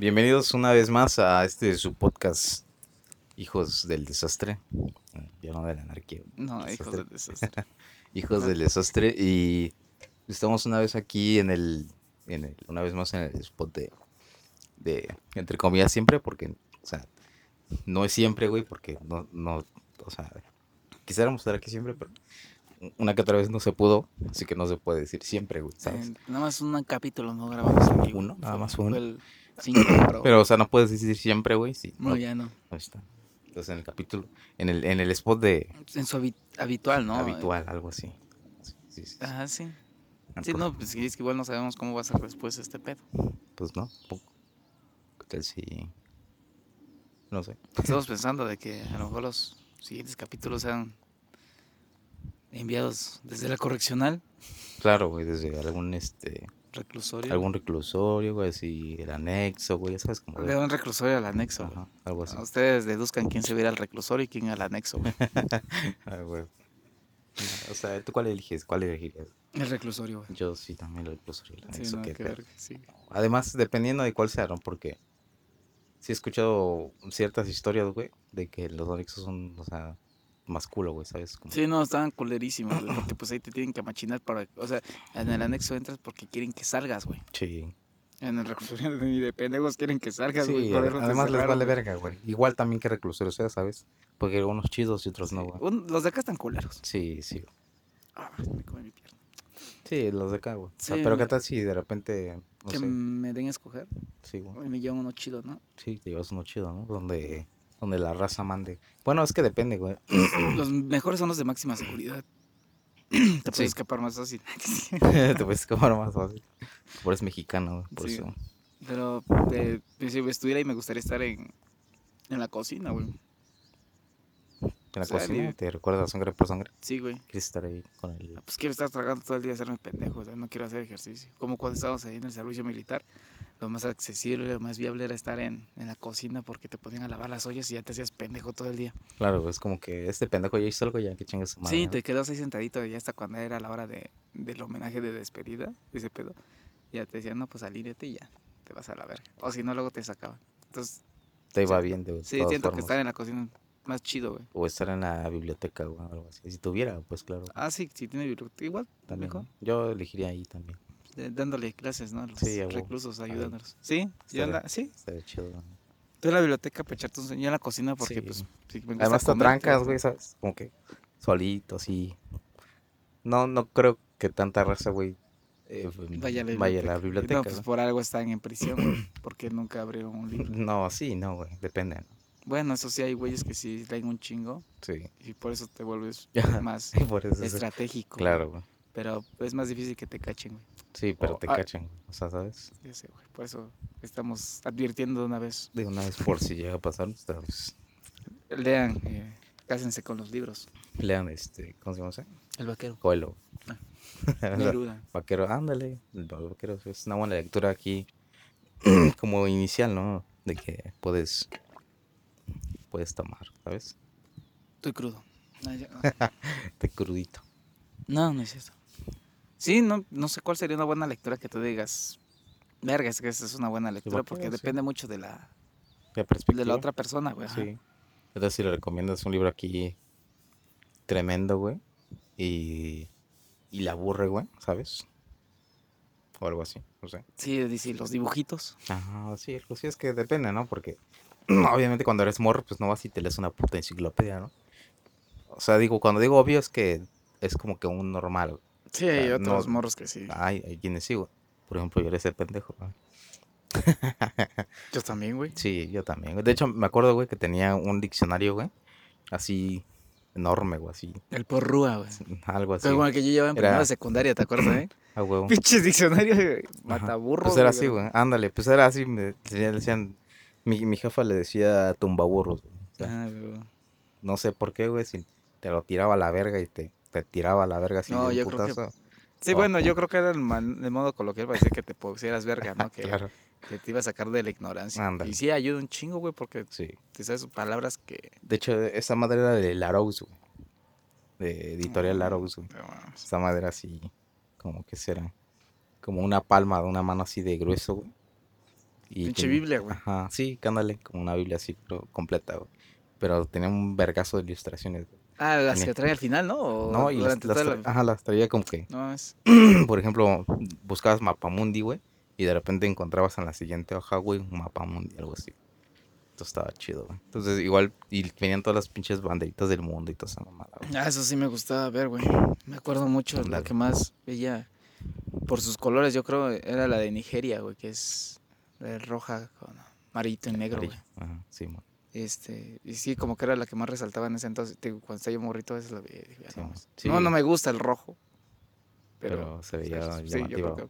Bienvenidos una vez más a este su podcast Hijos del Desastre. Ya no de la anarquía. No, hijos del desastre. Hijos del Desastre. Y estamos una vez aquí en el, en el una vez más en el spot de, de entre comillas siempre, porque, o sea, no es siempre, güey, porque no, no, o sea, quisiéramos estar aquí siempre, pero una que otra vez no se pudo, así que no se puede decir siempre, güey, ¿sabes? Eh, nada más un capítulo no grabamos aquí. Uno, nada más uno. el cinco, pero, Pero, o sea, no puedes decir siempre, güey, sí. no, ya no. Ahí está. Entonces, en el capítulo, en el, en el spot de En su habi- habitual, ¿no? habitual, algo así. Sí, sí. Ajá, sí. Sí, Entonces, no, pues sí, es que igual no sabemos cómo va a ser después este pedo. Pues no, poco. ¿Qué tal si...? No sé. Estamos pensando de que a lo mejor los siguientes capítulos sean enviados desde la correccional, Claro, güey, desde algún, este, reclusorio. algún reclusorio, güey, así, el anexo, güey, ya sabes cómo... De un reclusorio al anexo. Ajá, algo así. Ustedes deduzcan quién se viera al reclusorio y quién al anexo. güey. Ah, güey. O sea, ¿tú cuál eliges? ¿Cuál elegirías? El reclusorio, güey. Yo sí también el reclusorio, el Sí, anexo, no, sí. Además, dependiendo de cuál sea, ¿no? Porque sí he escuchado ciertas historias, güey, de que los anexos son, o sea, más culo, güey, ¿sabes? Como- Sí, no, estaban culerísimos, güey, porque pues ahí te tienen que machinar para, o sea, en el anexo entras porque quieren que salgas, güey. Sí. En el reclusorio ni de pendejos quieren que salgas, güey. Sí, te además les vale güey. verga, güey. Igual también que reclusorio sea, ¿sabes? Porque unos chidos y otros no, güey. un- los de acá están culeros. Sí, sí. Ah, me come mi pierna. Sí, los de acá, güey. O sea, Sí, pero qué tal si de repente, no que sé, me den a escoger sí, güey. me llevan uno chido, ¿no? Sí, te llevas uno chido, ¿no? Donde, donde la raza mande. Bueno, es que depende, güey. Los mejores son los de máxima seguridad. Te puedes Sí. escapar más fácil. te puedes escapar más fácil. Por eres mexicano, güey, por Sí. eso. Pero eh, si estuviera ahí me gustaría estar en, en la cocina, güey. En la O sea, cocina te recuerdas sangre por sangre. Sí, güey. Quieres estar ahí con el... Pues quiero estar tragando todo el día, hacerme pendejo, o sea, no quiero hacer ejercicio. Como cuando estábamos ahí en el servicio militar, lo más accesible, lo más viable era estar en, en la cocina porque te ponían a lavar las ollas y ya te hacías pendejo todo el día. Claro, es como que este pendejo ya hizo algo, ya que chingas su madre. sí, te quedas ahí sentadito y hasta cuando era la hora de, del homenaje de despedida, ese pedo, ya te decían, no, pues alírete y ya, te vas a la verga. O si no, luego te sacaban. Entonces, Te iba sí. bien, de sí, siento que formas. estar en la cocina más chido, güey. O estar en la biblioteca o algo así. Si tuviera, pues claro. Ah, sí, si tiene biblioteca, igual, También. mejor. Yo elegiría ahí también. Dándole clases, ¿no? A los Sí, reclusos, ayudándolos. Sí, yo Estaría- en la- sí, Estaría chido. ¿no? Tú en la biblioteca sueño, yo en la cocina porque Sí. pues sí, me gusta Además te trancas, güey, ¿sabes? Como que solito, así. No, no creo que tanta raza, güey, eh, Vaya a la vaya a la biblioteca. No, pues por algo están en prisión, güey, porque nunca abrieron un libro. No, sí, no, güey, depende. ¿no? Bueno, eso sí hay güeyes que sí leen un chingo Sí. y por eso te vuelves más Por eso es- estratégico. Claro, güey. Pero es más difícil que te cachen, güey. Sí, pero Oh, te ah. cachan, o sea, ¿sabes? Ya sé, güey. Por eso estamos advirtiendo de una vez. De una vez por si llega a pasar, pues, Lean, eh, cásense con los libros. lean este, ¿cómo se llama ese? El vaquero. Coelho. Ah. Neruda. Vaquero, ándale. El vaquero es una buena lectura aquí como inicial, ¿no? De que puedes puedes tomar, ¿sabes? Estoy crudo. No, De crudito. No, no es eso. Sí, no, no sé cuál sería una buena lectura que tú digas. Verga, es que esa es una buena lectura porque sí. depende mucho de la, De perspectiva. de la otra persona, güey. Sí. Entonces, si le recomiendas un libro aquí tremendo, güey, y, y la aburre, güey, ¿sabes? O algo así, no sé. Sí, dice los dibujitos. Ajá, sí, algo así es que depende, ¿no? Porque obviamente cuando eres morro, pues no vas y te lees una puta enciclopedia, ¿no? O sea, digo, cuando digo obvio es que es como que un normal. güey. Sí, hay otros no- morros que sí. Hay, hay quienes sí, güey. Por ejemplo, yo era ese pendejo, güey. Yo también, güey. Sí, yo también. güey. De hecho, me acuerdo, güey, que tenía un diccionario, güey. Así enorme, güey, así. El porrúa, güey. Algo así. Pero bueno, el que yo llevaba en Era- primera secundaria, ¿te acuerdas, eh? A huevo. Pinches diccionarios, güey. Mataburros. Pues era así, güey. Ándale, pues era así. Me le decían. Mi, mi jefa le decía tumbaburros, güey. O sea, Ah, güey. no sé por qué, güey. Si te lo tiraba a la verga y te, te tiraba la verga así No, de un yo creo que-. Sí, Oh. bueno, yo creo que era el, man- el modo coloquial para decir que te pusieras verga, ¿no? Que, Claro. que te iba a sacar de la ignorancia. Y sí ayuda un chingo, güey, porque Sí. te sabes palabras que... De hecho, esa madre era de Larousse, güey. De editorial Ah, Larousse, güey. Esa madre así, como que será. Como una palma de una mano así de grueso, güey. Y Pinche tenía- Biblia, güey. Ajá, sí, cándale, como una Biblia así, pero completa, güey. Pero tenía un vergazo de ilustraciones. güey. Ah, las que trae al final, ¿no? O No, y las, las la- ajá, las traía como que, No, es... por ejemplo, buscabas Mapamundi, güey, y de repente encontrabas en la siguiente hoja, güey, un Mapamundi, algo así. Entonces estaba chido, güey. Entonces, igual, y venían todas las pinches banderitas del mundo y toda esa mamada, güey. Ah, eso sí me gustaba ver, güey. Me acuerdo mucho, la que más veía por sus colores, yo creo, era la de Nigeria, güey, que es roja con amarillito y negro, güey. Ajá, sí, man. Este, y sí, como que era la que más resaltaba en ese entonces. Digo, cuando estaba yo morrito, esa la veía. y dije, "Ah, Sí, no, man. más". Sí. no, no me gusta el rojo. Pero, Pero, se veía sí, yo creo que-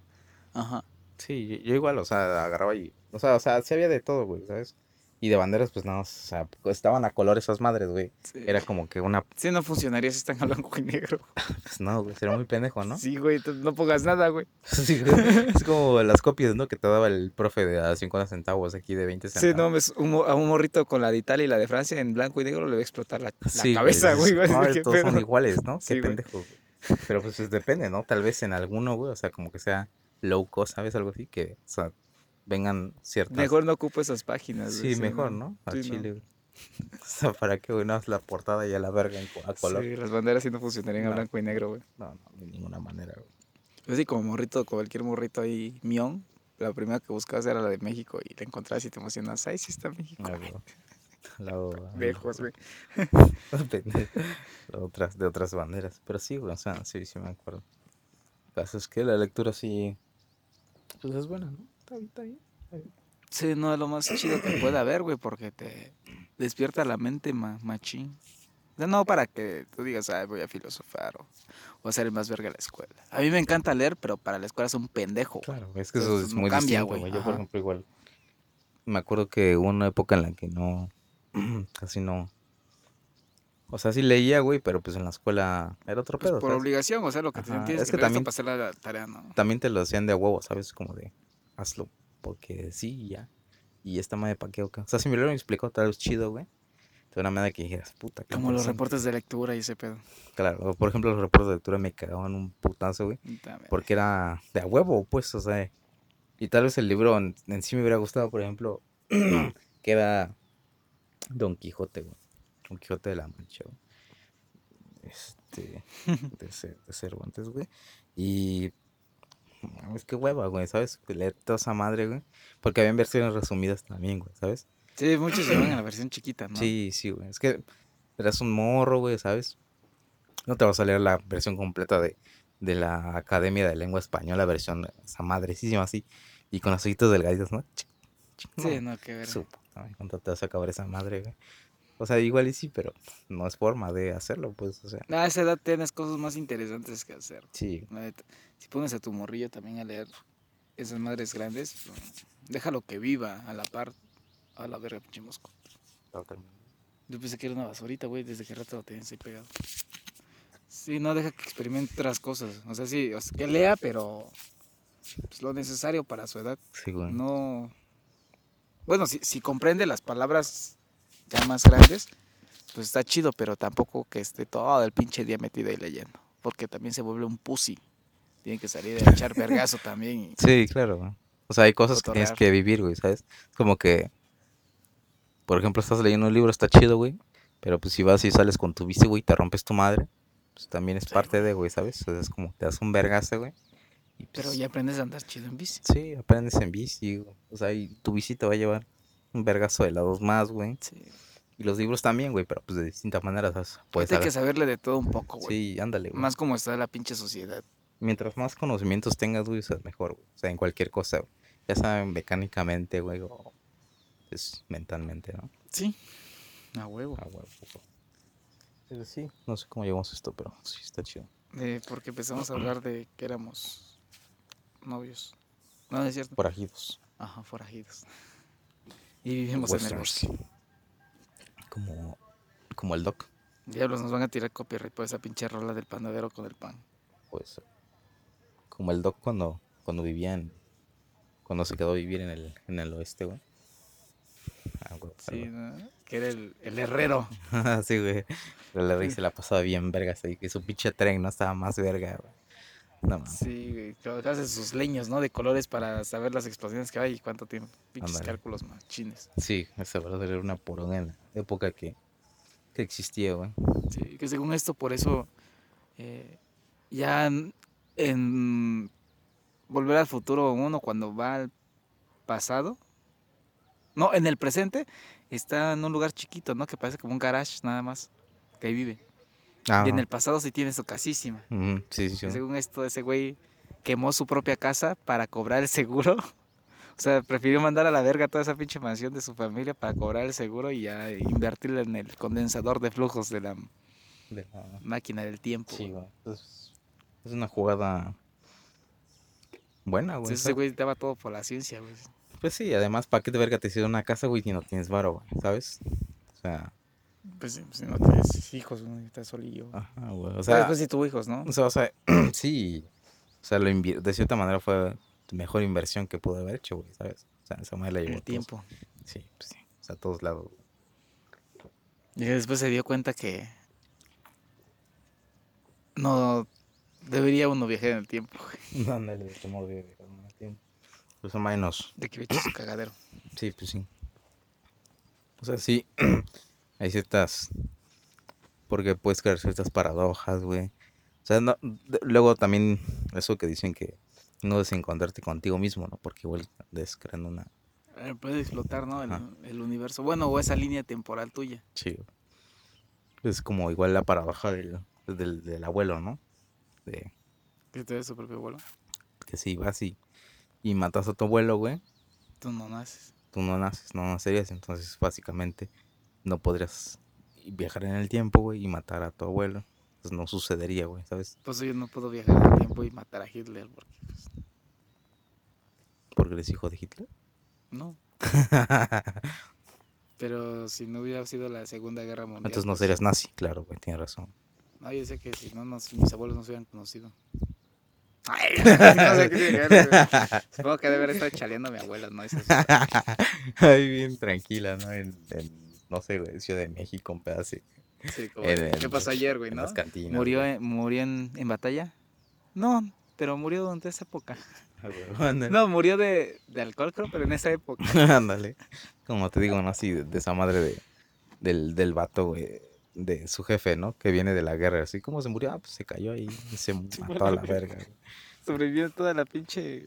Ajá. Sí, yo, yo igual, o sea, agarraba y... O sea, o sea, sí había de todo, güey, ¿sabes? Y de banderas, pues no, o sea, estaban a color esas madres, güey. Sí. Era como que una... Sí, no funcionaría si están a blanco y negro. Pues no, güey, sería muy pendejo, ¿no? Sí, güey, no pongas nada, güey. Sí, güey. es como las copias, ¿no? Que te daba el profe de a 50 centavos aquí de 20 Sí, centavos. no, ves un a un morrito con la de Italia y la de Francia en blanco y negro le va a explotar la, la Sí, cabeza, güey. dices, vas a "Ay, decir, "¿Qué todos son pedo?". iguales, ¿no? Sí, Qué güey. pendejo. güey. Pero pues es- depende, ¿no? Tal vez en alguno, güey, o sea, como que sea low cost, ¿sabes? Algo así, que, o sea, vengan ciertas... Mejor no ocupo esas páginas. Sí, güey, mejor, ¿no? Al Sí, no. chile, güey. O sea, ¿para qué, güey? No, es la portada y a la verga en a color. Sí, las banderas sí no funcionarían a No. blanco y negro, güey. No, no, de ninguna manera, güey. Yo sí, como morrito, cualquier morrito ahí, mión, la primera que buscabas era la de México y la encontrabas y te emocionas. Ay, sí está México. Ah. La- Lejos, güey. De otras, de otras banderas. Pero sí, güey, o sea, sí, sí me acuerdo. El caso es que la lectura sí, pues es buena, ¿no? Está está bien. Sí, no es lo más chido que pueda haber, güey, porque te despierta la mente ma- machín. O sea, no para que tú digas, ay, voy a filosofar o, o a ser el más verga de la escuela. A mí me encanta leer, pero para la escuela es un pendejo. güey. Claro, es que eso es no muy cambia, distinto, güey. Yo, por ejemplo, igual, me acuerdo que hubo una época en la que no, casi no, o sea, sí leía, güey, pero pues en la escuela era otro Pues pedo, por ¿sabes? obligación, o sea, lo que te tienes es que, también- para hacer la, la tarea, ¿no? También te lo hacían de a huevo, ¿sabes? Como de, hazlo, porque sí, ya. Y esta madre, ¿para qué o qué? O sea, si me lo explicado tal vez chido, güey. De una manera que dijeras, puta, Como los reportes de lectura y ese pedo. Claro, por ejemplo, los reportes de lectura me cagaban un putazo, güey. También. Porque era de a huevo, pues, o sea. Y tal vez el libro en, en sí me hubiera gustado, por ejemplo, que era Don Quijote, güey. Don Quijote de la Mancha, güey. Este, de, Cer- de Cervantes, güey. Y. Es que hueva, güey, ¿sabes? Leer toda esa madre, güey. Porque habían versiones resumidas también, güey, ¿sabes? Sí, muchos se van a la versión chiquita, ¿no? Sí, sí, güey. Es que eras un morro, güey, ¿sabes? No te vas a leer la versión completa de, de la Academia de Lengua Española, versión esa madrecísima así. Y con los ojitos delgaditos, ¿no? Sí, no, qué ver. su puta madre, ¿Cuánto te vas a acabar esa madre, güey? O sea, igual y sí, pero no es forma de hacerlo, pues, o sea. A esa edad tienes cosas más interesantes que hacer. Sí. Si pones a tu morrillo también a leer esas madres grandes, pues, déjalo que viva a la par. A la verga, pinche mosco. Yo pensé que era una basurita, güey, desde que rato lo tenías ahí pegado. Sí, no, deja que experimente otras cosas. O sea, sí, o sea, que lea, pero pues, lo necesario para su edad. sí, güey. No. Bueno, si, si comprende las palabras ya más grandes, pues está chido, pero tampoco que esté todo el pinche día metido ahí leyendo. Porque también se vuelve un pussy. Tiene que salir a echar vergazo también. y- Sí, claro, güey. O sea, hay cosas que tienes Cotorrear. que vivir, güey, ¿sabes? Como que, por ejemplo, estás leyendo un libro, está chido, güey. Pero pues si vas y sales con tu bici, güey, y te rompes tu madre, pues también es Sí, parte de, güey, ¿sabes? O sea, es como te das un vergazo, güey. y, Pero pues, ya aprendes a andar chido en bici. Sí, aprendes en bici, güey. O sea, y tu bici te va a llevar un vergazo de lados más, güey. Sí. Y los libros también, güey, pero pues de distintas maneras, ¿sabes? Puedes Hay que saber- saberle de todo un poco, güey. Sí, ándale, güey. Más como está la pinche sociedad. Mientras más conocimientos tengas, güey, o sea, mejor, güey. O sea, en cualquier cosa, güey. Ya saben, mecánicamente, güey, o pues, mentalmente, ¿no? Sí. A huevo. Poco. Pero sí, no sé cómo llegamos a esto, pero sí está chido. Eh, porque empezamos a hablar de que éramos novios. No, no es cierto. Forajidos. Ajá, forajidos. Y vivimos en el bosque. Como, como el doc, Diablos, nos van a tirar copyright por esa pinche rola del panadero con el pan. pues. Como el doc cuando, cuando vivía en. Cuando se quedó a vivir en el, en el oeste, güey. Ah, güey, Sí. ¿no? Que era el, el herrero. sí, güey. Pero la rey se la pasaba bien vergas ahí, que su pinche tren no estaba más verga, güey. No. Sí, güey. Creo que hace sus leños, ¿no? De colores para saber las explosiones que hay y cuánto tiempo. Pinches cálculos más chines. Sí, esa verdad era una poronga en la época que, que existía, güey. Sí, que según esto, por eso, eh, ya en, en Volver al Futuro uno cuando va al pasado, no, en el presente, está en un lugar chiquito, ¿no? Que parece como un garage nada más, que ahí vive. Ah, Y en el pasado sí tiene su casísima. sí, sí. Según esto, ese güey quemó su propia casa para cobrar el seguro. O sea, prefirió mandar a la verga toda esa pinche mansión de su familia para cobrar el seguro y ya invertirle en el condensador de flujos de la De la- máquina del tiempo. Sí, güey. Es, es una jugada buena, güey. Entonces ese güey daba todo por la ciencia, güey. Pues sí, además, ¿para qué te verga te hicieron una casa, güey, si no tienes varo, güey? ¿Sabes? O sea, Pues si no tienes hijos, estás solillo. ajá, güey. O sea, después sí tuvo hijos, ¿no? o sea, o sea, sí. O sea, lo de cierta manera fue la mejor inversión que pudo haber hecho, güey, ¿sabes? O sea, esa madre la llevó El todos- tiempo. Sí, pues sí. O sea, a todos lados. güey. Y después se dio cuenta que no debería uno viajar en el tiempo, güey. Ándale, de cómo debe dejar más tiempo. Pues menos. De que hecho su cagadero. Sí, pues sí. O sea, sí. Hay ciertas. Porque puedes crear ciertas paradojas, güey. O sea, no- luego también eso que dicen que no debes encontrarte contigo mismo, ¿no? Porque igual des creando una. Eh, Puede explotar, ¿no? El, universo. Bueno, o esa línea temporal tuya. Sí. Es como igual la paradoja del, del, del abuelo, ¿no? De Que te su propio abuelo. que si vas y, y matas a tu abuelo, güey, Tú no naces. tú no naces, no nacerías. Entonces, básicamente, no podrías viajar en el tiempo, güey, y matar a tu abuelo. Pues no sucedería, güey, ¿sabes? Por eso yo no puedo viajar en el tiempo y matar a Hitler, porque pues, Porque eres hijo de Hitler. no. Pero si no hubiera sido la Segunda Guerra Mundial. Entonces no pues, serías nazi, claro, güey, tienes razón. No, yo sé que si no, nos- mis abuelos no se hubieran conocido. Ay, no sé qué. Supongo que debe haber estado chaleando a mi abuela, ¿no? Ay, bien tranquila, ¿no? En, en, no sé, güey, Ciudad de México, un pedazo. sí, como el- ¿Qué pasó ayer, güey, en no? las cantinas. ¿Murió, güey. en, ¿Murió en, en batalla? No, pero murió durante esa época. No, murió de, de alcohol, creo, pero en esa época. Ándale. Como te digo, ¿no? Así, de, de esa madre de, del, del vato, güey, de su jefe, ¿no? Que viene de la guerra. Así como se murió, ah, pues se cayó ahí y se mató a la verga. güey. Sobrevivió toda la pinche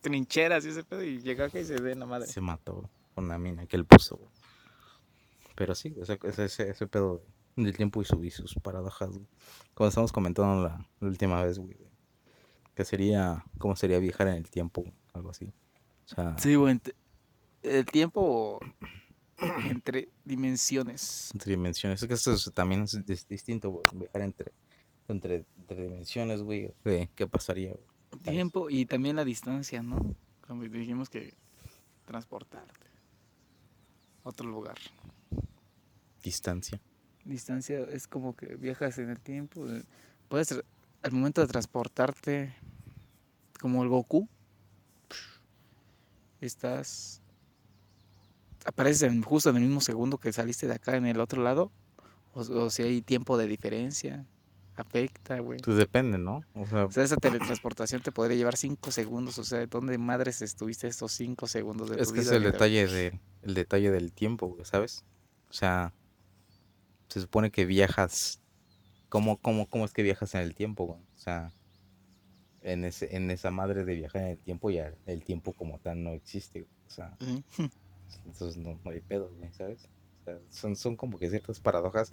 trincheras y ese pedo y llegó acá y se ve en la madre. Se mató con la mina que él puso. güey. Pero sí, ese, ese, ese, pedo del tiempo y, su, y sus paradojas, güey. Como estamos comentando la, la última vez, güey. Que sería, ¿cómo sería viajar en el tiempo? Algo así. O sea, Sí, güey. El tiempo entre dimensiones. entre dimensiones. Es que esto es- también es, dis- distinto, güey. Viajar entre, entre, entre dimensiones, güey. ¿Qué, qué pasaría. Tiempo y también la distancia, ¿no? Como dijimos que transportarte. Otro lugar. Distancia. Distancia es como que viajas en el tiempo. eh, Puedes, al momento de transportarte, como el Goku, estás. Apareces en- justo en el mismo segundo que saliste de acá en el otro lado. O, o si hay tiempo de diferencia. Afecta, güey. Pues depende, ¿no? O sea, O sea, esa teletransportación te podría llevar cinco segundos. O sea, ¿dónde madres estuviste estos cinco segundos de Es tu que es vida? el literal? detalle, de, el detalle del tiempo, güey, ¿sabes? O sea, se supone que viajas. ¿Cómo, cómo, cómo es que viajas en el tiempo, güey? O sea, en, ese, en esa madre de viajar en el tiempo ya el tiempo como tal no existe, güey. O sea, entonces no, no hay pedo, güey, ¿sabes? O sea, son, son como que ciertas paradojas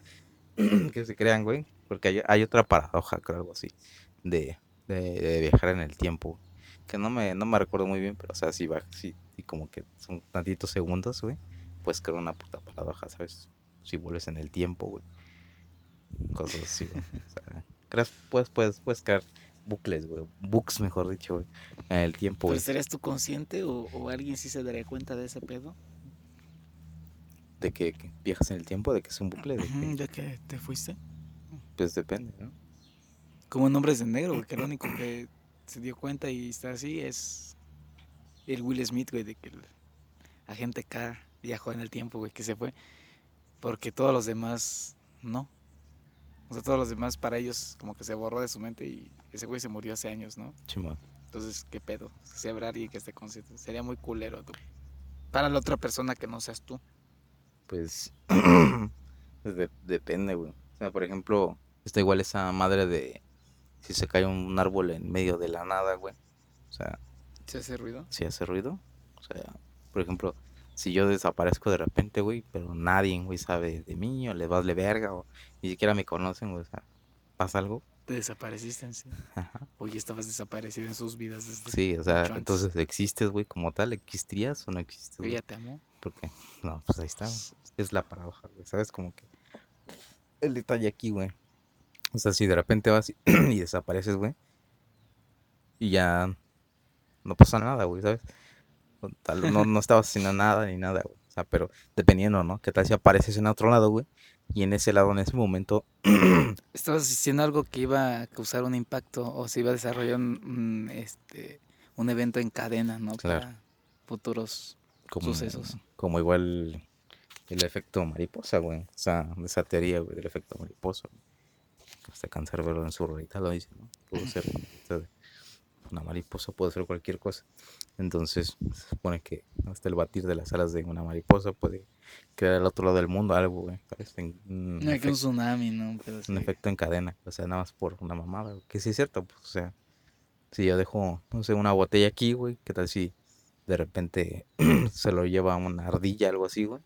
que se crean, güey. Porque hay, hay otra paradoja, creo, algo así, de, de, de viajar en el tiempo. Que no me, no me recuerdo muy bien, pero o sea, si va, sí, y como que son tantitos segundos, güey, pues creo una puta paradoja, ¿sabes? Si vuelves en el tiempo, güey. Cosas así, güey. O sea, creas, puedes, puedes, puedes crear bucles, güey. Bugs, mejor dicho, güey. En el tiempo, ¿Pero güey. serías tú consciente o, o alguien sí se daría cuenta de ese pedo? De que, que viajas en el tiempo, de que es un bucle, de que, Ya que te fuiste. pues depende, ¿no? Como en Hombres de Negro, güey, que el único que se dio cuenta y está así es el Will Smith, güey, de que el agente K viajó en el tiempo, güey, que se fue. Porque todos los demás no. O sea, todos los demás para ellos como que se borró de su mente y ese güey se murió hace años, ¿no? Chimón. Entonces, ¿qué pedo? Si habrá alguien que esté consciente. Sería muy culero, tú. Para la otra persona que no seas tú. Pues, pues de- depende, güey. O sea, por ejemplo, está igual esa madre de si se cae un árbol en medio de la nada, güey. O sea, ¿Se hace ruido? si hace ruido. O sea, por ejemplo, si yo desaparezco de repente, güey, pero nadie, güey, sabe de mí o le vale verga o ni siquiera me conocen, güey. O sea, pasa algo. Te desapareciste en sí. Ajá. Oye, estabas desaparecido en sus vidas desde Sí, o sea, entonces existes, güey, como tal. ¿Existirías o no existes? güey? Ella te amó. ¿Por qué? No, pues ahí está. Es la paradoja, güey. ¿Sabes? Como que el detalle aquí, güey. O sea, si de repente vas y, y desapareces, güey. Y ya no pasa nada, güey, ¿sabes? Tal, no, no estabas haciendo nada ni nada, güey. O sea, pero dependiendo, ¿no? ¿Qué tal si apareces en otro lado, güey? Y en ese lado, en ese momento, Estabas diciendo algo que iba a causar un impacto o se iba a desarrollar un, un, este, un evento en cadena, ¿no? Claro. Para futuros como, sucesos. como igual el efecto mariposa, güey. O sea, esa teoría, güey, del efecto mariposa. güey. Hasta Cancerbero en su rolita lo dice, ¿no? Puede ser una mariposa, puede ser cualquier cosa. Entonces, se supone que hasta el batir de las alas de una mariposa puede crear al otro lado del mundo algo. En- un, No, un tsunami, ¿no? Pero un sí. efecto en cadena, o sea, nada más por una mamada. Que sí es cierto, pues, o sea, si yo dejo, no sé, una botella aquí, güey, ¿qué tal si de repente se lo lleva una ardilla, algo así, güey?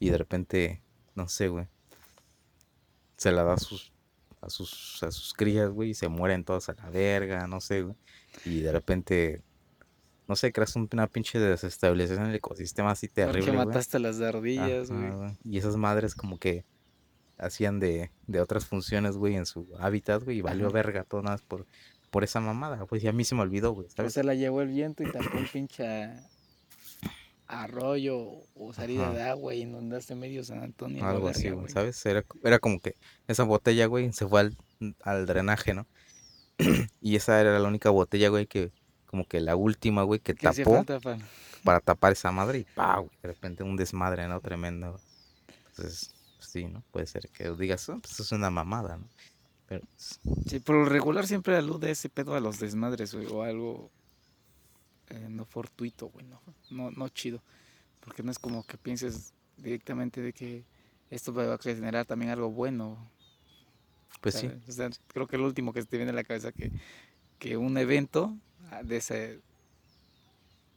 Y de repente, no sé, güey, se la da a sus, a sus, a sus crías, güey, y se mueren todas a la verga, no sé, güey. Y de repente, no sé, creas un- una pinche desestabilización en el ecosistema así terrible, Porque mataste las ardillas, Ajá, güey. Y esas madres como que hacían de, de otras funciones, güey, en su hábitat, güey, y valió Ajá. verga todo nada por, por esa mamada, pues y a mí se me olvidó, güey, ¿sabes? se la llevó el viento y tapó un pinche arroyo o salida Ajá. de agua y inundaste medio San Antonio. Algo así, güey, ¿sabes? Era, era como que esa botella, güey, se fue al, al drenaje, ¿no? y esa era la única botella, güey, que como que la última, güey, que ¿Qué hacía tapó para- tapar esa madre y pa, güey, de repente un desmadre, ¿no? Tremendo. güey. Entonces, pues, sí, ¿no? Puede ser que digas, "Oh, pues eso es una mamada, ¿no? Pero, pues, Sí, por lo regular siempre alude ese pedo a los desmadres, güey, o algo eh, no fortuito, güey, no, no, no chido. Porque no es como que pienses directamente de que esto va a generar también algo bueno. pues sí. O sea, creo que lo último que se te viene a la cabeza que, que un evento ah, de ese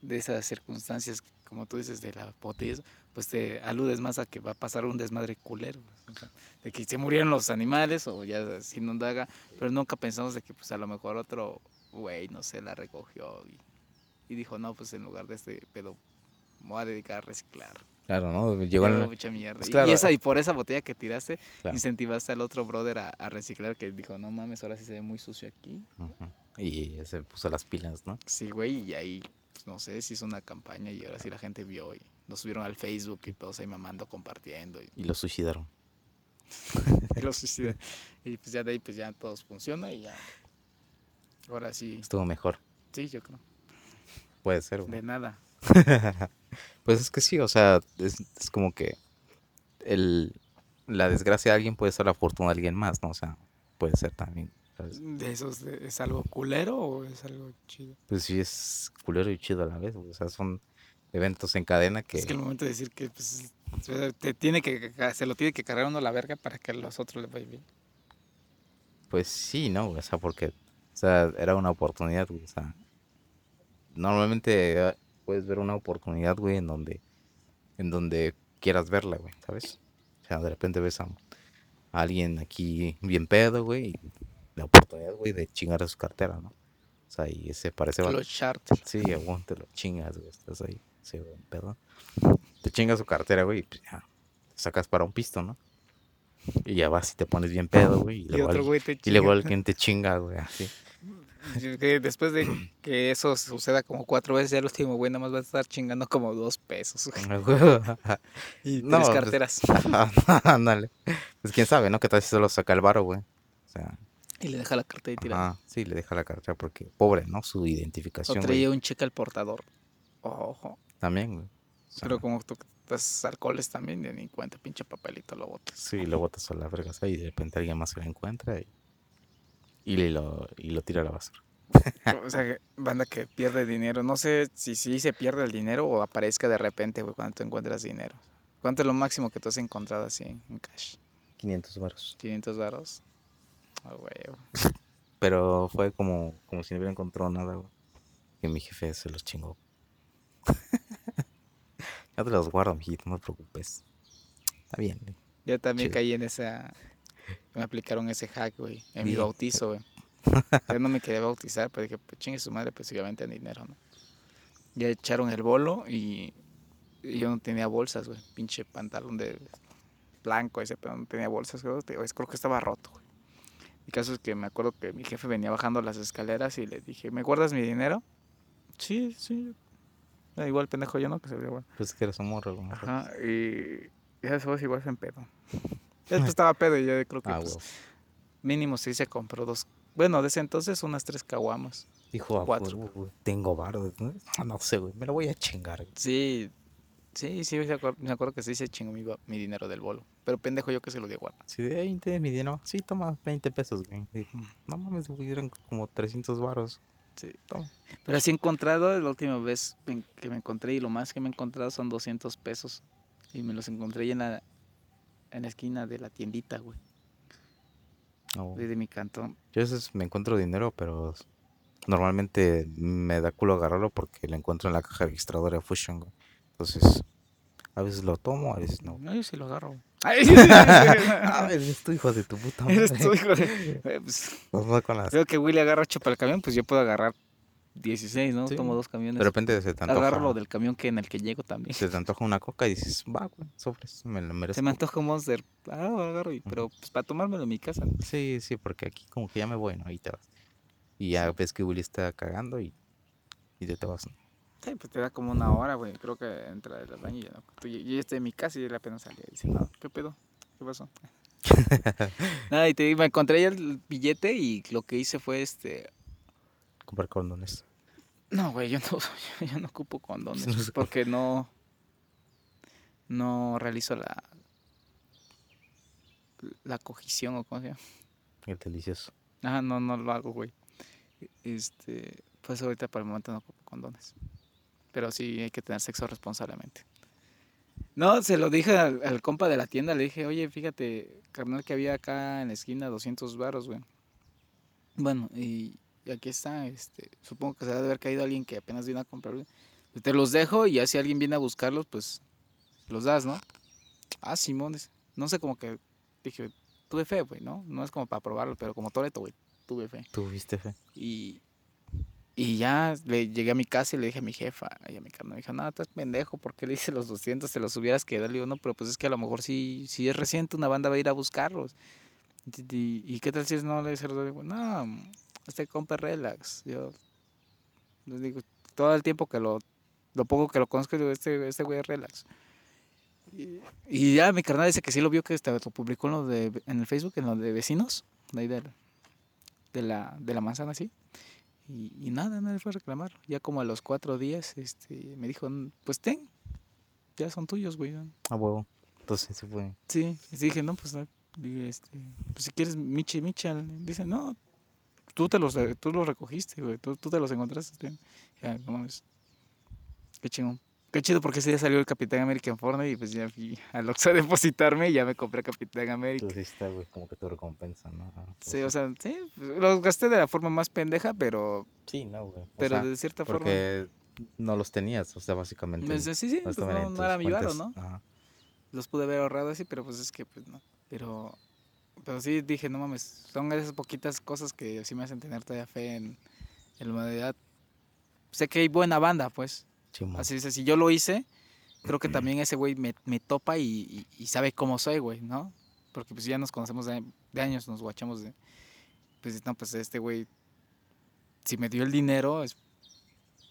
de esas circunstancias, como tú dices, de la botella, pues te aludes más a que va a pasar un desmadre culero. o sea, de que se murieron los animales o ya se inundaga, pero nunca pensamos de que pues a lo mejor otro güey, no sé, la recogió y, y dijo, no, pues en lugar de este pedo, me voy a dedicar a reciclar. Claro, ¿no? Llegó el... mucha mierda. pues Y- claro. y, esa, y por esa botella que tiraste, Claro. incentivaste al otro brother a, a reciclar que dijo, no mames, ahora sí se ve muy sucio aquí. Ujú. Y se puso las pilas, ¿no? Sí, güey, y ahí, pues, no sé, se hizo una campaña y ahora sí la gente vio y nos subieron al Facebook y todos ahí mamando, compartiendo y, Y lo suicidaron. y lo suicidan. Y pues ya de ahí pues ya todos funciona y ya. Ahora sí, Estuvo mejor. sí, yo creo. Puede ser, güey. De nada. Pues es que sí, o sea, es, es como que el, la desgracia de alguien puede ser la fortuna de alguien más, ¿no? O sea, puede ser también. ¿sabes? ¿De esos de- es algo culero o es algo chido? Pues sí, es culero y chido a la vez, O sea, son eventos en cadena que... Es que el momento de decir que pues, te tiene que, se lo tiene que cargar uno a la verga para que a los otros les vaya bien. Pues sí, ¿no? O sea, porque, o sea, era una oportunidad. O sea, normalmente eh, puedes ver una oportunidad, güey, en donde, en donde quieras verla, güey, ¿sabes? O sea, de repente ves a, a alguien aquí bien pedo, güey, y la oportunidad, güey, de chingar a su cartera, ¿no? O sea, y ese parece... Los charters. Sí, aguante, te lo chingas, güey, estás ahí, sí, güey, pedo. Te chingas su cartera, güey, y pues ya, te sacas para un pisto, ¿no? Y ya vas y te pones bien pedo, güey, y Y luego, otro güey te y luego chinga. alguien te chinga, güey, así. Después de que eso suceda como cuatro veces, ya el último güey nada más va a estar chingando como dos pesos. Y No, tres pues, carteras. Ándale. Pues quién sabe, ¿no? Que tal si solo saca el varo, güey. O sea, Y le deja la cartera y tira. ajá, sí, le deja la cartera porque, pobre, ¿no? Su O identificación, traía güey. un cheque al portador. Ojo. También, güey. O sea, Pero como tú ciertos alcoholes también, ni cuenta, pinche papelito lo botas. Sí, lo botas a la verga, y de repente alguien más se lo encuentra y, y, lo, y lo tira a la basura. o sea, banda que pierde dinero. No sé si sí se pierde el dinero o aparezca de repente, güey, cuando tú encuentras dinero. ¿Cuánto es lo máximo que tú has encontrado así en cash? 500 baros. 500 baros. Ah, güey. Pero fue como, como si no hubiera encontrado nada, güey. Que mi jefe se los chingó. ya te los guardo, mijito, no te preocupes. Está bien, güey. Yo también caí en esa. Me aplicaron ese hack, güey. En mi bautizo, güey. Yo no me quería bautizar, pero dije, pues chingue su madre, pues obviamente en dinero, ¿no? Ya echaron el bolo y, yo no tenía bolsas, güey. Pinche pantalón de blanco ese, pero no tenía bolsas, creo, creo que estaba roto, güey. El caso es que me acuerdo que mi jefe venía bajando las escaleras y le dije, ¿me guardas mi dinero? Sí, sí. Da igual pendejo yo, ¿no? Que se ve igual. Pues que eres un morro, güey. Ajá, y ya después igual se en pedo. Después estaba pedo y yo creo que ah, pues, mínimo sí se compró dos bueno, desde entonces unas tres caguamas. Dijo, ah, cuatro. Tengo barro. Ah, ¿no? sé, güey, me lo voy a chingar. Sí, sí, sí, me acuerdo, que sí se chingó mi, mi, dinero del bolo. Pero pendejo yo que se lo di a. Sí, de 20 mi dinero. Sí, toma 20 pesos, güey. no mames, eran como 300 baros. Sí, toma. Pero así he encontrado, la última vez que me encontré, y lo más que me he encontrado son 200 pesos. Y me los encontré en la, en la esquina de la tiendita, güey. Oh. Desde mi cantón. Yo a veces me encuentro dinero, pero normalmente me da culo agarrarlo porque lo encuentro en la caja registradora de Fusion. Entonces, a veces lo tomo, a veces no. No, yo sí lo agarro. a ver, eres tu hijo de tu puta madre. Eres tu hijo de... Eh, pues, Veo que Willy agarra ocho para el camión, pues yo puedo agarrar 16, ¿no? Tomo dos camiones. De repente se te antoja. Agarro lo del camión que en el que llego también. Se te antoja una coca y dices, va, güey, sofres, me lo merezco. Se me antoja un Monster. Ah, agarro, y, pero pues para tomármelo en mi casa. Sí, sí, porque aquí como que ya me voy, ¿no? Ahí te vas. Y ya ves que Willy está cagando y, y te, te vas, ¿no? Sí, pues te da como una hora, güey. Creo que entra del baño y ya, ¿no? Yo ya estoy en mi casa y él apenas salía. Y dice, no, ¿qué pedo? ¿Qué pasó? Nada, y te digo, me encontré ya el billete y lo que hice fue este... Comprar condones. No, güey, yo no, yo no ocupo condones. porque no. No realizo la. La cogición o cómo se llama. El delicioso. Ah, no, no lo hago, güey. Este. Pues ahorita por el momento no ocupo condones. Pero sí hay que tener sexo responsablemente. No, se lo dije al, al, compa de la tienda. Le dije, oye, fíjate, carnal, que había acá en la esquina 200 baros, güey. Bueno, y y aquí está, este, supongo que se debe haber caído alguien que apenas vino a comprarlo. Te los dejo y ya si alguien viene a buscarlos, pues los das, ¿no? Ah, Simones. No sé, como que dije, tuve fe, güey, ¿no? No es como para probarlo, pero como Toreto, güey, tuve fe. Tuviste fe. Y, y ya le llegué a mi casa y le dije a mi jefa, y a mi carnal, me dijo, no, estás pendejo, ¿por qué le hice los 200? Te los hubieras quedado. Le digo, no, pero pues es que a lo mejor si, si es reciente, una banda va a ir a buscarlos. ¿Y, qué tal si es no? Le digo, no, este compa relax. Yo les digo, todo el tiempo que lo, lo poco que lo conozco, este, este güey es relax. Y, ya mi carnal dice que sí lo vio que este, lo publicó en, lo de, en el Facebook, en lo de vecinos, de ahí de, de, la, de la manzana, sí. Y, y nada, nadie fue a reclamar. Ya como a los cuatro días este, me dijo, pues ten, ya son tuyos, güey. Ah, huevo. Entonces se fue. Sí, dije, no, pues, este, pues si quieres Michi, Michal. Dice, no, tú te los, tú los recogiste, güey, tú, tú te los encontraste. Ya, no mames. Qué chingón. Qué chido porque ese día salió el Capitán América en Fortnite y pues ya fui al Oxxo a depositarme y ya me compré Capitán América. Tú sí está, güey, como que tu recompensa, ¿no? Ah, pues sí, o sea, sí, los gasté de la forma más pendeja, pero... Sí, no, güey. Pero de cierta forma... Porque no los tenías, o sea, básicamente. Pues, sí, sí, pues no, no, era mi varo, ¿no? Ajá. Los pude haber ahorrado así, pero pues es que, pues no. Pero pero sí dije, no mames, son esas poquitas cosas que sí me hacen tener todavía fe en, en la humanidad. Sé que hay buena banda, pues. Así dice, si yo lo hice, creo que también ese güey me, me topa y, y, sabe cómo soy, güey, ¿no? Porque pues ya nos conocemos de, años, nos guachamos de... Pues no, pues este güey, si me dio el dinero es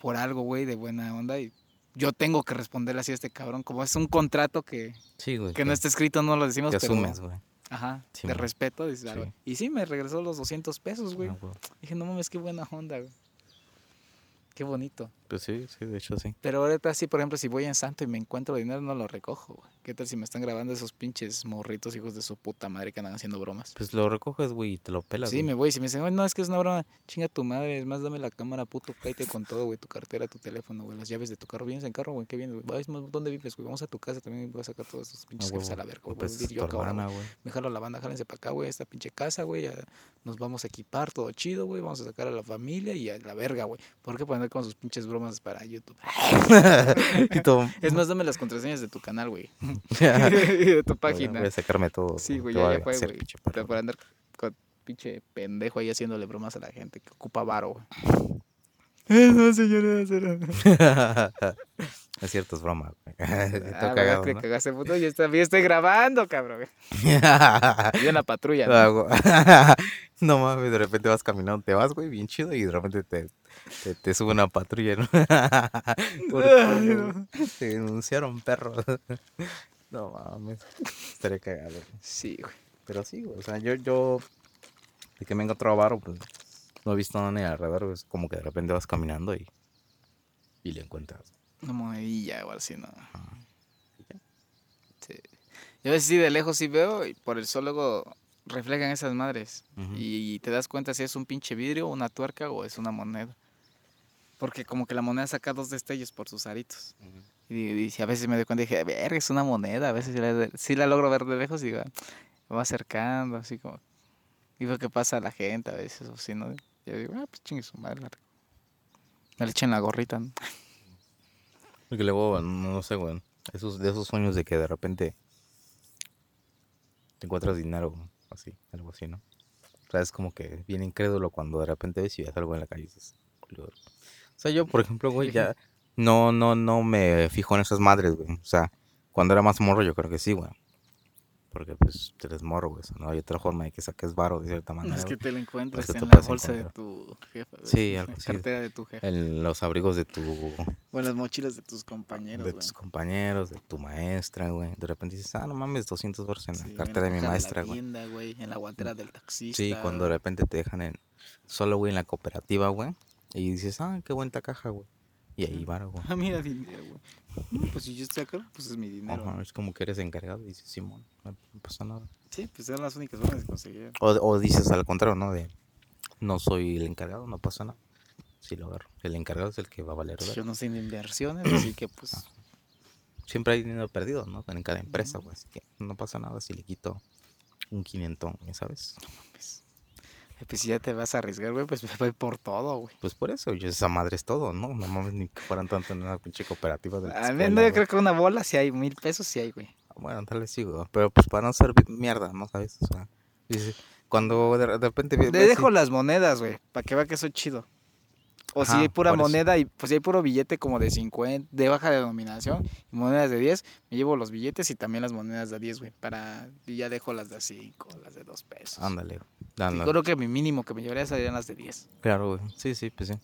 por algo, güey, de buena onda y yo tengo que responderle así a este cabrón, como es un contrato que, que, no está escrito, no lo decimos, pero... Asumes, güey. Ajá, de respeto. Y sí, me regresó los 200 pesos, güey. Ah, Dije, no mames, qué buena onda, güey. Qué bonito. Pues sí, sí, de hecho sí. Pero ahorita sí, por ejemplo, si voy en Santo y me encuentro dinero, no lo recojo, güey. ¿Qué tal si me están grabando esos pinches morritos hijos de su puta madre que andan haciendo bromas? Pues lo recoges, güey, y te lo pelas. Sí, güey. me voy. Si me dicen, "Ay, no, es que es una broma, chinga tu madre, es más, dame la cámara, puto, cállate con todo, güey, tu cartera, tu teléfono, güey, las llaves de tu carro. ¿Vienes en carro, güey? ¿Qué vienes, güey? ¿dónde vives, güey? Vamos a tu casa también, voy a sacar todos esos Ah, pinches jefes a huevo. la verga, güey. Voy a pues yo acá ahora, hermana, güey. güey. Me jalo la banda, jálense para acá, güey, esta pinche casa, güey, ya nos vamos a equipar, todo chido, güey, vamos a sacar a la familia y a la verga, güey. ¿Por qué poner con sus pinches bromas para YouTube? Es más, dame las contraseñas de tu canal, güey. De tu página. Voy a sacarme todo. Sí, güey, ya, ya fue, güey. Por andar con pinche pendejo ahí haciéndole bromas a la gente que ocupa varo, güey. No, señora, es cierto, es broma. Ah, cagado, Te ¿no? cagaste, puto. Yo también estoy grabando, cabrón. Yo en la patrulla. ¿no? Hago- no mames, de repente vas caminando, te vas, güey, bien chido, y de repente te, te, te sube una patrulla, ¿no? Por- por- no. Te denunciaron, perro. No mames, estaría cagado. Sí, güey. Pero sí, güey, o sea, yo, yo, de que me he encontrado varo, pues, no he visto nada ni alrededor, es como que de repente vas caminando y, y le encuentras. Una monedilla o así, ¿no? Sí. Yo a veces sí de lejos sí veo y por el sol luego reflejan esas madres. Y te das cuenta si es un pinche vidrio, una tuerca o es una moneda. Porque como que la moneda saca dos destellos por sus aritos. Y, a veces me doy cuenta y dije, verga, es una moneda. A veces sí la, sí la logro ver de lejos y digo, "Ah, me va acercando, así como. Y veo qué pasa a la gente a veces, o si no. Yo digo, ah, pues chingue su madre. Me le echen la gorrita, ¿no? Porque luego, no, no sé, güey, esos, de esos sueños de que de repente te encuentras dinero, así, algo así, ¿no? O sea, es como que bien incrédulo cuando de repente ves y ves algo en la calle y dices, sea, yo, por ejemplo, güey, ya no, no, no me fijo en esas madres, güey. O sea, cuando era más morro yo creo que sí, güey. Porque pues tú eres morro, güey. o No hay otra forma de que saques varo de cierta manera. es que te lo te en la bolsa de encontrar. tu jefa. güey, Sí, en algo la así. cartera de tu jefa. En los abrigos de tu O en las mochilas de tus compañeros, de güey. tus compañeros, de tu maestra, güey. De repente dices, ah, no mames, 200 dólares en la Sí, cartera de en mi la maestra, la güey. tienda, güey. En la guantera del taxista. Sí, cuando de repente te dejan en solo, güey, en la cooperativa, güey. Y dices, ah, qué buena caja, güey. Y ahí va, güey. Ah, mira, dinero, güey. No, pues si yo estoy acá, pues es mi dinero. Ajá, es como que eres encargado y dices, Simón, no, no pasa nada. Sí, pues eran las únicas formas de conseguir. O, o dices al contrario, ¿no? De, no soy el encargado, no pasa nada. Sí, lo agarro. El encargado es el que va a valer. Pues verga. yo no sé de inversiones, así que pues. Siempre hay dinero perdido, ¿no? En cada empresa, güey. Así que no pasa nada si le quito un quinientón, ¿sabes? Pues, eh, pues si ya te vas a arriesgar, güey, pues voy por todo, güey. Pues por eso, yo esa madre es todo, ¿no? No mames ni que fueran tanto en una pinche cooperativa de la A escuela, mí no, yo creo que una bola si hay, mil pesos si hay, güey. Bueno, tal vez sí, güey. Pero pues para no ser mierda, ¿no? ¿Sabes? O sea, cuando de, repente... Le dejo las monedas, güey, para que vea que soy chido. O si hay pura eso. moneda y pues si hay puro billete como de 50, de baja denominación y monedas de 10, me llevo los billetes y también las monedas de 10, güey, para y ya dejo las de 5, las de 2 pesos. Ándale. Sí, ándale. creo que mi mínimo que me llevaría serían las de 10. Claro, güey. Sí, sí, pues sí.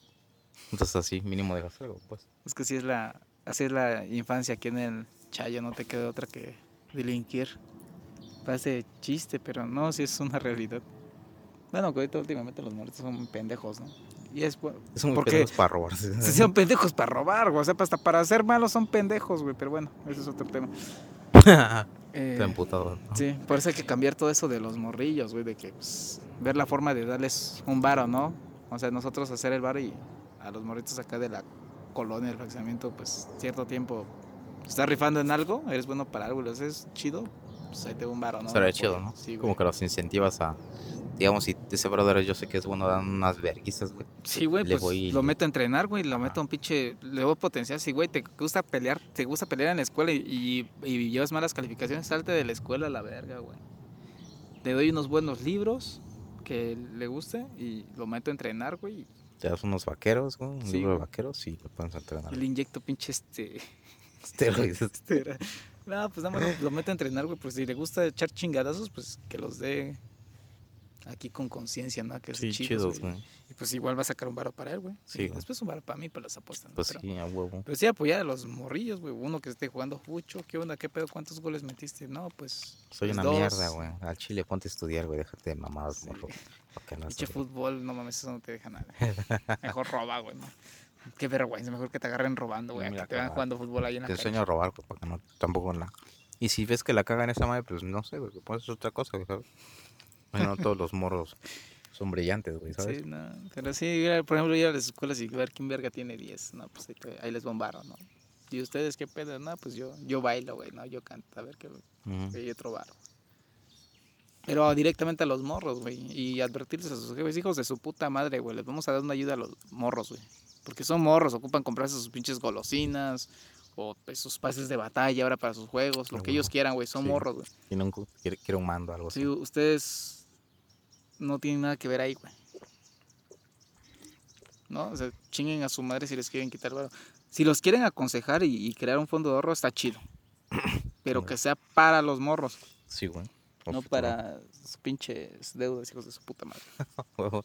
Entonces así, mínimo dejas algo, pues. Es que así es la, así es la infancia aquí en el Chayo, no te queda otra que delinquir. Parece chiste, pero no, sí es una realidad. Bueno, que ahorita últimamente los muertos son pendejos, ¿no? Y es muy Porque- pendejos para robarse. Sí, son pendejos para robar, güey. O sea, hasta para ser malos son pendejos, güey. Pero bueno, ese es otro tema. Eh, emputado, ¿no? sí, por eso hay que cambiar todo eso de los morrillos, güey. De que pues, ver la forma de darles un varo, ¿no? O sea, nosotros hacer el varo y a los morritos acá de la colonia, del fraccionamiento, pues cierto tiempo estás rifando en algo, eres bueno para algo, lo haces chido, pues ahí te un varo, ¿no? Por- chido, ¿no? Sí, Como que los incentivas a... Digamos, si ese brother yo sé que es bueno, dan unas verguizas, güey. Sí, güey, pues voy- lo meto a entrenar, güey, lo meto a un pinche, le voy a potenciar, si güey, te gusta pelear, te gusta pelear en la escuela y, y- y llevas malas calificaciones, salte de la escuela a la verga, güey. Le doy unos buenos libros que le guste y lo meto a entrenar, güey, Te das unos vaqueros, güey. Un Sí, libro de vaqueros y lo pones a entrenar. le inyecto pinche este... Esteroides. No, pues nada más lo meto a entrenar, güey, pues si le gusta echar chingadazos, pues que los dé aquí con conciencia, ¿no? Que es Sí, chido, chidos, güey. Y pues igual va a sacar un varo para él, güey. Sí, Y. Después un varo para mí, para las apuestas. ¿no? Pues Pero- sí, a huevo. Pero sí apoyar a los morrillos, güey. Uno que esté jugando fucho. ¿Qué onda? ¿Qué pedo? ¿Cuántos goles metiste? No, pues. Soy pues una dos. mierda, güey. Al chile ponte a estudiar, güey. Déjate de mamadas, Sí. morro. No Pinche fútbol, no mames, eso no te deja nada. Mejor roba, güey. ¿no? Qué vergüenza, mejor que te agarren robando, güey. Que te van cagar. jugando fútbol ahí en la Te a robar, güey, para que no, tampoco la... Y si ves que la cagan esa madre, pues no sé, güey, puedes hacer otra cosa, güey, ¿sabes? Bueno, no todos los morros son brillantes, güey, ¿sabes? Sí, no, pero sí, por ejemplo, ir a las escuelas y ver quién verga tiene 10, no, pues ahí, les bombaron, ¿no? ¿Y ustedes qué pedo? No, pues yo, yo bailo, güey, no, yo canto, a ver qué, que hay otro bar. Pero directamente a los morros, güey, y advertirles a sus jefes, hijos de su puta madre, güey, les vamos a dar una ayuda a los morros, güey. Porque son morros, ocupan comprarse sus pinches golosinas o pues, sus pases de batalla ahora para sus juegos, lo Ah, que ellos quieran, güey, son Sí. morros, güey. Y nunca quiere, quiere un mando algo así. Sí, ustedes no tienen nada que ver ahí, güey. ¿No? O sea, chinguen a su madre si les quieren quitar varo. Si los quieren aconsejar y, y crear un fondo de ahorro, está chido. Pero que sea para los morros, Sí, güey. no para sus pinches deudas, hijos de su puta madre.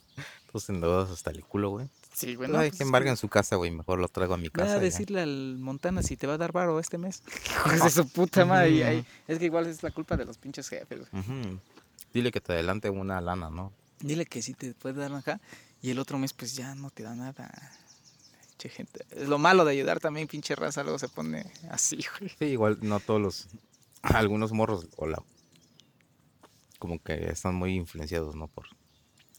Todos endeudados hasta el culo, güey. Sí, güey. Pues no, hay pues que es embargar en su casa, güey. Mejor lo traigo a mi casa. a ya. decirle al Montana si te va a dar varo este mes. Hijos de su puta madre. y ahí- Ujú. es que igual es la culpa de los pinches jefes, güey. Dile que te adelante una lana, ¿no? Dile que sí te puede dar acá y el otro mes pues ya no te da nada. Che, gente. Es lo malo de ayudar también, pinche raza, luego se pone así, güey. Sí, igual no todos los... Algunos morros, o la... Como que están muy influenciados, ¿no? Por,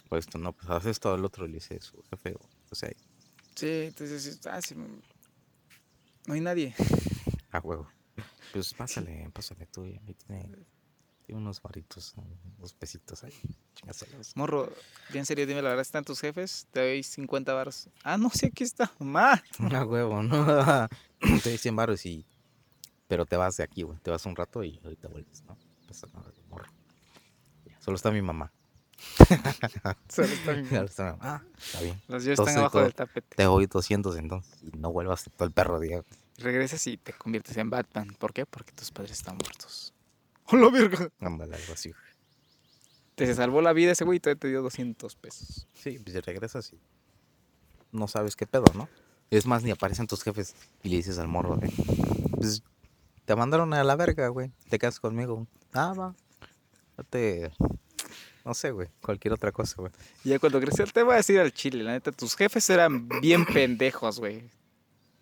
por esto, ¿no? Pues haces todo el otro, le dice su jefe. O, sea, Sí, entonces, ah, sí, no hay nadie. a huevo. Pues pásale, pásale tú. Ahí tiene, tiene unos varitos, unos pesitos ahí. Chingáselos. Morro, bien serio, dime la verdad, ¿están tus jefes? Te doy 50 baros. Ah, no, sí, aquí está. Más. A huevo, ¿no? te doy 100 baros y... Pero te vas de aquí, güey. Te vas un rato y ahorita vuelves, ¿no? No pasa nada, morro. Solo está mi mamá. Solo está mi Solo está mi mamá. Ah, está bien. Los yo están abajo del tapete. Te doy 200 entonces y no vuelvas todo el perro día. Regresas y te conviertes en Batman. ¿Por qué? Porque tus padres están muertos. ¡Hola, verga! Ándale, algo así. güey. Te salvó la vida ese güey y todavía te dio 200 pesos. Sí, pues regresas y no sabes qué pedo, ¿no? Es más, ni aparecen tus jefes y le dices al morro, güey. Pues te mandaron a la verga, güey. Te quedas conmigo. Ah, va. No te... No sé, güey. Cualquier otra cosa, güey. Y ya cuando creció, te voy a decir al chile, la neta, tus jefes eran bien pendejos, güey.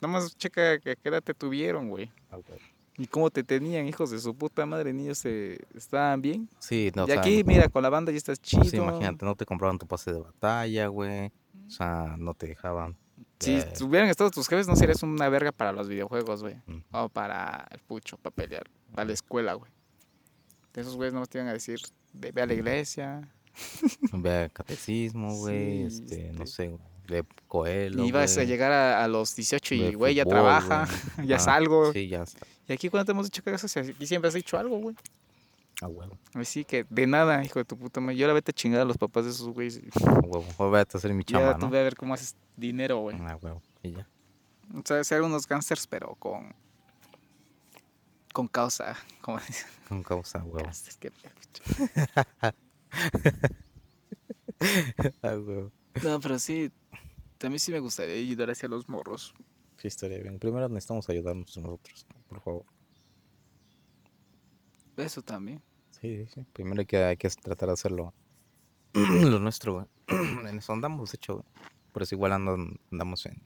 Nomás checa que qué edad te tuvieron, güey. Y cómo te tenían, hijos de su puta madre, niños se estaban bien. Sí, no, y aquí, mira, con la banda ya estás chido. sí, imagínate, no te compraban tu pase de batalla, güey. O sea, no te dejaban. Si eh, hubieran estado tus jefes, no serías una verga para los videojuegos, güey. Mm. O para el pucho, para pelear, para la escuela, güey. Esos güeyes nomás te iban a decir, ve, ve a la iglesia. Ve a catecismo, güey. Sí, este, no este. sé. De coelho. y ibas a llegar a, a los 18 y, güey, ya trabaja, ya Ah, salgo. Sí, ya está. Y aquí, cuando te hemos dicho que haces? Aquí siempre has dicho algo, güey. A huevo. Así que de nada, hijo de tu puta madre. Yo ahora vete a chingar a los papás de esos güeyes. A huevo. Voy a hacer mi Ya chamba, tú ¿no? a ver cómo haces dinero, güey. A huevo. Y ya. O sea, ser unos gangsters, pero con. Con causa. Como dicen. Con causa, a huevo. No, pero sí. Mí sí me gustaría ayudar hacia los morros. Sí, estaría bien. Primero necesitamos ayudarnos nosotros, por favor. Eso también. Sí, sí. Primero hay que, hay que tratar de hacerlo lo nuestro, güey. En eso andamos, de hecho, güey. Por eso igual andan- andamos en,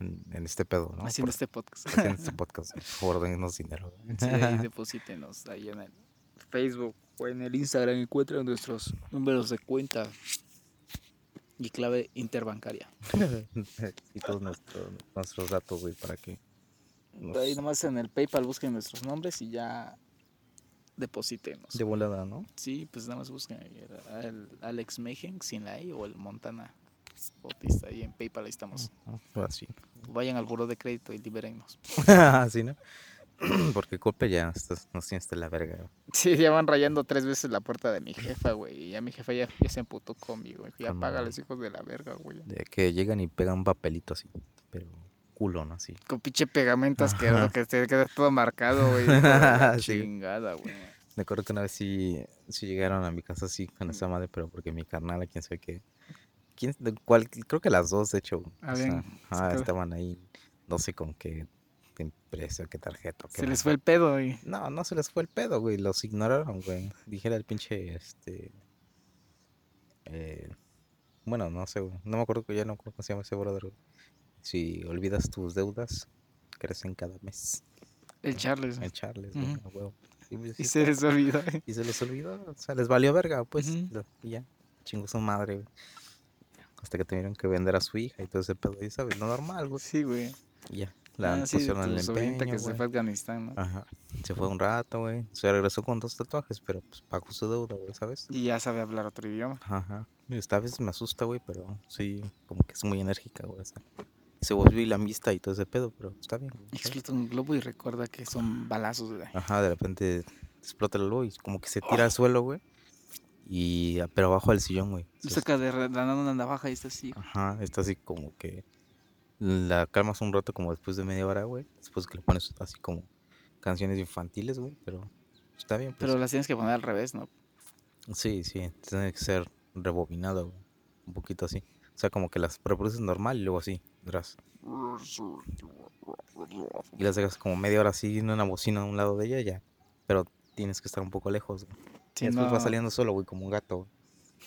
en, en este pedo, ¿no? Haciendo Por- este podcast. haciendo este podcast. Por favor, dennos dinero. Sí, ahí deposítenos ahí en el Facebook o en el Instagram. Encuentran nuestros números de cuenta y clave interbancaria. y todos nuestros, nuestros datos, güey, para que... nos- Ahí nomás en el PayPal busquen nuestros nombres y ya deposítenos. De volada, ¿no? Sí, pues nada más busquen el, Alex Mejen sin la I o el Montana Bautista. Ahí en PayPal ahí estamos. Ajá, Así. Vayan al buro de crédito y libérennos. Así, ¿no? Porque Cope ya nos tienes de la verga. güey. Sí, ya van rayando tres veces la puerta de mi jefa, güey. Y ya mi jefa ya, ya se emputó conmigo. güey. Ya paga a los hijos de la verga, güey. De que llegan y pegan un papelito así, pero culo, ¿no? Así. Con pinche pegamento asqueroso que te queda todo marcado, güey. Sí. Chingada, güey. Me acuerdo que una vez sí, sí llegaron a mi casa así con esa madre, pero porque mi carnal, quién sabe qué. ¿Quién, cuál, creo que las dos, de hecho. o sea, Habían ah, estaban ahí, no sé con qué empresa, qué tarjeta. o qué Se les fue el pedo, güey. No, no se les fue el pedo, güey. Los ignoraron, güey. Dijera el pinche, este... eh, bueno, no sé, güey. No me acuerdo que ya no cómo se llama ese brother, güey. Si olvidas tus deudas, crecen cada mes. El Charles. El Charles, güey. Y, pues, Y sí se les olvidó. Y se les olvidó, o sea, les valió verga, pues, y ya, chingó su madre, güey. Hasta que tuvieron que vender a su hija y todo ese pedo, y sabes, lo normal, güey. Sí, güey. Y ya, la Ah, sí, de pusieron en el empeño, que se fue a Afganistán, ¿no? Ajá, se fue un rato, güey. Se regresó con dos tatuajes, pero pues pagó su deuda, güey, ¿sabes? Y ya sabe hablar otro idioma. Ajá. Y esta vez me asusta, güey, pero sí, como que es muy enérgica, güey. se volvió la amistad y todo ese pedo, pero está bien. Explota un globo y recuerda que son balazos, güey. Ajá, de repente explota el globo y como que se tira al suelo, güey. Y pero abajo del sillón, güey. Saca de nada una navaja y está así. Ajá, está así como que la calmas un rato como después de media hora, güey. Después que le pones así como canciones infantiles, güey, pero está bien. Pues. Pero las tienes que poner al revés, ¿no? Sí, sí, tiene que ser rebobinado, güey, un poquito así. O sea, como que las reproduces normal y luego así, atrás. Y las dejas como media hora así en una bocina a un lado de ella, ya. Pero tienes que estar un poco lejos, güey. Si y después no- va saliendo solo, güey, como un gato, güey.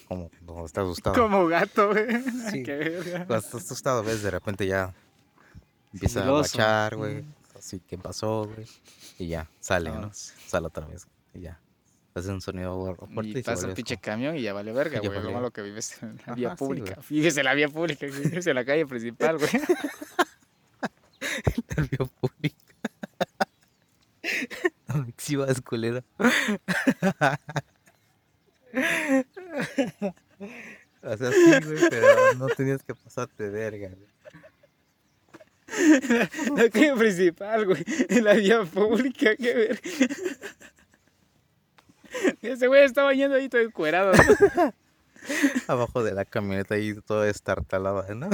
Como cuando está asustado. Como gato, güey. Sí. Qué verga. Cuando estás asustado, ves, de repente ya empieza a bachar, güey. Ujú. Así, ¿qué pasó, güey? Y ya, sale, ¿no? Vámonos. Sale otra vez. Y ya. Hace un sonido fu- fuerte y, Y pasa un pinche como- camión y ya vale verga, güey. Lo valió. malo que vives en la Ajá, vía sí, pública. Vives en la vía pública, vives en la calle principal, güey. La vía pública. No me exhibas, culero. O sea, sí, güey, pero no tenías que pasarte verga, güey. La calle principal, güey. En la vía pública, qué verga. Ese güey está bañando ahí todo encuerado. ¿no? Abajo de la camioneta ahí todo estartalado, ¿no?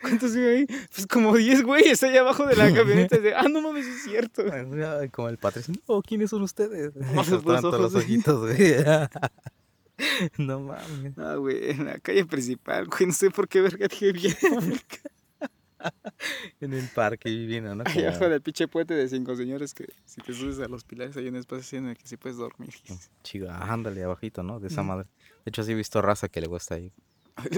¿Cuántos vive ahí? Pues como 10 güeyes ahí abajo de la camioneta. De, ah, no mames, es cierto. Ay, Como el patricio. No, ¿quiénes son ustedes? Los todos los ojos, ojitos, güey. No mames. Ah, güey, en la calle principal, güey. No sé por qué verga dije pública. En el parque divino, ¿no? Como- abajo del pinche puente de cinco señores que si te subes a los pilares hay un espacio así en el que sí puedes dormir. Chido, ándale abajito, ¿no? De esa madre. De hecho, sí he visto raza que le gusta ahí.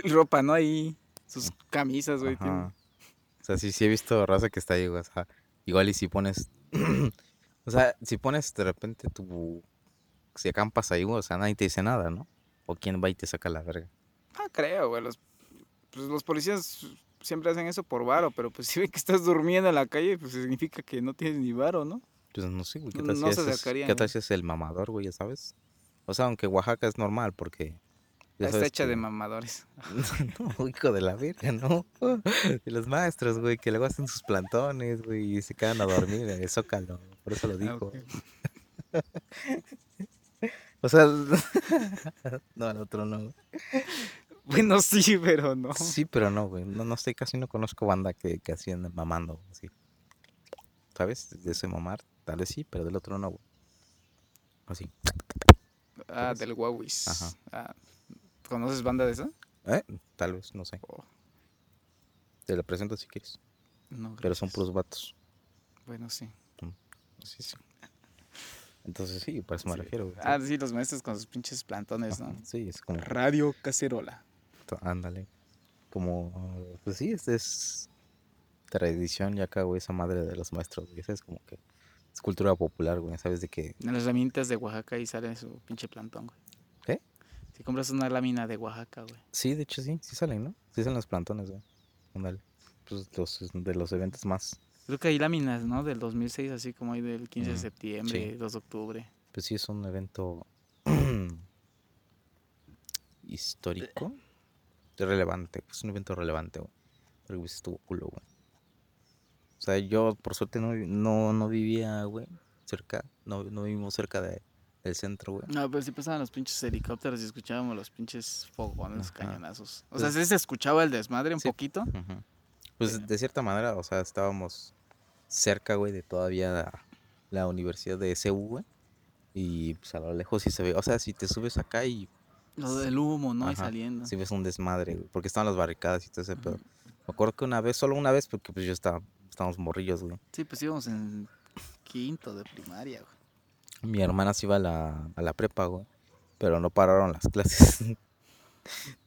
Ropa, ¿no? Ahí sus camisas, güey. tienen-. O sea, sí, sí he visto raza que está ahí, güey. O sea, igual y si pones. o sea, si pones de repente tu. Si acampas ahí, güey, o sea, nadie te dice nada, ¿no? O quién va y te saca la verga. Ah, creo, güey. Los, pues, los policías siempre hacen eso por varo, pero pues si ven que estás durmiendo en la calle, pues significa que no tienes ni varo, ¿no? Pues no sé, güey. ¿Qué tal no si se es- ¿Qué tal si es el mamador, güey, ya sabes? O sea, aunque Oaxaca es normal porque. Ya Está hecha de mamadores. No, hijo de la verga, no. De los maestros, güey, que luego hacen sus plantones, güey, y se quedan a dormir en el zócalo. Por eso lo Ah, digo. ok. O sea, no, el otro no. Bueno, sí, pero no. Sí, pero no, güey. No, no sé, casi no conozco banda que, que así mamando, así. ¿Sabes? De ese mamar, tal vez sí, pero del otro no, güey. Así. Ah, del Huawis. Ajá. Ah, ¿Conoces banda de esa? ¿Eh? Tal vez, no sé. Oh, Te la presento si quieres. no, Pero son gracias. puros vatos. Bueno, sí. Sí, sí. Entonces sí, por eso me Sí. refiero, güey. Ah, sí, los maestros con sus pinches plantones, ¿no? Sí, es como. Radio Cacerola. Ándale. Como, pues sí, es, es tradición ya acá, güey, esa madre de los maestros, güey. Es como que es cultura popular, güey. ¿Sabes de qué? En las herramientas de Oaxaca y sale su pinche plantón, güey. Si compras una lámina de Oaxaca, güey. Sí, de hecho sí, sí salen, ¿no? Sí salen los plantones, güey. Ándale. Pues los, de los eventos más, Creo que hay láminas, ¿no? Del 2006, así como hay del 15 de Mm, septiembre, sí. 2 de octubre. pues sí es un evento histórico, relevante, es un evento relevante, güey. Pero güey, estuvo culo, güey. O sea, yo por suerte no, no, no vivía, güey, cerca, no, no vivimos cerca de, del centro, güey. No, pero sí pasaban los pinches helicópteros y escuchábamos los pinches fogones, los cañonazos. O Pues- sea, sí se escuchaba el desmadre un Sí. poquito. Pues Pero- de cierta manera, o sea, estábamos cerca, güey, de todavía la, la universidad de SU, güey. Y pues a lo lejos sí se ve, o sea, si te subes acá y Lo del humo, ¿no? Y Ajá, saliendo. si ves un desmadre, güey, porque estaban las barricadas y todo ese pedo. Me acuerdo que una vez, solo una vez, porque pues yo estaba, estábamos morrillos, güey. Sí, pues íbamos en quinto de primaria, güey. Mi hermana se iba a la, a la prepa, güey, pero no pararon las clases.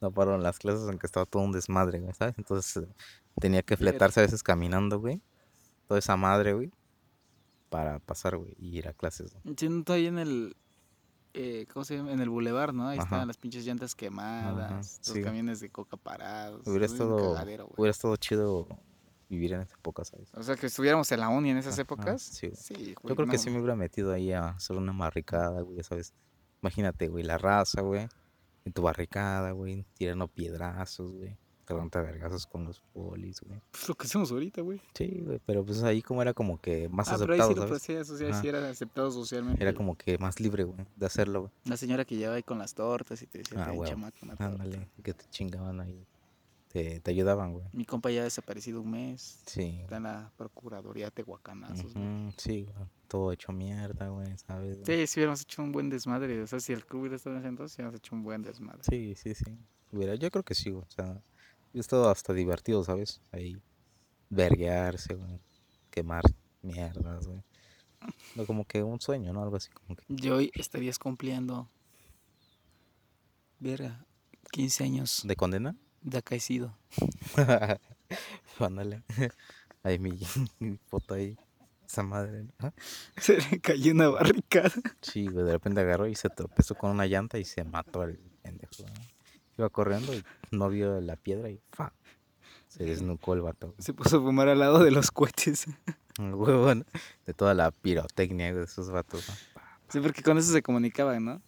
no pararon las clases aunque estaba todo un desmadre, güey, ¿sabes? Entonces tenía que fletarse a veces caminando, güey. Toda esa madre, güey. Para pasar, güey, y ir a clases. ¿no? está ahí en el, eh, ¿cómo se llama? En el bulevar, ¿no? Ahí están las pinches llantas quemadas, los camiones de coca parados. Hubiera estado, hubiera estado chido vivir en esa época, ¿sabes? O sea, que estuviéramos en la uni en esas épocas. Sí, sí Yo creo que sí me hubiera metido ahí a hacer una marricada, güey, ¿sabes? Imagínate, güey, la raza, güey, en tu barricada, güey, tirando piedrazos, güey levanta vergazos con los polis, güey. Pues lo que hacemos ahorita, güey. Sí, güey, pero pues ahí como era como que más ah, aceptado, pero ahí sí lo sí era aceptado socialmente. Era como que más libre, güey, de hacerlo, güey. La señora que llevaba ahí con las tortas y te decía, ah, güey. Ándale, que te chingaban ahí. Te, te, ayudaban, güey. Mi compa ya ha desaparecido un mes. Sí. Está en la Procuraduría de Tehuacanazos, Sí, güey. Todo hecho mierda, güey, ¿sabes? Sí, sí hubiéramos hecho un buen desmadre. O sea, si el club hubiera estado en ese entonces, hubiéramos hecho un buen desmadre. Sí, sí, sí. Hubiera, yo creo que sí, güey. O sea, es todo hasta divertido, ¿sabes? Ahí verguearse, güey. Quemar mierdas, güey. No, como que un sueño, ¿no? Algo así como que. Yo hoy estarías cumpliendo. Verga, 15 años. ¿De condena? De acaecido. Ándale. Ahí mi, foto ahí. Esa madre, ¿no? Se le cayó una barricada. Sí, güey, de repente agarró y se tropezó con una llanta y se mató al pendejo. Iba corriendo y no vio la piedra y ¡fa! se desnucó el vato. Se puso a fumar al lado de los cohetes. El huevo, De toda la pirotecnia de esos vatos. Sí, porque con eso se comunicaban, ¿no?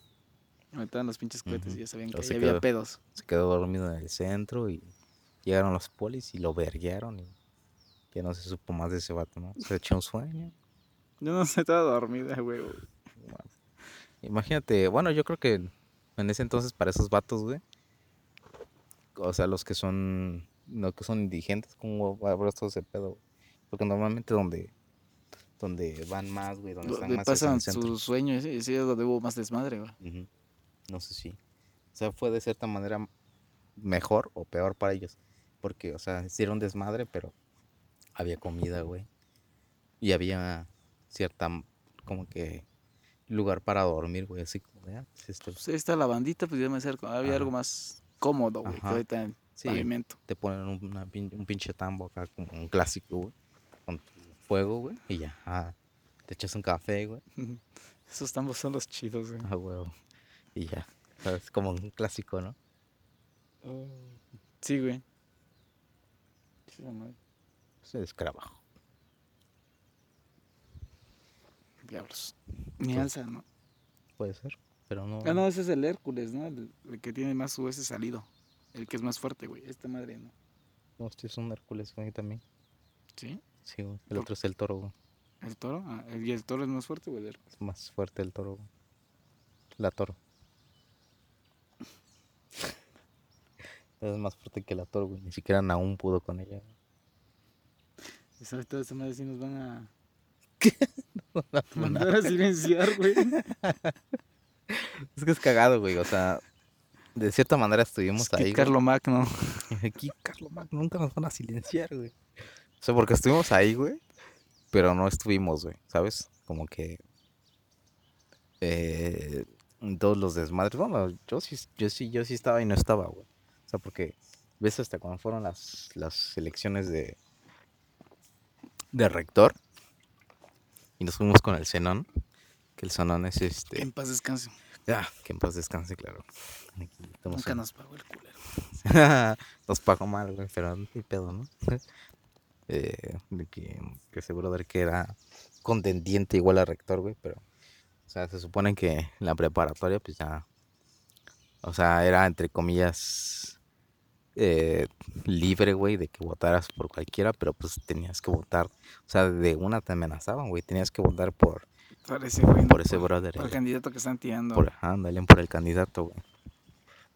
Metían los pinches cohetes y ya sabían que había pedos. Se quedó dormido en el centro y llegaron los polis y lo verguearon y ya no se supo más de ese vato, ¿no? Se echó un sueño. Yo no sé, estaba dormida, güey. Imagínate, bueno, yo creo que en ese entonces para esos vatos, güey, o sea, los que son, no que son indigentes, como todo ese pedo, porque normalmente donde, donde van más, güey, donde están más pasan sus sueños, sí, sí, es donde hubo más desmadre, güey. No sé si, o sea, fue de cierta manera mejor o peor para ellos, porque, o sea, hicieron desmadre, pero había comida, güey, y había cierta, como que, lugar para dormir, güey, así como de, ah, pues esto. Pues está la bandita, pues ya me acerco, había algo más cómodo, güey, ahorita en sí, pavimento. Te ponen un pinche tambo acá, como un clásico, güey, con fuego, güey, y ya, ah, te echas un café, güey. Esos tambos son los chidos, güey. Ah, güey, y ya, es como un clásico, ¿no? Oh, sí, güey. Ese es escarabajo. Diablos. Ni alza, ¿no? Puede ser. Pero no. Ah, no, ese es el Hércules, ¿no? El, que tiene más US salido. El que es más fuerte, güey. Esta madre, ¿no? No, este es un Hércules, güey, también. ¿Sí? Sí, güey. El otro es el toro, güey. ¿El toro? Ah, ¿Y el toro es más fuerte, güey? Es más fuerte el toro, güey. La toro. Es más fuerte que la toro, güey. Ni siquiera aún pudo con ella. ¿Y sabes toda esa madre si nos van a. ¿Qué? Mandar a silenciar, güey. Es que es cagado, güey. O sea, de cierta manera estuvimos es ahí. Carlo Magno. Aquí Carlo Magno nunca nos van a silenciar, güey. O sea, porque estuvimos ahí, güey. Pero no estuvimos, güey. ¿Sabes? Como que. Eh, todos los desmadres. Bueno, yo sí, yo sí, yo sí estaba y no estaba, güey. O sea, porque ves hasta cuando fueron las, las elecciones de. de rector. Y nos fuimos con el Zenón el sonón es este. Que en paz descanse. Ah, que en paz descanse, claro. Nunca nos pagó el culero. nos pagó mal, güey, pero no pedo, ¿no? eh, de que, que seguro de que era contendiente igual a rector, güey, pero. O sea, se supone que la preparatoria, pues ya. O sea, era entre comillas. Eh, libre, güey, de que votaras por cualquiera, pero pues tenías que votar. O sea, de una te amenazaban, güey, tenías que votar por por ese güey. Por ese brother. Por el candidato que están tirando. Por, ándale, por el candidato, güey.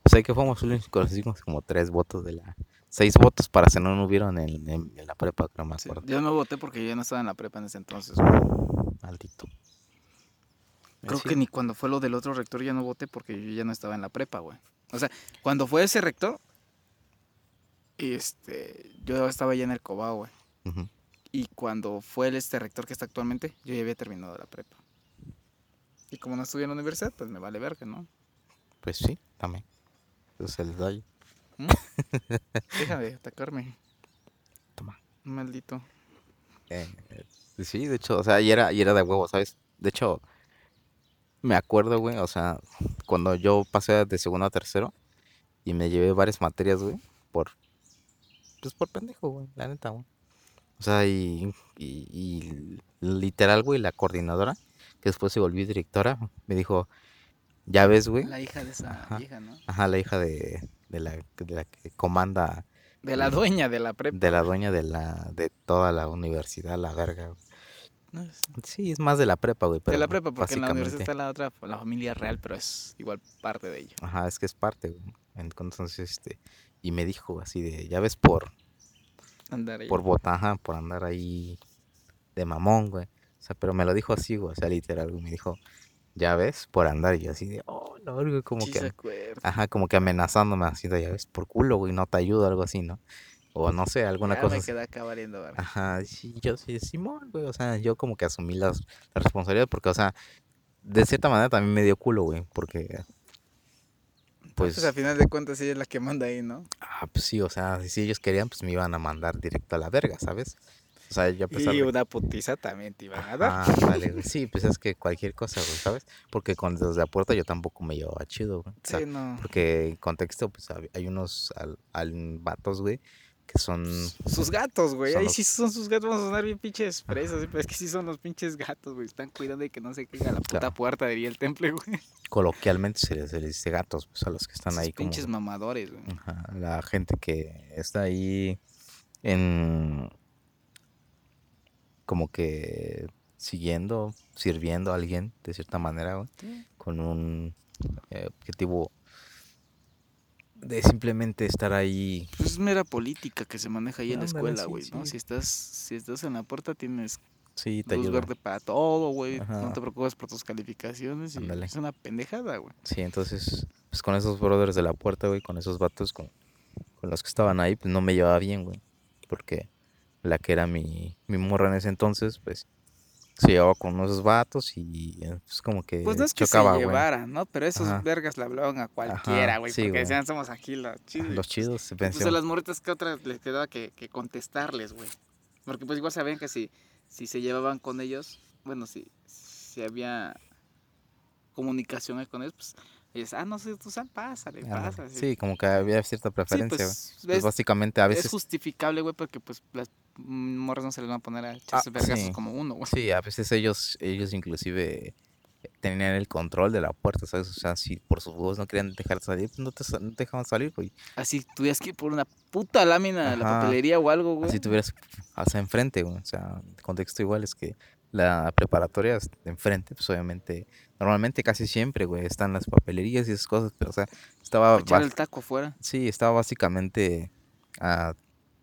O sea, que fuimos conseguimos como tres votos de la... Seis votos para si no, no hubieron en, en, la prepa, creo me acuerdo. yo no voté porque yo no estaba en la prepa en ese entonces. Maldito. Creo que ni cuando fue lo del otro rector ya no voté porque yo ya no estaba en la prepa, güey. O sea, cuando fue ese rector, este, yo estaba ya en el Cobao, güey. Y cuando fue el este rector que está actualmente, yo ya había terminado la prepa. Y como no estudié en la universidad, pues me vale verga, ¿no? Pues sí, también. Es el detalle. ¿Mm? Deja de atacarme. Toma. Maldito. Eh, sí, de hecho, o sea, y era, y era de huevo, ¿sabes? De hecho, me acuerdo, güey, o sea, cuando yo pasé de segundo a tercero y me llevé varias materias, güey, por, pues por pendejo, güey, la neta, güey. O sea, y, y, y literal, güey, la coordinadora, que después se volvió directora, me dijo, ya ves, güey. La hija de esa Ajá. vieja, ¿no? Ajá, la hija de, de, la, de la que comanda, De la dueña de la prepa. de la dueña de la, de toda la universidad, la verga. güey. Sí, es más de la prepa, güey, pero de la prepa, porque en la universidad está la otra, la familia real, pero es igual parte de ello. Ajá, es que es parte, güey. Entonces, este, y me dijo así de, ya ves por, Andar ahí. por botaja, por andar ahí de mamón, güey. O sea, pero me lo dijo así, güey, o sea, literal, güey, me dijo, ya ves, por andar, y yo así de, oh, no, güey, como Sí que, ajá, como que amenazándome así de, ya ves, por culo, güey, no te ayudo, algo así, ¿no? O no sé, alguna Ya cosa me queda acá valiendo. Ajá, sí, yo sí, Simón, güey, o sea, yo como que asumí las, la responsabilidad porque, o sea, de cierta manera también me dio culo, güey, porque, Pues, pues, a final de cuentas ella es la que manda ahí, ¿no? ah, pues sí, o sea, si ellos querían, pues me iban a mandar directo a la verga, ¿sabes? O sea, yo a pesar Y de... una putiza también te iban a dar. Ah, vale, güey, sí, pues es que cualquier cosa, güey, ¿sabes? Porque con los de la puerta yo tampoco me llevaba chido, güey. O sea, sí, no. porque en contexto, pues hay unos al, al- vatos, güey, que son... Sus gatos, güey. Ahí los- sí son sus gatos. Vamos a sonar bien pinches presos. ¿sí? Pero es que sí son los pinches gatos, güey. Están cuidando de que no se caiga la puta Claro. puerta, diría el temple, güey. Coloquialmente se les, se les dice gatos, pues a los que están Esos ahí como... pinches mamadores, güey. Ajá, la gente que está ahí en como que siguiendo, sirviendo a alguien de cierta manera, güey, con un eh, objetivo de simplemente estar ahí. Pues es mera política que se maneja ahí en la escuela, sí, güey, ¿no? sí. Si estás, si estás en la puerta tienes Sí, te luz ayuda. verde para todo, güey. No te preocupes por tus calificaciones y es una pendejada, güey. Sí, entonces, pues con esos brothers de la puerta, güey, con esos vatos con, con los que estaban ahí, pues no me llevaba bien, güey. Porque la que era mi, mi morra en ese entonces, pues se llevaba con esos vatos y eh, pues como que Pues no es que chocaba, se güey. llevaran, ¿no? Pero esos Ajá. vergas le hablaban a cualquiera, Ajá, güey. sí, porque güey. decían, somos aquí los chidos. Los chidos se Pues a pensaban. las morritas, ¿qué otras les quedaba que, que contestarles, güey? Porque pues igual sabían que si, si se llevaban con ellos, bueno, si, si había comunicación ahí con ellos, pues ellos, ah, no sé, tú sal, pásale, Ándale. pasa. Sí, como que había cierta Sí, preferencia, güey. pues, Pues es, básicamente a es veces, justificable, güey, porque pues las morras no se les van a poner a echarse vergazos sí. como uno, güey. sí, a veces ellos, ellos inclusive tenían el control de la puerta, ¿sabes? O sea, si por sus huevos no querían dejar salir, pues no te, no te dejaban salir, güey. Así tuvieras que ir por una puta lámina de la papelería o algo, güey. Así tuvieras hacia enfrente, güey. O sea, el contexto igual es que la preparatoria de enfrente, pues obviamente, normalmente casi siempre, güey, están las papelerías y esas cosas, pero o sea, estaba, Echar el taco afuera. sí, estaba básicamente a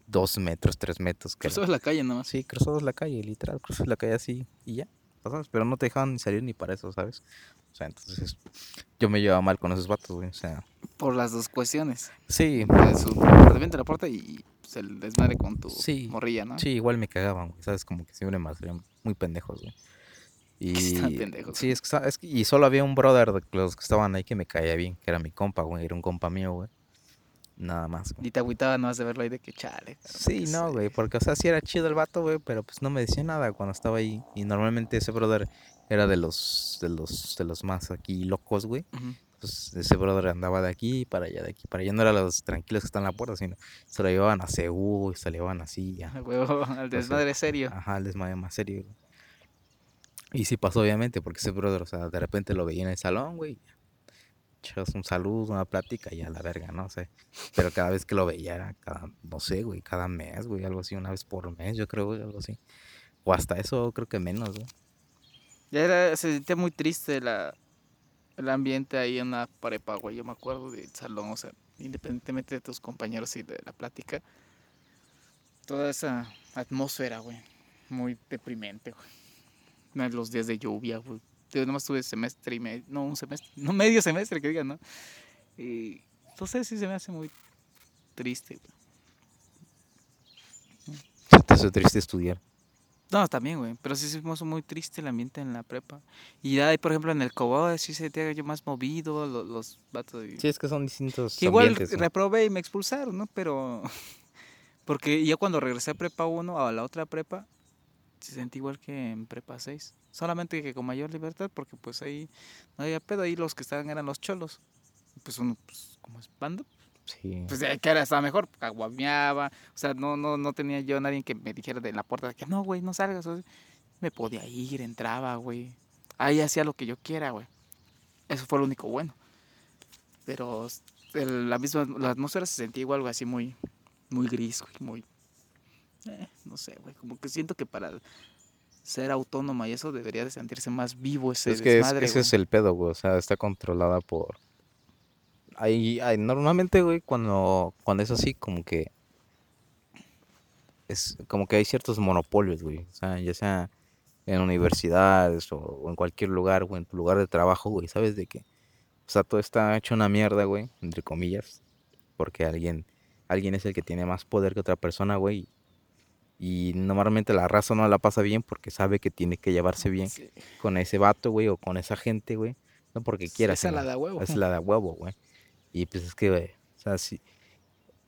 dos metros, tres metros. Cruzabas la calle nomás. Sí, cruzabas la calle, literal, cruzas la calle así y ya, pasabas, pero no te dejaban ni salir ni para eso, ¿sabes? O sea, entonces yo me llevaba mal con esos vatos, güey, o sea, Por las dos cuestiones. sí, su la puerta y pues, el desmadre con tu Sí, morrilla, ¿no? Sí, igual me cagaban, güey, ¿sabes? Como que siempre me hacían muy pendejos, güey. Y Están pendejos. sí, es que, es que- y solo había un brother de los que estaban ahí que me caía bien, que era mi compa, güey, era un compa mío, güey. Nada más, güey. Y te agüitaba nomás de verlo ahí de que chale. Sí, que no, se- güey, porque, o sea, sí era chido el vato, güey, pero pues no me decía nada cuando estaba ahí. Y normalmente ese brother era de los, de los, de los más aquí locos, güey. Ujú. Entonces ese brother andaba de aquí para allá, de aquí para allá. No era los tranquilos que están en la puerta, sino se lo llevaban a Ceú y se lo llevaban así, ya. A huevo, al desmadre serio. Ajá, el desmadre más serio. Y sí pasó, obviamente, porque ese brother, o sea, de repente lo veía en el salón, güey. Echabas un saludo, una plática y a la verga, no sé. Pero cada vez que lo veía era cada, no sé, güey, cada mes, güey, algo así, una vez por mes, yo creo, güey, algo así. O hasta eso, creo que menos, güey. Ya era, se sentía muy triste la, el ambiente ahí en la prepa, güey. Yo me acuerdo del salón, o sea, independientemente de tus compañeros y de la plática, toda esa atmósfera, güey, muy deprimente, güey. Los días de lluvia, güey. Yo nomás tuve semestre y medio, no, un semestre, no medio semestre, que digan, ¿no? Y entonces sí se me hace muy triste, güey. Se te hace triste estudiar. No, también, güey. Pero sí se puso muy triste el ambiente en la prepa. Y ya, por ejemplo, en el Cobol sí se sentía yo más movido, los, los vatos. Sí, es que son distintos que igual ambientes, ¿no? reprobé y me expulsaron, ¿no? Pero... Porque ya cuando regresé a prepa 1 a la otra prepa, se sentí igual que en prepa 6. Solamente que con mayor libertad, porque pues ahí no había pedo. Ahí los que estaban eran los cholos. Pues uno, pues, como es bando, Sí. pues eh, que era, estaba mejor, aguameaba, o sea, no, no, no tenía yo nadie que me dijera de la puerta que no, güey, no salgas, o sea, me podía ir, entraba, güey, ahí hacía lo que yo quiera, güey, eso fue lo único bueno, pero el- la misma, la atmósfera se sentía igual, algo así muy, muy gris, güey, muy, eh, no sé, güey, como que siento que para ser autónoma y eso debería de sentirse más vivo ese Es que es- desmadre, ese güey. es el pedo, güey. O sea, está controlada por. Ahí, ahí, normalmente, güey, cuando, cuando es así, como que. Es como que hay ciertos monopolios, güey. O sea, ya sea en universidades o, o en cualquier lugar, o en tu lugar de trabajo, güey. ¿Sabes de qué? O sea, todo está hecho una mierda, güey, entre comillas. Porque alguien, alguien es el que tiene más poder que otra persona, güey. Y normalmente la raza no la pasa bien porque sabe que tiene que llevarse bien Sí. con ese vato, güey, o con esa gente, güey. No porque quiera, Esa sino la da huevo. es la de huevo, güey. Y pues es que, güey, o sea, sí.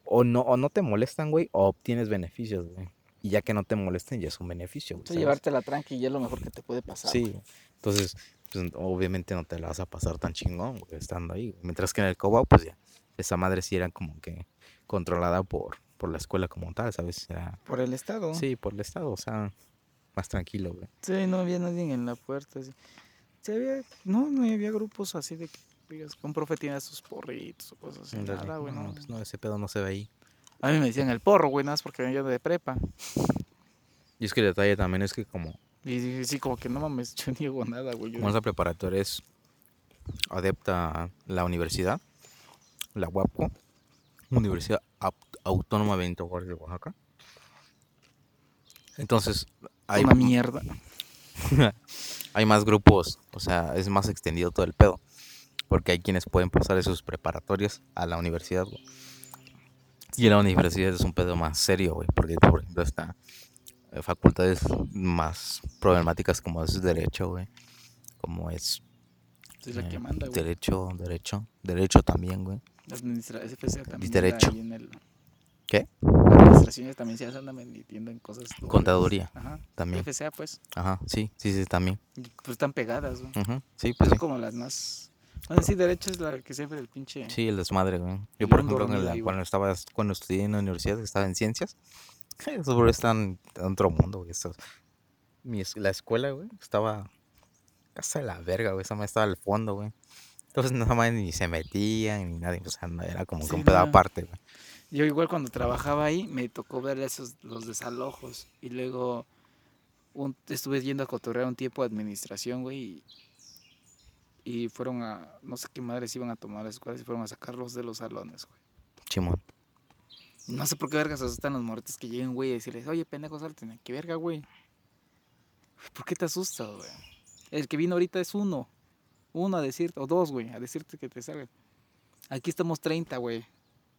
O no, o no te molestan, güey, o obtienes beneficios, güey. Y ya que no te molesten, ya es un beneficio, güey. Llevártela tranqui y es lo mejor que te puede pasar. Sí. Entonces, pues obviamente no te la vas a pasar tan chingón, güey, estando ahí. Mientras que en el Cobao, pues ya, esa madre sí era como que controlada por, por la escuela como tal, ¿sabes? Era, Por el estado. sí, por el Estado, o sea, más tranquilo, güey. Sí, no había nadie en la puerta. Sí, Sí había, no, no había grupos así de que digas, un profe tiene sus porritos o cosas así. Nada, güey, no, no. pues no, ese pedo no se ve ahí. A mí me decían el porro, güey, nada más porque venía de prepa. Y es que el detalle también es que como Y dije, sí, como que no mames, yo ni hago nada, güey. Como esa preparatoria es adepta a la universidad, la UAPCO, Universidad Aut- Autónoma Benito Juárez de Oaxaca. Entonces, hay, Una mierda. hay más grupos, o sea, es más extendido todo el pedo. Porque hay quienes pueden pasar de sus preparatorias a la universidad, güey. Y en la universidad es un pedo más serio, güey. Porque, por ejemplo, está eh, facultades más problemáticas como es derecho, güey. Como es Sí, es la que eh, manda, güey. Derecho, derecho, derecho también, güey. Administra FCA también. derecho. en el- ¿Qué? La administración también se anda metiendo en cosas. duras. Contaduría, Ajá. también. FCA, pues. Ajá, sí, sí, sí, también. Pues están pegadas, güey. Ujú, Sí, Pues pues son sí. como las más. Bueno, sí, derecho es la que siempre el pinche. Sí, el desmadre, güey. Yo, por un ejemplo, en la- cuando estaba, cuando estudié en la universidad, estaba en ciencias, esos güeyes están en otro mundo, güey. estos- mi la escuela, güey, estaba casa de la verga, güey. Esa madre estaba al fondo, güey. Entonces, nada más ni se metían ni nada. O sea, no, era como que Sí, un pedo no. aparte, güey. Yo igual cuando trabajaba ahí me tocó ver esos los desalojos y luego un- estuve yendo a cotorrear un tiempo de administración, güey, y, y fueron a no sé qué madres iban a tomar las escuelas y fueron a sacarlos de los salones, güey. Chimón. No sé por qué vergas asustan los morritos que lleguen, güey, y decirles, "Oye, pendejo, salte, qué verga, güey." ¿Por qué te asustas, güey? El que vino ahorita es uno. Uno a decirte, o dos, güey, a decirte que te salgan. Aquí estamos 30, güey.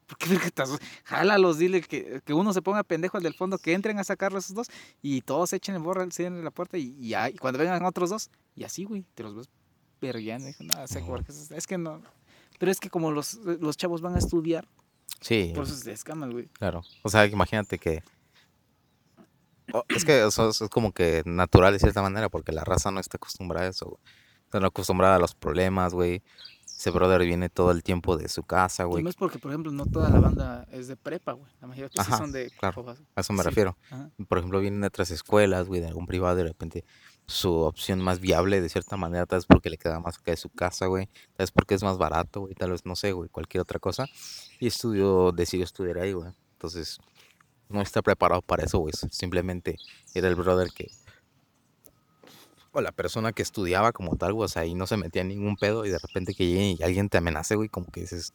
¿Por qué verga te asustas? Jálalos, dile que, que uno se ponga pendejo al del fondo, que entren a sacarlo esos dos y todos echen el borra, cierren la puerta y, y, ya, y cuando vengan otros dos, y así, güey, te los ves vergueando. Dijo, nada, sé, Ujú. porque es, que no. Pero es que como los, los chavos van a estudiar, Sí, por eso se escaman, güey. claro. O sea, imagínate que. es que eso es, es como que natural de cierta manera, porque la raza no está acostumbrada a eso, güey. Está no acostumbrada a los problemas, güey. Ese brother viene todo el tiempo de su casa, Y güey. no es porque, por ejemplo, no toda la banda es de prepa, güey. La mayoría pues, sí Ajá, son de... claro. A eso me Sí. refiero. Ajá. Por ejemplo, vienen de otras escuelas, güey, de algún privado, de repente su opción más viable de cierta manera, tal vez porque le queda más cerca de su casa, güey, tal vez porque es más barato, güey, tal vez, no sé, güey, cualquier otra cosa. Y estudió, decidió estudiar ahí, güey. Entonces, no está preparado para eso, güey. Simplemente era el brother que... O la persona que estudiaba como tal, güey, o sea, y no se metía en ningún pedo y de repente que llegue y alguien te amenace, güey, como que dices,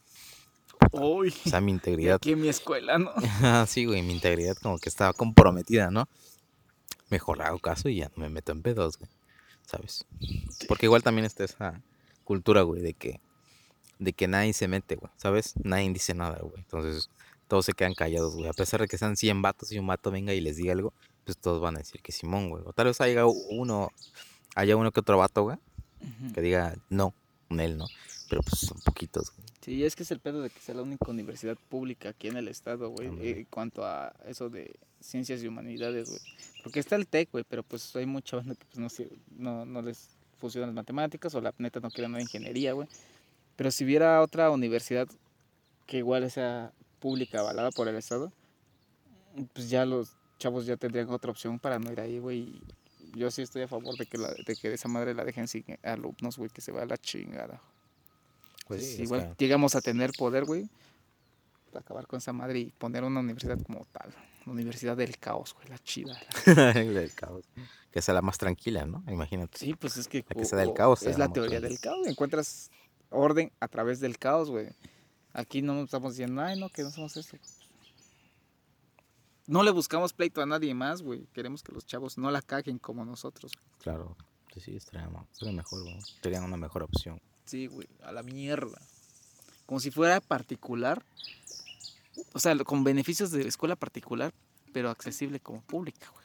Uy, o sea, mi integridad aquí en mi escuela, ¿no? Ah, sí, güey, mi integridad como que estaba comprometida, ¿no? Mejor hago caso y ya no me meto en pedos, güey. ¿Sabes? Porque igual también está esa cultura, güey, de que, de que nadie se mete, güey, ¿sabes? Nadie dice nada, güey. Entonces, todos se quedan callados, güey. A pesar de que sean 100 vatos y un vato venga y les diga algo, pues todos van a decir que Simón, güey. O tal vez haya uno, haya uno que otro vato, güey, que diga no, con él no. Pero pues son poquitos, güey. Sí, es que es el pedo de que sea la única universidad pública aquí en el estado, güey, eh, en cuanto a eso de ciencias y humanidades, güey. Porque está el TEC, güey, pero pues hay mucha banda que pues no, no, no les funcionan las matemáticas o la neta no quieren una ingeniería, güey. Pero si hubiera otra universidad que igual sea pública avalada por el Estado, pues ya los chavos ya tendrían otra opción para no ir ahí, güey. Yo sí estoy a favor de que, la, de que esa madre la dejen sin alumnos, güey, que se va a la chingada. Pues igual llegamos a tener poder, güey, acabar con esa madre y poner una universidad como tal. La universidad del caos, güey, la chida. del caos. Que sea la más tranquila, ¿no? Imagínate. Sí, pues es que... que sea del caos. Es la teoría del caos. Encuentras orden a través del caos, güey. Aquí no estamos diciendo, ay, no, que no somos esto. No le buscamos pleito a nadie más, güey. Queremos que los chavos no la caguen como nosotros. Claro, sí, sí, estaría, mejor, güey. Sería una mejor opción. Sí, güey, a la mierda. Como si fuera particular. O sea, con beneficios de escuela particular, pero accesible como pública, güey.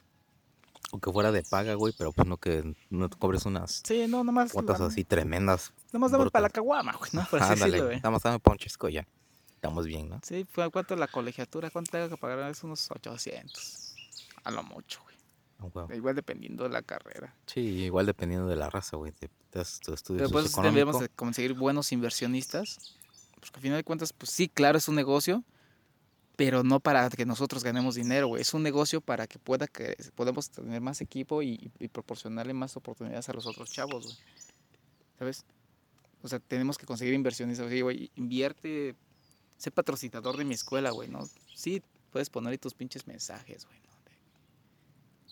O que fuera de paga, güey, pero pues no que no te cobres unas sí, no, nomás cuotas así tremendas. Nomás dame para la caguama, güey, ¿no? Por Ándale, güey. Nada más dame ponchesco ya. Estamos bien, ¿no? Sí, ¿cuánto la colegiatura? ¿Cuánto tengo que pagar? Es unos 800. A lo mucho, igual dependiendo de la carrera. Sí, igual dependiendo de la raza, güey. De, tu estudio Pero pues debemos de conseguir buenos inversionistas. Porque al final de cuentas, pues sí, claro, es un negocio pero no para que nosotros ganemos dinero, güey. Es un negocio para que pueda que podamos tener más equipo y, proporcionarle más oportunidades a los otros chavos, güey. ¿Sabes? O sea, tenemos que conseguir inversiones. O güey, invierte, sé patrocinador de mi escuela, güey, ¿no? Sí, puedes poner ahí tus pinches mensajes, güey,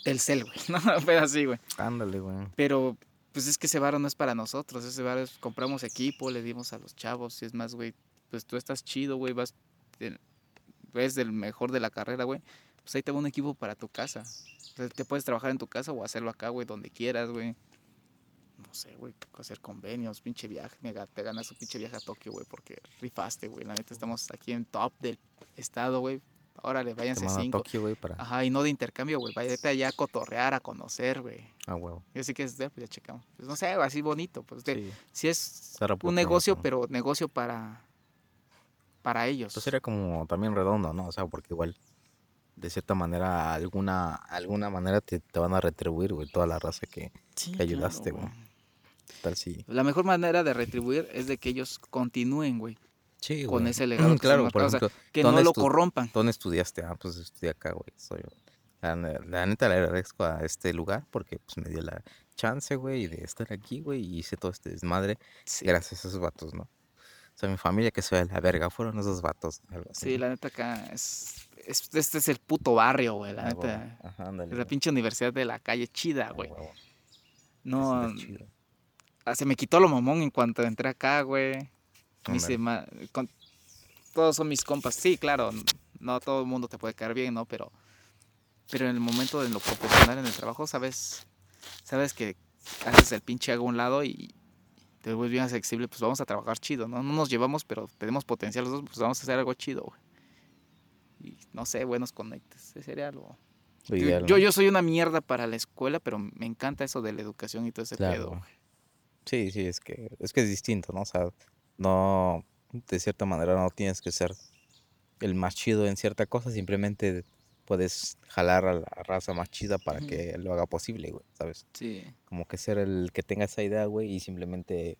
¿no? El cel, güey, ¿no? Pero así, güey. Ándale, güey. Pero, pues es que ese bar no es para nosotros. Ese bar es, compramos equipo, le dimos a los chavos. Y es más, güey, pues tú estás chido, güey, vas ves del mejor de la carrera, güey, pues ahí te va un equipo para tu casa. O sea, te puedes trabajar en tu casa o hacerlo acá, güey, donde quieras, güey. No sé, güey, hacer convenios, pinche viaje, te ganas un pinche viaje a Tokio, güey, porque rifaste, güey. La neta estamos aquí en top del estado, güey. Órale, váyanse cinco. Tokio, güey, para... Ajá, y no de intercambio, güey. Váyate allá a cotorrear, a conocer, güey. Ah, huevo. Yo sí que es de, pues ya checamos. Pues no sé, así bonito. Pues de, sí. es un negocio, pero negocio para para ellos. Pues sería como también redondo, ¿no? O sea, porque igual, de cierta manera, alguna, alguna manera te, van a retribuir, güey, toda la raza que, ayudaste, güey. Tal sí. La mejor manera de retribuir es de que ellos continúen, güey. Sí, güey. Con ese legado. claro, por ejemplo, que no lo corrompan. ¿Dónde estudiaste? Ah, pues estudié acá, güey. Soy la, la, neta le agradezco a este lugar porque pues me dio la chance, güey, de estar aquí, güey, y hice todo este desmadre gracias a esos vatos, ¿no? O sea, mi familia que se ve la verga, fueron esos vatos. Sí, la neta acá es, Este es el puto barrio, güey, la ah, neta. Ajá, es la pinche universidad de la calle chida, ah, güey. No. Ah, se me quitó lo mamón en cuanto entré acá, güey. Todos son mis compas. Sí, claro, no todo el mundo te puede caer bien, ¿no? Pero, pero en el momento de lo profesional en el trabajo, sabes, sabes que haces el pinche hago un lado y, te vuelves bien accesible, pues vamos a trabajar chido, ¿no? No nos llevamos, pero tenemos potencial los dos, pues vamos a hacer algo chido, güey. Y no sé, buenos conectes, ese sería algo. Yo, yo, soy una mierda para la escuela, pero me encanta eso de la educación y todo ese pedo, güey. Sí, sí, es que, es que es distinto, ¿no? O sea, no, de cierta manera no tienes que ser el más chido en cierta cosa, simplemente puedes jalar a la raza más chida para que lo haga posible, güey, ¿sabes? Sí. Como que ser el que tenga esa idea, güey, y simplemente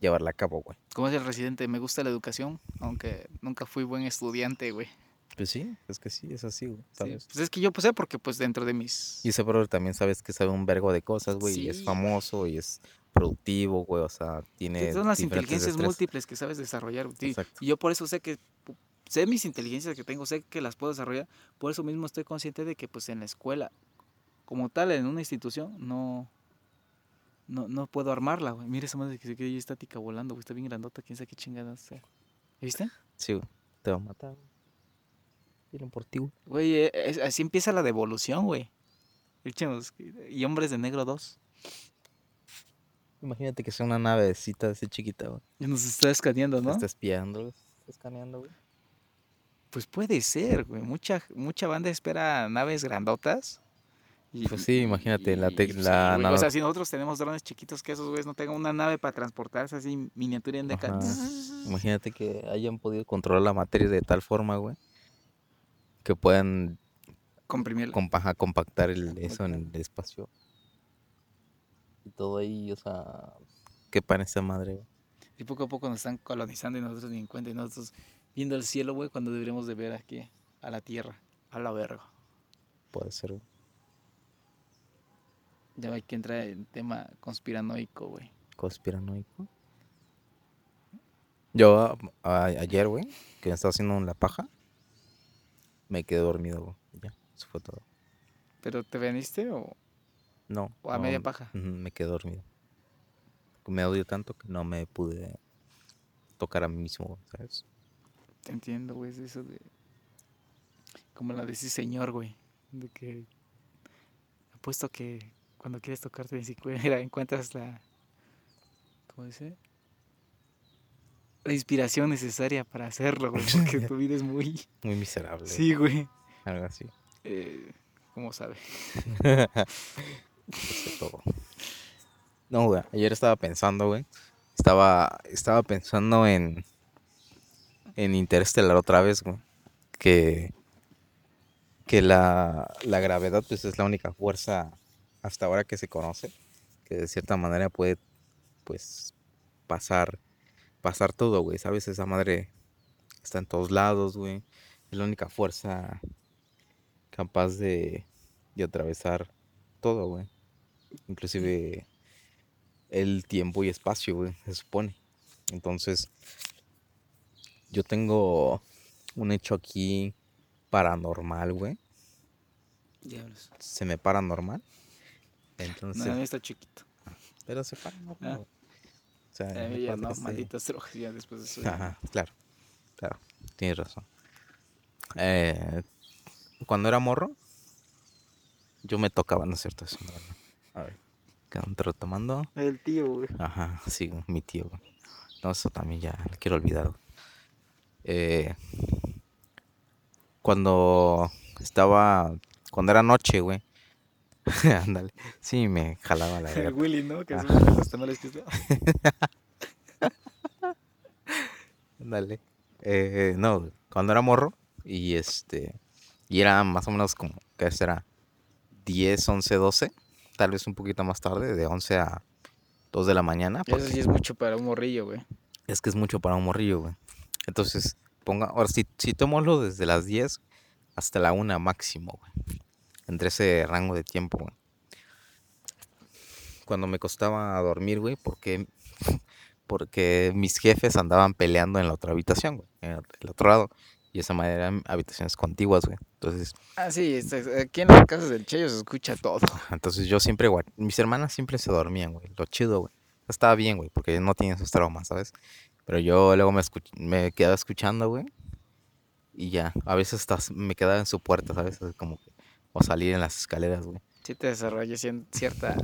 llevarla a cabo, güey. Como es el residente, me gusta la educación, aunque nunca fui buen estudiante, güey. Pues sí, es que sí, es así, güey, ¿sabes? pues es que yo pues sé porque pues dentro de mis... Y ese brother también sabes que sabe un vergo de cosas, güey, y es famoso y es productivo, güey, o sea, tiene... Son las inteligencias múltiples que sabes desarrollar, Exacto. Y yo por eso sé que sé mis inteligencias que tengo, sé que las puedo desarrollar, por eso mismo estoy consciente de que pues en la escuela, como tal, en una institución, no, no, no puedo armarla, güey. Mira esa madre que se queda estática volando, güey, está bien grandota, quién sabe qué chingadas sea. ¿Viste? Sí, güey, te va a matar. Miren por ti, güey. Eh, así empieza la devolución, güey. Y Hombres de Negro 2. Imagínate que sea una navecita así chiquita, güey. Y nos está escaneando, ¿no? está espiando, está escaneando, güey Pues puede ser, güey. Mucha, mucha banda espera naves grandotas. Y, pues sí, imagínate, la, pues la. O sea, si nosotros tenemos drones chiquitos, que esos güeyes no tengan una nave para transportarse así, miniatura en deca. Imagínate que hayan podido controlar la materia de tal forma, güey, que puedan comprimir, compactar el, eso en el espacio. Y todo ahí, o sea, qué pan esa madre, güey. Y poco a poco nos están colonizando y nosotros ni en cuenta y nosotros viendo el cielo, güey, cuando deberíamos de ver aquí a la tierra, a la verga. Puede ser, güey. Ya hay que entrar en tema conspiranoico, güey. ¿Conspiranoico? Yo ayer, güey, que me estaba haciendo la paja, me quedé dormido, güey. Ya, eso fue todo. ¿Pero te veniste o...? No. ¿O a media paja? Me quedé dormido. Me odio tanto que no me pude tocar a mí mismo, ¿sabes? Te entiendo, güey, es eso de... Como la de ese señor, güey. De que... Apuesto que cuando quieres tocarte encuentras la... ¿Cómo dice? La inspiración necesaria para hacerlo, güey. Porque tu vida es muy... Muy miserable. Sí, güey. Algo así. Eh, ¿Cómo sabe? todo. No, güey. Ayer estaba pensando, güey. Estaba, estaba pensando en en Interstellar otra vez, güey, que, que la, la gravedad pues es la única fuerza hasta ahora que se conoce, que de cierta manera puede pues pasar, pasar todo, güey, ¿sabes? Esa madre está en todos lados, güey, es la única fuerza capaz de, de atravesar todo, güey, inclusive el tiempo y espacio, güey, se supone. Entonces, yo tengo un hecho aquí paranormal, güey. Diablos. Se me paranormal. Entonces. No, está chiquito. Pero se para normal. Ah. O sea, ya no, malditas drogas, ya después de eso. Ajá, claro. Claro, tienes razón. Eh, cuando era morro, yo me tocaba, ¿no es cierto? Eso, A ver, ¿qué tomando? El tío, güey. Ajá, sí, mi tío, güey. No, eso también ya lo quiero olvidar. Eh, cuando estaba, cuando era noche, güey. Ándale. Sí, me jalaba la El Willy, ¿no? Que es uno de los tamales que Ándale. Eh, no, cuando era morro y este y era más o menos como que será 10, 11, 12, tal vez un poquito más tarde, de 11 a 2 de la mañana. Eso sí es mucho para un morrillo, güey. Es que es mucho para un morrillo, güey. Entonces, ponga, ahora si, si tomémoslo desde las 10 hasta la 1 máximo, güey. Entre ese rango de tiempo, güey. Cuando me costaba dormir, güey, porque, porque mis jefes andaban peleando en la otra habitación, güey, en el otro lado. Y esa manera eran habitaciones contiguas, güey. Entonces. Ah, sí, aquí en las casas del Cheyo se escucha todo. Entonces yo siempre, güey, mis hermanas siempre se dormían, güey. Lo chido, güey. Estaba bien, güey, porque no tienen esos traumas, ¿sabes? Pero yo luego me, me quedaba escuchando, güey. Y ya, a veces hasta me quedaba en su puerta, ¿sabes? Como que, o salir en las escaleras, güey. Sí te desarrolla cierta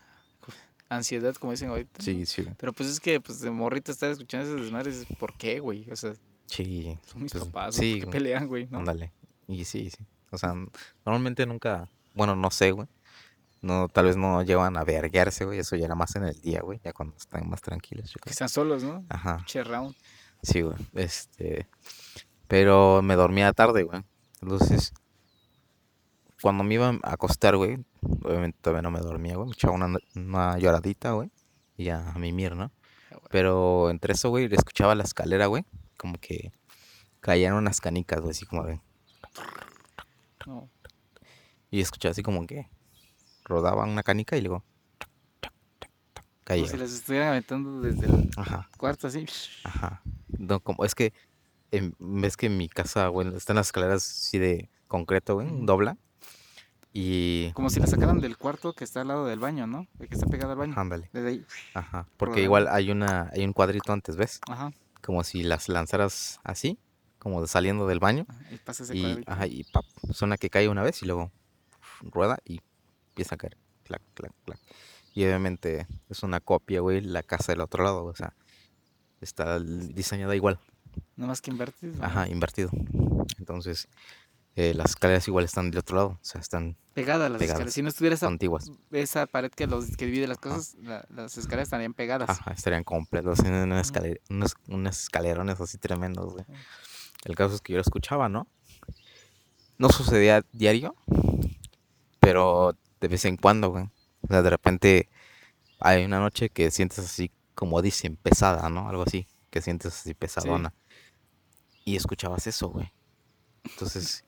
ansiedad, como dicen ahorita. Sí, sí. Pero pues es que, pues, de morrito estar escuchando esos desmadres, ¿por qué, güey? O sea, sí, son mis pues, papás, sí, que pelean, güey, ¿no? Ándale. Y sí, sí. O sea, normalmente nunca, bueno, no sé, güey no, tal vez no llevan a verguearse, güey. Eso ya era más en el día, güey. Ya cuando están más tranquilos. Que están solos, ¿no? Ajá. Che round. Sí, güey. Este. Pero me dormía tarde, güey. Entonces, cuando me iba a acostar, güey, obviamente todavía no me dormía, güey. Me echaba una, una lloradita, güey. Y ya a mimir, ¿no? Ah, Pero entre eso, güey, le escuchaba la escalera, güey. Como que caían unas canicas, güey, así como de. No. Y escuchaba así como que rodaban una canica y luego caía. Como si las estuvieran aventando desde el cuarto así. Ajá. No, como, es que ves que mi casa, güey, están las escaleras así de concreto, güey, dobla. Y... Como si la sacaran del cuarto que está al lado del baño, ¿no? El que está pegado al baño. Ándale. Desde ahí. Ajá. Porque igual hay una hay un cuadrito antes, ¿ves? Ajá. Como si las lanzaras así, como saliendo del baño. Y pasa ese y. Ajá, y pap, suena que cae una vez y luego rueda y empieza a caer. Clac, clac, clac. Y obviamente es una copia, güey, la casa del otro lado, o sea, está diseñada igual. Nada más que invertido. Ajá, invertido. Entonces, eh, las escaleras igual están del otro lado, o sea, están pegadas las pegadas, escaleras. Si no estuviera esa, antiguas. esa pared que, los, que divide las cosas, la- las escaleras estarían pegadas. Ajá, estarían completos en una escalera, unos, unos escalerones así tremendos, güey. El caso es que yo lo escuchaba, ¿no? No sucedía diario, pero de vez en cuando, güey. O sea, de repente hay una noche que sientes así, como dicen, pesada, ¿no? Algo así, que sientes así pesadona. Y escuchabas eso, güey. Entonces,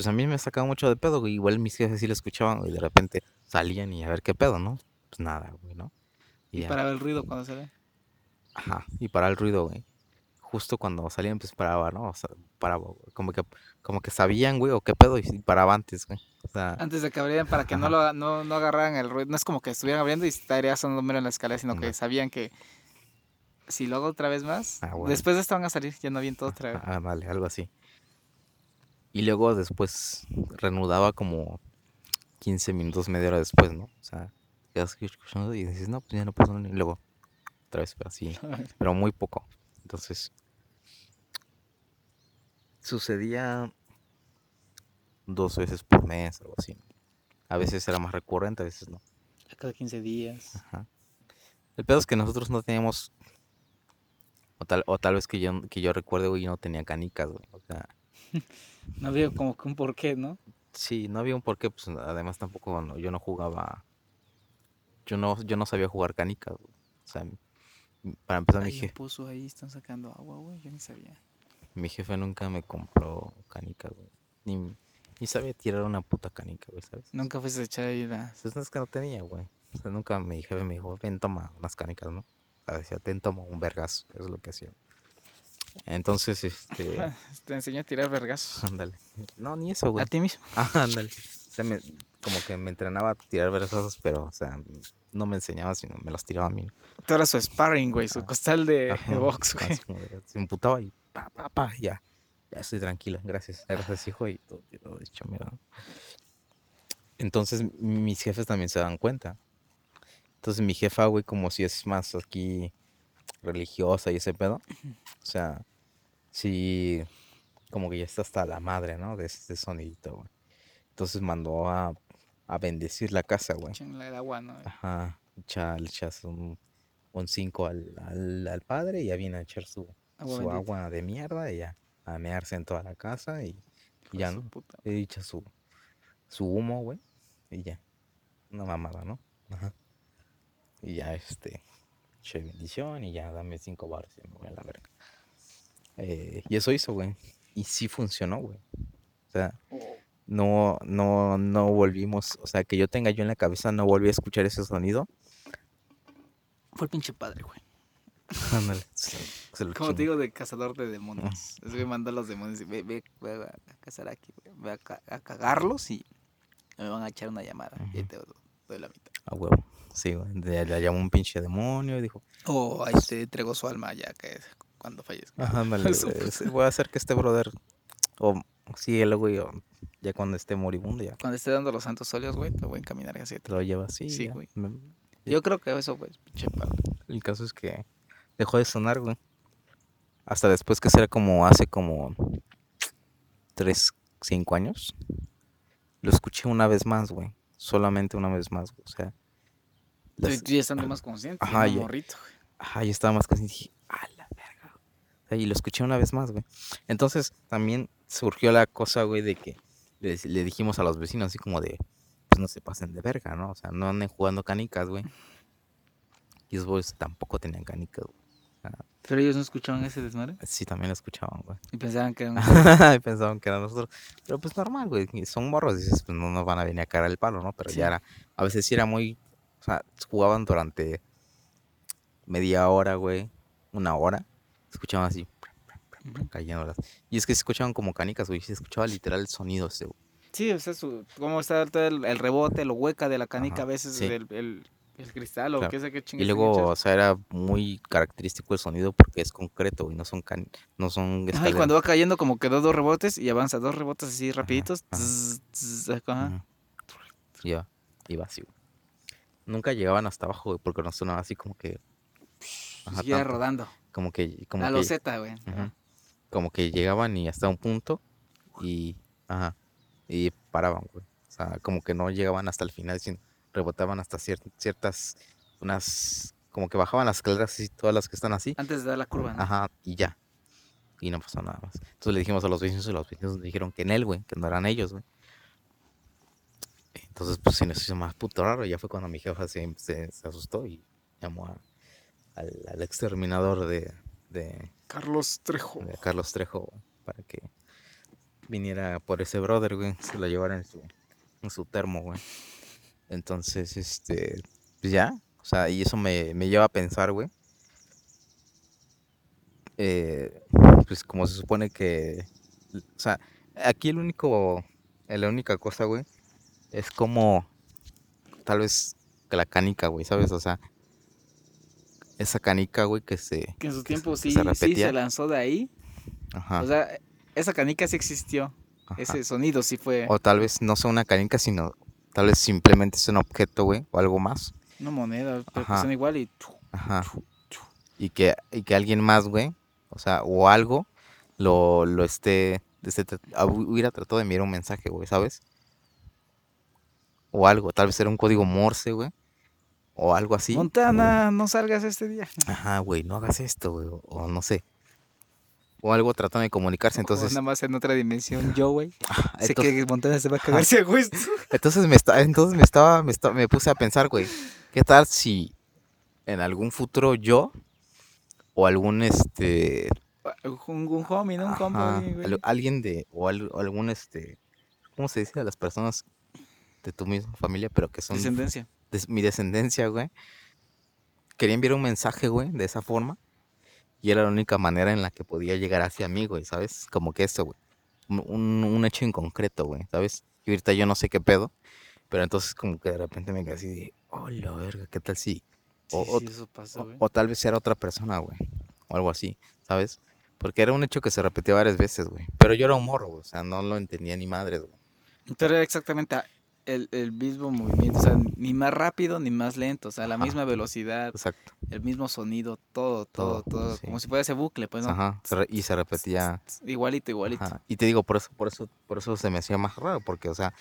pues a mí me sacaba mucho de pedo, güey. Igual mis jefes sí lo escuchaban y de repente salían y a ver qué pedo, ¿no? Pues nada, güey, ¿no? Y ya. para el ruido cuando se ve. Ajá, y para el ruido, güey. Justo cuando salían, pues paraba, ¿no? O sea, paraba, güey. Como que, como que sabían, güey, o qué pedo, y paraba antes, güey. O sea, Antes de que abrieran, para que no, lo, no, no agarraran el ruido. No es como que estuvieran abriendo y estaría sonando mero en la escalera, sino que sabían que si lo hago otra vez más, Ah, bueno. después de esto van a salir, ya no aviento otra vez. ah, vale, algo así. Y luego después reanudaba como 15 minutos, media hora después, ¿no? O sea, quedas escuchando y dices, no, pues ya no pasó nada. Y luego, otra vez, pero así, pero muy poco. Entonces, sucedía dos veces por mes, algo así. A veces era más recurrente, a veces no. Cada 15 días. Ajá. El pedo es que nosotros no teníamos, o tal, o tal vez que yo, que yo recuerde, güey, no tenía canicas, güey. O sea, No había como que un porqué, ¿no? sí, no había un porqué, pues además tampoco no- yo no jugaba, yo no, yo no sabía jugar canicas. O sea, para empezar, mi, Hay un je- pozo ahí, están sacando agua, güey, yo ni sabía. mi jefe nunca me compró canicas, güey. Ni, ni sabía tirar una puta canica, güey, ¿sabes? Nunca fuiste a echar ahí las... Pues no es que no tenía, güey. O sea, nunca mi jefe me dijo, ven, toma unas canicas, ¿no? O sea, decía, ten, toma un vergazo. Eso es lo que hacía. Entonces, este... Te enseñó a tirar vergazos. ándale. No, ni eso, A güey. ti mismo. Ah, ándale. O sea, me- como que me entrenaba a tirar vergazos, pero, o sea, no me enseñaba, sino me los tiraba a mí. Tú eras su sparring, güey, su costal de, Ajá, de box, güey. como de- Se emputaba y pa, pa, pa, ya. Ya estoy tranquila. Gracias. Gracias, hijo. Y todo, todo hecho, mira. Entonces, mis jefes también se dan cuenta. Entonces, mi jefa, güey, como si es más aquí religiosa y ese pedo. O sea, sí, como que ya está hasta la madre, ¿no? De este sonidito, güey. Entonces mandó a, a bendecir la casa, güey. Échenle el agua, ¿no? Ajá, echas un 5 al, al, al padre y ya viene a echar su, Agua su agua de mierda y ya a mearse en toda la casa y, y ya, ¿no? puta. Y echa su, su humo, güey, y ya. Una mamada, ¿no? Ajá. Y ya, este, che bendición y ya dame 5 baros y me voy a la verga. Eh, y eso hizo, güey. Y sí funcionó, güey. O sea, no, no, no volvimos, o sea, que yo tenga yo en la cabeza, no volví a escuchar ese sonido. Fue el pinche padre, güey. Ándale, Como te digo, de cazador de demonios. Es que mandó a los demonios y ve, ve, ve a cazar aquí, güey. Ve a, ca- a cagarlos y me van a echar una llamada. Y ahí Ujú. te doy la mitad. A huevo. Sí, güey. Le llamó un pinche demonio y dijo, O ahí te entregó su alma ya que cuando fallezca. "Ajá, ándale, sí, voy a hacer que este brother, o sí, él, güey, o ya cuando esté moribundo, ya Cuando esté dando los santos óleos, güey, te voy a encaminar hacia te ti. lo lleva así. Sí, ya. güey. Me- Yo creo que eso, güey, pinche padre. El caso es que dejó de sonar, güey. Hasta después que será como hace como 3, 5 años. Lo escuché una vez más, güey. Solamente una vez más, güey. O sea. Las- ya estando más consciente. Ajá, ya. morrito. Ajá, yo estaba más consciente y dije, a la verga. O sea, y lo escuché una vez más, güey. Entonces también surgió la cosa, güey, de que le, le dijimos a los vecinos así como de, pues no se pasen de verga, ¿no? O sea, no anden jugando canicas, güey. Y esos güeyes tampoco tenían canicas, güey. Pero ellos no escuchaban ese desmadre Sí, también lo escuchaban, güey. y pensaban que era un... y pensaban que eran nosotros. Pero pues normal, güey. Son morros, dices, pues no nos van a venir a cagar el palo, ¿no? Pero Sí. ya era, a veces sí era muy, o sea, jugaban durante media hora, güey, una hora. Escuchaban así, cayéndolas. Y es que se escuchaban como canicas, güey. Se escuchaba literal el sonido ese, güey. Sí, o sea, su, cómo está todo el, el rebote, lo hueca de la canica Ajá, a veces, sí. el, el, el cristal o Claro. qué sé qué Y chingados. luego, o sea, era muy característico el sonido porque es concreto, güey. No son can no son Ajá, y cuando va cayendo como que dos, dos rebotes y avanza dos rebotes así rapiditos. Iba, iba así, güey. Nunca llegaban hasta abajo, güey, porque no sonaba así como que. Ajá, tanto. rodando. Como que. Como La loseta, güey. Ujú. como que llegaban y hasta un punto y, ajá, y paraban, güey. O sea, como que no llegaban hasta el final, sino rebotaban hasta ciertas, unas, como que bajaban las escaleras y todas las que están así. Antes de dar la curva, ¿no? Ajá, y ya. Y no pasó nada más. Entonces le dijimos a los vecinos y los vecinos nos dijeron que en él, güey, que no eran ellos, güey. Entonces, pues sí nos hizo más puto raro. Ya fue cuando mi jefa se, se, asustó y llamó al, exterminador de, de, Carlos Trejo. De Carlos Trejo, para que viniera por ese brother, güey. Se lo llevara en su, en su termo, güey. Entonces, este, pues ya. O sea, y eso me, me lleva a pensar, güey. Eh, pues como se supone que. O sea, aquí el único. La única cosa, güey, es como tal vez que la canica, güey, ¿sabes? O sea, esa canica, güey, que se... Que en su tiempo sí, se sí se lanzó de ahí. Ajá. O sea, esa canica sí existió. Ese sonido sí fue... O tal vez no sea una canica, sino tal vez simplemente es un objeto, güey, o algo más. Una moneda, pero que son igual y... Ajá. Y que, y que alguien más, güey, o sea, o algo, lo, lo esté, esté, hubiera tratado de enviar un mensaje, güey, ¿sabes? O algo. Tal vez era un código Morse, güey. O algo así. Montana, no salgas este día. Ajá, güey, no hagas esto, güey. O, no sé. O algo tratando de comunicarse, entonces... O nada más en otra dimensión, yo, güey. sé que Montana se va a cagar a gusto. Entonces me, está, entonces me estaba, me me puse a pensar, güey. ¿Qué tal si en algún futuro yo o algún, este... Un, un homie, ¿no? Un güey. Alguien de... O, algún, este... ¿Cómo se dice a las personas de tu misma familia, pero que son... Descendencia. mi descendencia, güey. Quería enviar un mensaje, güey, de esa forma. Y era la única manera en la que podía llegar hacia mí, güey, ¿sabes? Como que eso, güey. Un, hecho en concreto, güey, ¿sabes? Y ahorita yo no sé qué pedo. Pero entonces como que de repente me quedé así de, oh, la verga, ¿qué tal si? O, eso pasa, o, o, tal vez era otra persona, güey. O algo así, ¿sabes? Porque era un hecho que se repetía varias veces, güey. Pero yo era un morro, güey. O sea, no lo entendía ni madre, güey. Pero era exactamente el, el, mismo movimiento, o sea, ni más rápido ni más lento, o sea, la misma velocidad, Exacto. el mismo sonido, todo, todo, todo, como si fuera ese bucle, pues, ¿no? Ajá, y se repetía. Igualito, igualito. Y te digo, por eso, por eso, por eso se me hacía más raro, porque, o sea,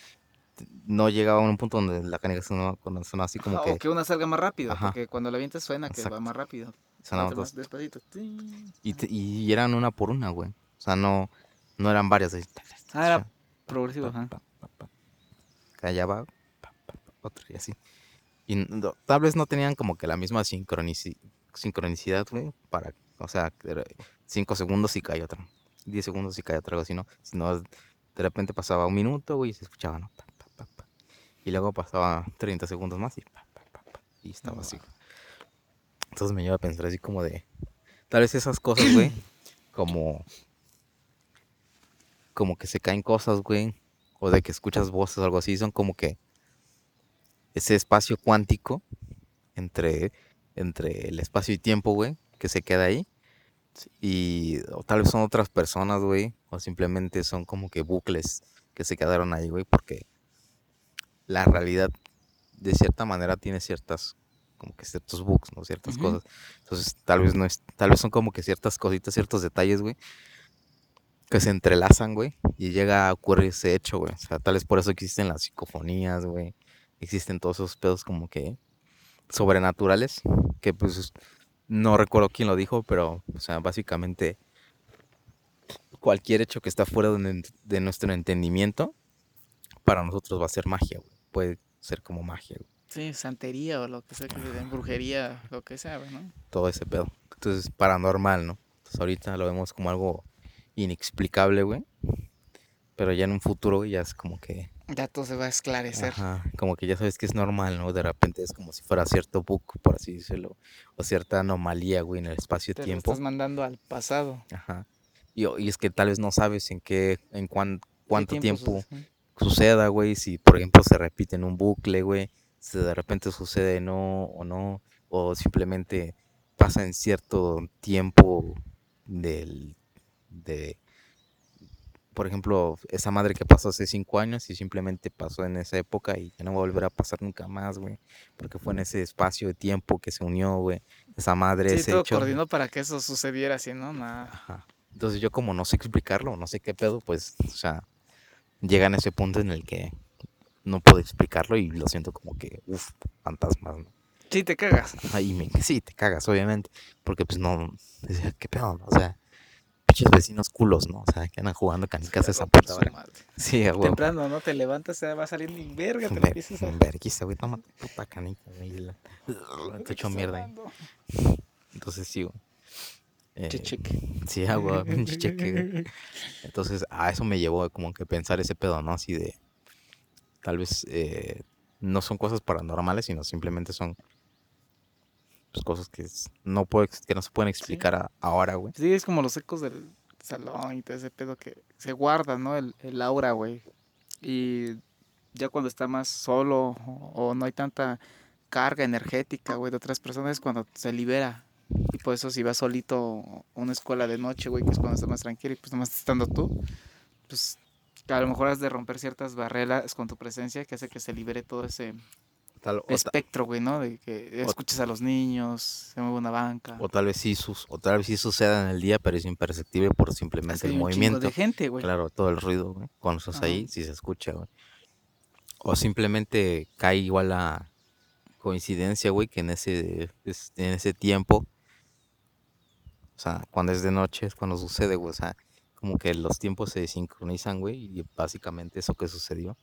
no llegaba a un punto donde la canica sonó, suena así como que... O que una salga más rápido, porque cuando la viento suena que va más rápido. Sonaba más despacito. Y, y eran una por una, güey. O sea, no, no eran varias. Ah, era progresivo, ajá callaba, otro y así. Y tal vez no tenían como que la misma sincronicidad, güey, para, o sea, cinco segundos y cae otro, diez segundos y cae otro, algo así, ¿no? Sino de repente pasaba un minuto, güey, y se escuchaba, ¿no? y luego pasaba 30 segundos más y, y estaba así. Entonces me lleva a pensar así como de, tal vez esas cosas, güey, como, como que se caen cosas, güey, o de que escuchas voces o algo así, son como que ese espacio cuántico entre, entre el espacio y tiempo, güey, que se queda ahí. Y o tal vez son otras personas, güey, o simplemente son como que bucles que se quedaron ahí, güey, porque la realidad de cierta manera tiene ciertas como que ciertos bugs, ¿no? Ciertas cosas. Entonces, tal vez no es tal vez son como que ciertas cositas, ciertos detalles, güey, que se entrelazan, güey, y llega a ocurrir ese hecho, güey. O sea, tal vez por eso existen las psicofonías, güey. Existen todos esos pedos como que sobrenaturales, que pues no recuerdo quién lo dijo, pero, o sea, básicamente cualquier hecho que está fuera de, nuestro entendimiento, para nosotros va a ser magia, güey. Puede ser como magia, güey. Sí, santería o lo que sea, que den brujería, lo que sea, ¿no? Todo ese pedo. Entonces, paranormal, ¿no? Entonces, ahorita lo vemos como algo inexplicable, güey. Pero ya en un futuro ya es como que... Ya todo se va a esclarecer. Ajá, como que ya sabes que es normal, ¿no? De repente es como si fuera cierto bug, por así decirlo. O cierta anomalía, güey, en el espacio-tiempo. estás mandando al pasado. Ajá. Y, y, es que tal vez no sabes en qué, en cuánto tiempo, suceda, güey. Si, por ejemplo, se repite en un bucle, güey. Si de repente sucede no o no. O simplemente pasa en cierto tiempo del de, por ejemplo, esa madre que pasó hace cinco años y simplemente pasó en esa época y ya no va a volver a pasar nunca más, güey, porque fue en ese espacio de tiempo que se unió, güey, esa madre, sí, todo coordinó para que eso sucediera así, ¿no? Nada. Entonces yo como no sé explicarlo, no sé qué pedo, pues, o sea, llegan a ese punto en el que no puedo explicarlo y lo siento como que, uff, fantasmas, ¿no? Sí, te cagas. Me, sí, te cagas, obviamente, porque pues no, qué pedo, o sea, pinches vecinos culos, ¿no? O sea, que andan jugando canicas a esa ahora. Sí, a huevo. Temprano, ¿no? Te levantas, va saliendo y verga, te lo empiezas a... Verguista, güey, toma puta canica, güey. Te echo mierda ahí. Entonces sí, güey. Eh, cheque. Sí, agua, cheque. Entonces, a eso me llevó como que pensar ese pedo, ¿no? Así de, tal vez eh, no son cosas paranormales, sino simplemente son pues, cosas que no, puede, que no se pueden explicar ahora, güey. Sí, es como los ecos del salón y todo ese pedo que se guarda, ¿no? El, el aura, güey. Y ya cuando está más solo o, o no hay tanta carga energética, güey, de otras personas es cuando se libera y por eso si vas solito a una escuela de noche, güey, que es cuando estás más tranquilo y pues nomás estando tú, pues a lo mejor has de romper ciertas barreras con tu presencia que hace que se libere todo ese tal, espectro, güey, ¿no? De que escuches a los niños, se mueve una banca. O tal vez sí sus, o tal vez sí suceda en el día, pero es imperceptible por simplemente el movimiento. de gente, güey. Claro, todo el ruido, güey. Cuando estás ahí, sí se escucha, güey. O simplemente cae igual la coincidencia, güey, que en ese, en ese tiempo o sea, cuando es de noche es cuando sucede, güey. O sea, como que los tiempos se sincronizan, güey. Y básicamente eso que sucedió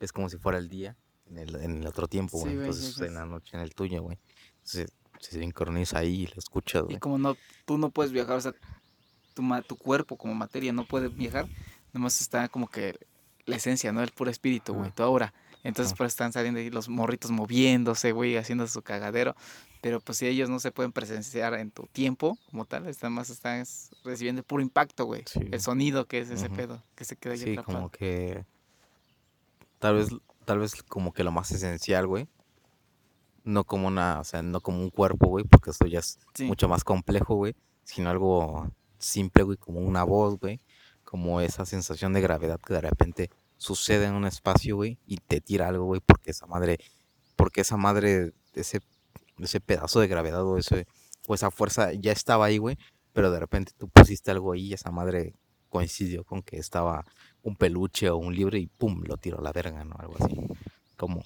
es como si fuera el día en el, en el otro tiempo, güey. Entonces en la noche en el tuyo, güey. Entonces se sincroniza ahí y lo escuchas, güey. Y como no, tú no puedes viajar, o sea, tu, tu cuerpo como materia no puede viajar, nomás está como que la esencia, ¿no? El puro espíritu, güey, tu aura. Entonces, pues están saliendo ahí los morritos moviéndose, güey, haciendo su cagadero. Pero pues si ellos no se pueden presenciar en tu tiempo como tal, están más están recibiendo el puro impacto, güey. El sonido que es ese pedo, que se queda ahí Sí, como que tal vez tal vez como que lo más esencial, güey. No como una, o sea, no como un cuerpo, güey, porque eso ya es mucho más complejo, güey, sino algo simple, güey, como una voz, güey, como esa sensación de gravedad que de repente sucede en un espacio, güey, y te tira algo, güey, porque esa madre, porque esa madre, ese, ese pedazo de gravedad o, ese, o esa fuerza ya estaba ahí, güey, pero de repente tú pusiste algo ahí y esa madre coincidió con que estaba un peluche o un libro y pum, lo tiró a la verga, ¿no? Algo así. Como,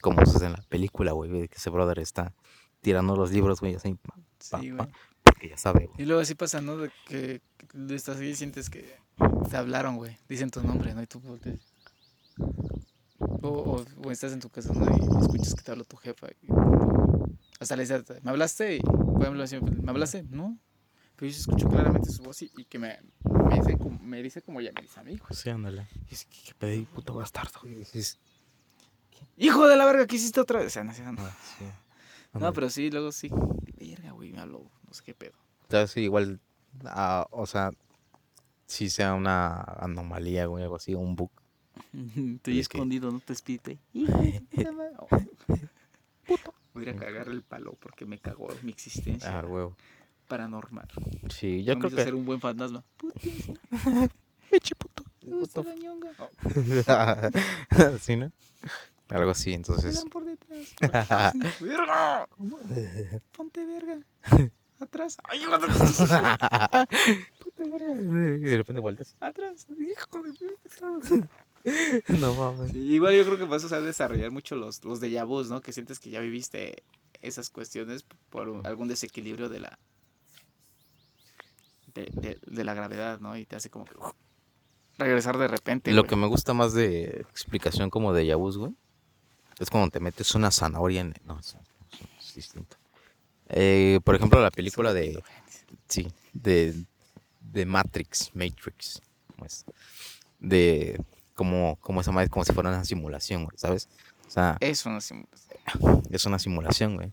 como se hace en la película, güey, que ese brother está tirando los libros, güey, así. sí, güey. porque ya sabe, güey. Y luego así pasa, ¿no? De que estás ahí y sientes que te hablaron, güey. Dicen tu nombre, ¿no? Y tú volteas. O, o, estás en tu casa ¿no? y escuchas que te habla tu jefa. Y, hasta le dices, ¿me hablaste? ¿me hablaste? No. Pero yo escucho claramente su voz y, que me, me, dice, como, me dice como ya me dice amigo. Sí, ándale. Y dice, ¿qué, pedí, puto bastardo? Y dices, hijo de la verga, ¿qué hiciste otra vez? O sea, no, no. Ah, sí. no, pero sí, luego sí, verga, güey, me habló, no sé qué pedo. Entonces, igual, uh, o sea, si sea una anomalía, güey, algo así, un bug Estoy escondido, no te espite. Voy a ir a cagar el palo porque me cagó mi existencia. Ah, huevo. Paranormal. Sí, yo creo que. ser un buen fantasma. Eche puto. puto. ¿Sí, no? Algo así, entonces. por detrás. ¡Verga! Ponte verga. Atrás. ¡Ay, hijo de De repente vueltas. Atrás. Hijo de no mames. igual yo creo que vas a desarrollar mucho los, los déjà vus, ¿no? Que sientes que ya viviste esas cuestiones por algún desequilibrio de la de, de, la gravedad, ¿no? Y te hace como que regresar de repente. Lo que me gusta más de explicación como de vu, güey, es cuando te metes una zanahoria en... No, es, distinto. Eh, por ejemplo, la película de... Sí, de, de Matrix, Matrix, pues, de como, como esa madre, como si fuera una simulación, güey, ¿sabes? O sea, es una simulación. Es una simulación, güey.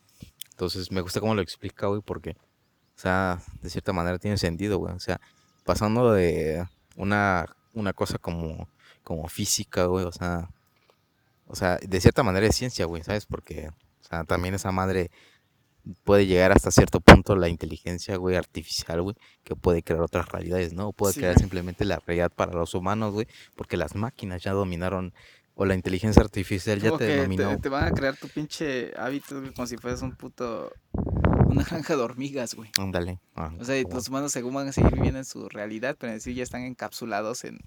Entonces me gusta cómo lo explica, güey, porque, o sea, de cierta manera tiene sentido, güey. O sea, pasando de una, una cosa como, como física, güey, o sea, o sea, de cierta manera es ciencia, güey, ¿sabes? Porque, o sea, también esa madre puede llegar hasta cierto punto la inteligencia, güey, artificial, güey, que puede crear otras realidades, ¿no? Puede crear simplemente la realidad para los humanos, güey, porque las máquinas ya dominaron o la inteligencia artificial ya te que dominó. Te, te van a crear tu pinche hábito, como si fueras un puto. Una granja de hormigas, güey. Ándale. ah, O sea, y como- los humanos según van a seguir viviendo en su realidad, pero en sí ya están encapsulados en,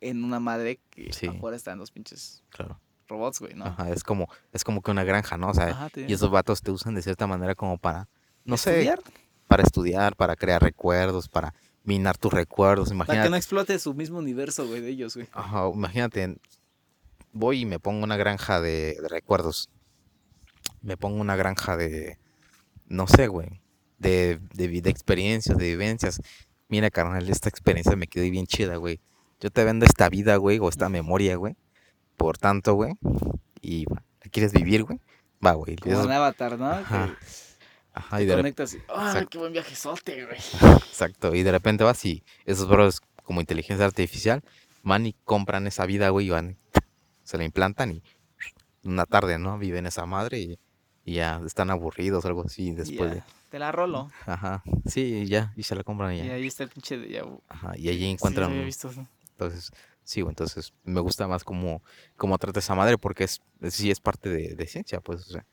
en una madre que Sí. afuera están los pinches claro. robots, güey, ¿no? Ajá, es como, es como que una granja, ¿no? O sea, Ajá, y esos vatos te usan de cierta manera como para, no sé, ¿Estudiar? para estudiar, para crear recuerdos, para minar tus recuerdos. Para Imagínate, que no explote su mismo universo, güey, de ellos, güey. ajá, imagínate, voy y me pongo una granja de, de recuerdos. Me pongo una granja de, no sé, güey, de, de, experiencias, de vivencias. Mira, carnal, esta experiencia me quedó bien chida, güey. Yo te vendo esta vida, güey, o esta memoria, güey. Por tanto, güey. Y ¿la quieres vivir, güey? Va, güey. Como Esos- un avatar, ¿no? Ajá. Que Ajá, y te de, conectas y, ¡ah, qué buen viajezote, güey! exacto. Y de repente vas y esos bros, como inteligencia artificial, van y compran esa vida, güey, y van, se la implantan y una tarde, ¿no? Viven esa madre y, y ya están aburridos o algo así después Ya, de... Te la rolo. Ajá, sí, ya, y se la compran y Y ya. ahí está el pinche de vu. Ajá, y allí Sí, encuentran... lo había visto. sí. Entonces, sí, entonces me gusta más cómo, cómo trata esa madre porque es, sí es parte de, de ciencia, pues, o sea,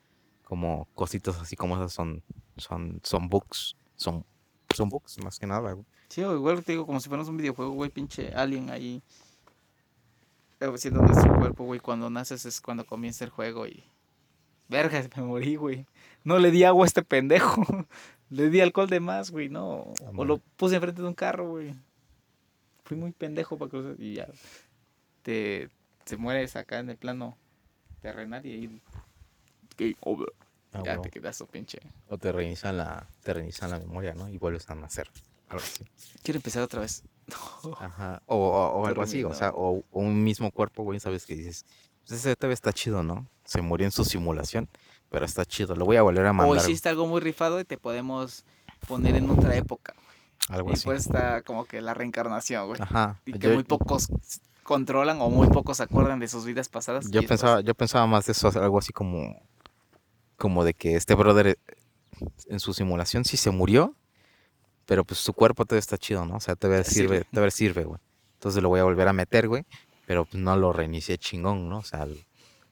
como cositas así como esas son, son, son books, son, son books más que nada, güey. Sí, igual te digo, como si fuéramos un videojuego, güey, pinche alien ahí. Siendo nuestro cuerpo, güey, cuando naces es cuando comienza el juego y... Verga, me morí, güey. No le di agua a este pendejo. le di alcohol de más, güey, no. O Ándale. lo puse enfrente de un carro, güey. Fui muy pendejo para cruzar y ya. Te, te mueres acá en el plano terrenal y ahí... Game over. Ah, ya te quedas tu pinche... O te reinician la, te reinician la memoria, ¿no? Y vuelves a nacer. Quiero empezar otra vez. Ajá. O, o, o algo así, o sea, o, o un mismo cuerpo, güey, sabes que dices, pues ese TV está chido, ¿no? Se murió en su simulación, pero está chido. Lo voy a volver a O mandar. hiciste algo muy rifado y te podemos poner en otra época. Algo y así. pues está como que la reencarnación, güey. Ajá. Y que Yo- muy pocos controlan o muy pocos se acuerdan de sus vidas pasadas. Yo pensaba, yo pensaba más de eso, algo así como, como de que este brother eh, en su simulación sí se murió, pero pues su cuerpo todavía está chido, ¿no? O sea, todavía sirve, sirve. todavía sirve, güey. Entonces lo voy a volver a meter, güey, pero pues no lo reinicié chingón, ¿no? O sea,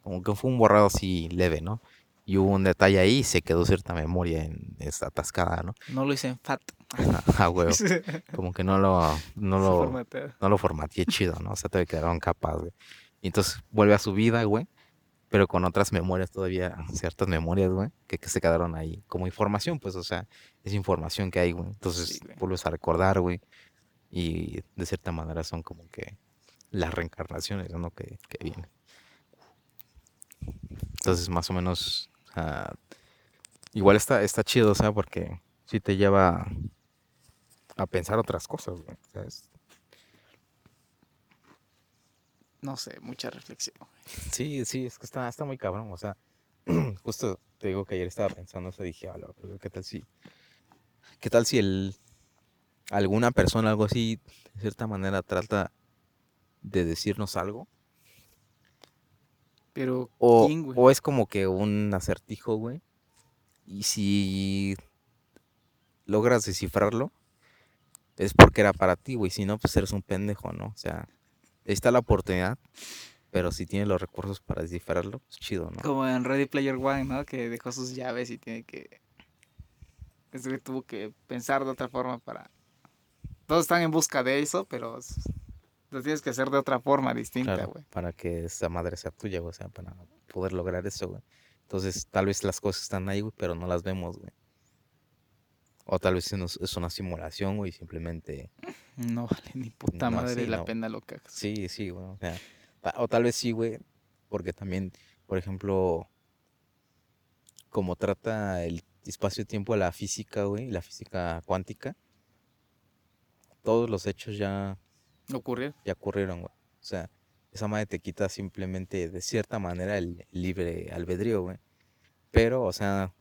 como que fue un borrado así leve, ¿no? Y hubo un detalle ahí y se quedó cierta memoria en esta atascada, ¿no? No lo hice en fat. Ah, güey. Como que no lo, no lo, no lo formateé chido, ¿no? O sea, todavía quedaron capas, güey. Y entonces vuelve a su vida, güey. Pero con otras memorias todavía, ciertas memorias, güey, que, que se quedaron ahí como información, pues, o sea, es información que hay, güey. Entonces Sí, güey. vuelves a recordar, güey. Y de cierta manera son como que las reencarnaciones, ¿no? Que, que vienen. Entonces, más o menos, ah, igual está, está chido, o sea, porque sí te lleva a pensar otras cosas, güey, ¿sabes? No sé, mucha reflexión. Sí, sí, es que está, está muy cabrón, o sea, justo te digo que ayer estaba pensando eso, dije, "A la verga, ¿qué tal si, qué tal si el, alguna persona, algo así, de cierta manera trata de decirnos algo? Pero, O, ¿quién, güey? o es como que un acertijo, güey, y si logras descifrarlo, es porque era para ti, güey, si no, pues eres un pendejo, ¿no? O sea, está la oportunidad, pero si tienes los recursos para descifrarlo, pues chido, ¿no? Como en Ready Player One, ¿no? Que dejó sus llaves y tiene que... Ese güey tuvo que pensar de otra forma para... Todos están en busca de eso, pero lo tienes que hacer de otra forma distinta, Claro, güey. para que esa madre sea tuya, güey, o sea, para poder lograr eso, güey. Entonces, tal vez las cosas están ahí, güey, pero no las vemos, güey. O tal vez es una- simulación, güey, simplemente... No vale ni puta No, madre sí, la no. pena lo que hagas. Sí, sí, güey, o sea... O tal vez sí, güey, porque también, por ejemplo, como trata el espacio-tiempo la física, güey, la física cuántica, todos los hechos ya Ocurrió. ya ocurrieron, güey. O sea, esa madre te quita simplemente, de cierta manera, el libre albedrío, güey. Pero, o sea,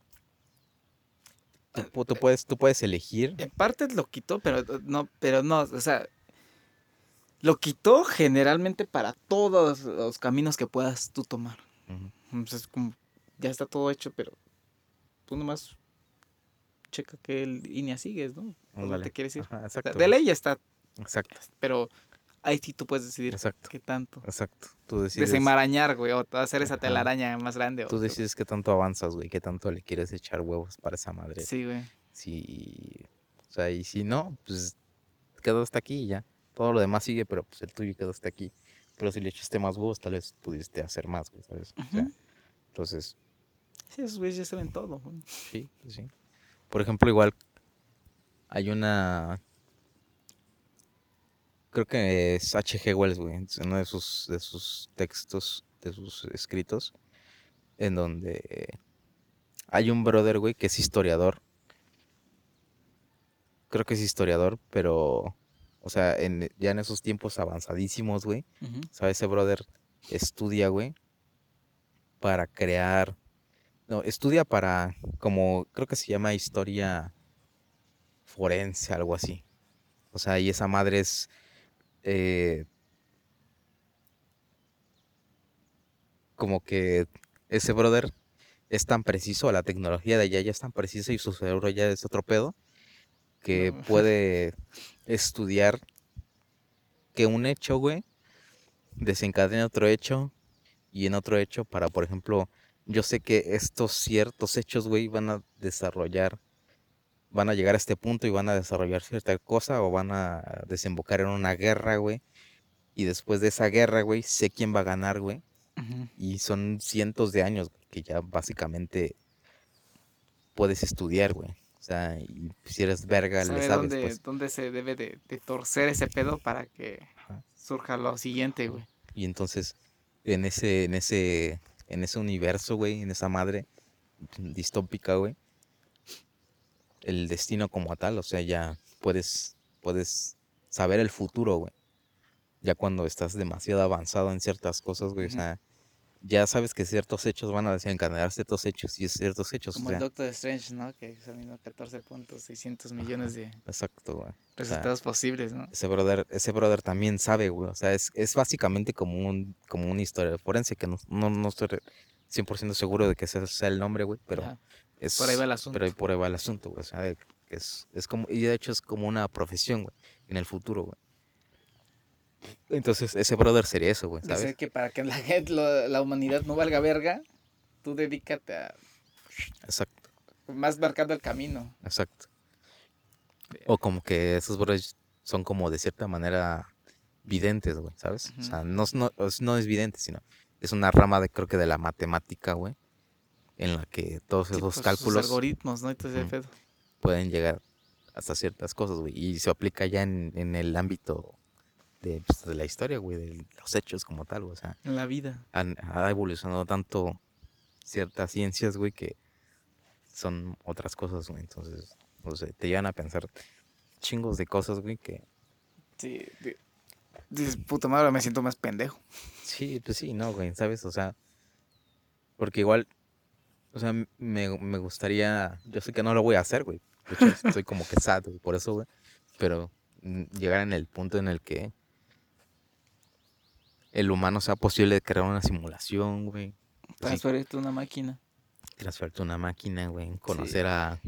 tú, pu- tú puedes, tú puedes elegir. En parte lo quitó, pero eh, no, pero no, o sea, lo quitó generalmente para todos los caminos que puedas tú tomar. Entonces, como ya está todo hecho, pero tú nomás checa qué línea sigues, ¿no? ¿Por dónde ándale. te quieres ir? Ajá, exacto. de ley ya está, Exacto. pero ahí sí tú puedes decidir Exacto. qué tanto. Exacto. Tú decides. Desenmarañar, güey, o hacer esa telaraña más grande. Tú o- decides qué tanto avanzas, güey, qué tanto le quieres echar huevos para esa madre. Sí, güey. Si, o sea, y si no, pues quedó hasta aquí y ya. Todo lo demás sigue, pero pues el tuyo quedó hasta aquí. Pero si le echaste más huevos, tal vez pudiste hacer más, güey, ¿sabes? O sea, entonces, Sí, esos güeyes ya saben todo. güey. sí, pues sí. Por ejemplo, igual hay una... Creo que es H.G. Wells, güey, uno de sus, de sus textos, de sus escritos, en donde hay un brother, güey, que es historiador. Creo que es historiador, pero, o sea, en, ya en esos tiempos avanzadísimos, güey, Ujú. ¿sabes? Ese brother estudia, güey, para crear, no, estudia para, como, creo que se llama historia forense, algo así. O sea, y esa madre es, eh, como que ese brother es tan preciso, la tecnología de allá ya es tan precisa y su cerebro ya es otro pedo, que No. puede estudiar que un hecho, güey, desencadena otro hecho y en otro hecho para, por ejemplo, yo sé que estos ciertos hechos, güey, van a desarrollar, van a llegar a este punto y van a desarrollar cierta cosa o van a desembocar en una guerra, güey. Y después de esa guerra, güey, sé quién va a ganar, güey. Y son cientos de años güey, que ya básicamente puedes estudiar, güey. O sea, y si eres verga, le Sabe sabes, dónde, pues. dónde se debe de, de torcer ese pedo para que Ajá. surja lo siguiente, güey. Y entonces, en ese, en ese, en ese universo, güey, en esa madre distópica, güey, el destino como tal, o sea, ya puedes, puedes saber el futuro, güey. Ya cuando estás demasiado avanzado en ciertas cosas, güey, o sea, ya sabes que ciertos hechos van a desencadenar ciertos hechos y ciertos hechos, Como o sea, el Doctor Strange, ¿no? Que examinó 14.600 millones de exacto, güey. O sea, resultados posibles, ¿no? ese brother, ese brother también sabe, güey. O sea, es, es básicamente como un, como una historia forense, que no, no, no estoy re- 100% seguro de que ese sea el nombre, güey, pero Ajá. Es... Por ahí va el asunto. Pero ahí por ahí va el asunto, güey. O sea, es, es como, y de hecho es como una profesión, güey, en el futuro, güey. Entonces, ese brother sería eso, güey, Dice ¿sabes? que para que la, gente, lo- la humanidad no valga verga, tú dedícate a Exacto, más marcando el camino. exacto. O como que esos brothers son como de cierta manera videntes, güey, ¿sabes? O sea, no, no es vidente, sino es una rama de, creo que de la matemática, güey, en la que todos Sí, esos pues, cálculos algoritmos, ¿no? Pedo. pueden llegar hasta ciertas cosas, güey, y se aplica ya en, en el ámbito de, pues, de la historia, güey, de los hechos como tal, güey, o sea, En la vida. han, ha evolucionado tanto ciertas ciencias, güey, que son otras cosas, güey, entonces, o sea, te llevan a pensar chingos de cosas, güey, que Sí. Dices, puta madre, me siento más pendejo. Sí, pues sí, no, güey, ¿sabes? O sea, porque igual, o sea, me, me gustaría, yo sé que no lo voy a hacer, güey. De hecho, estoy como que sad, güey, por eso, güey. Pero mm, llegar en el punto en el que el humano sea posible de crear una simulación, güey. Transferirte a una máquina. transferirte a una máquina, güey. Conocer a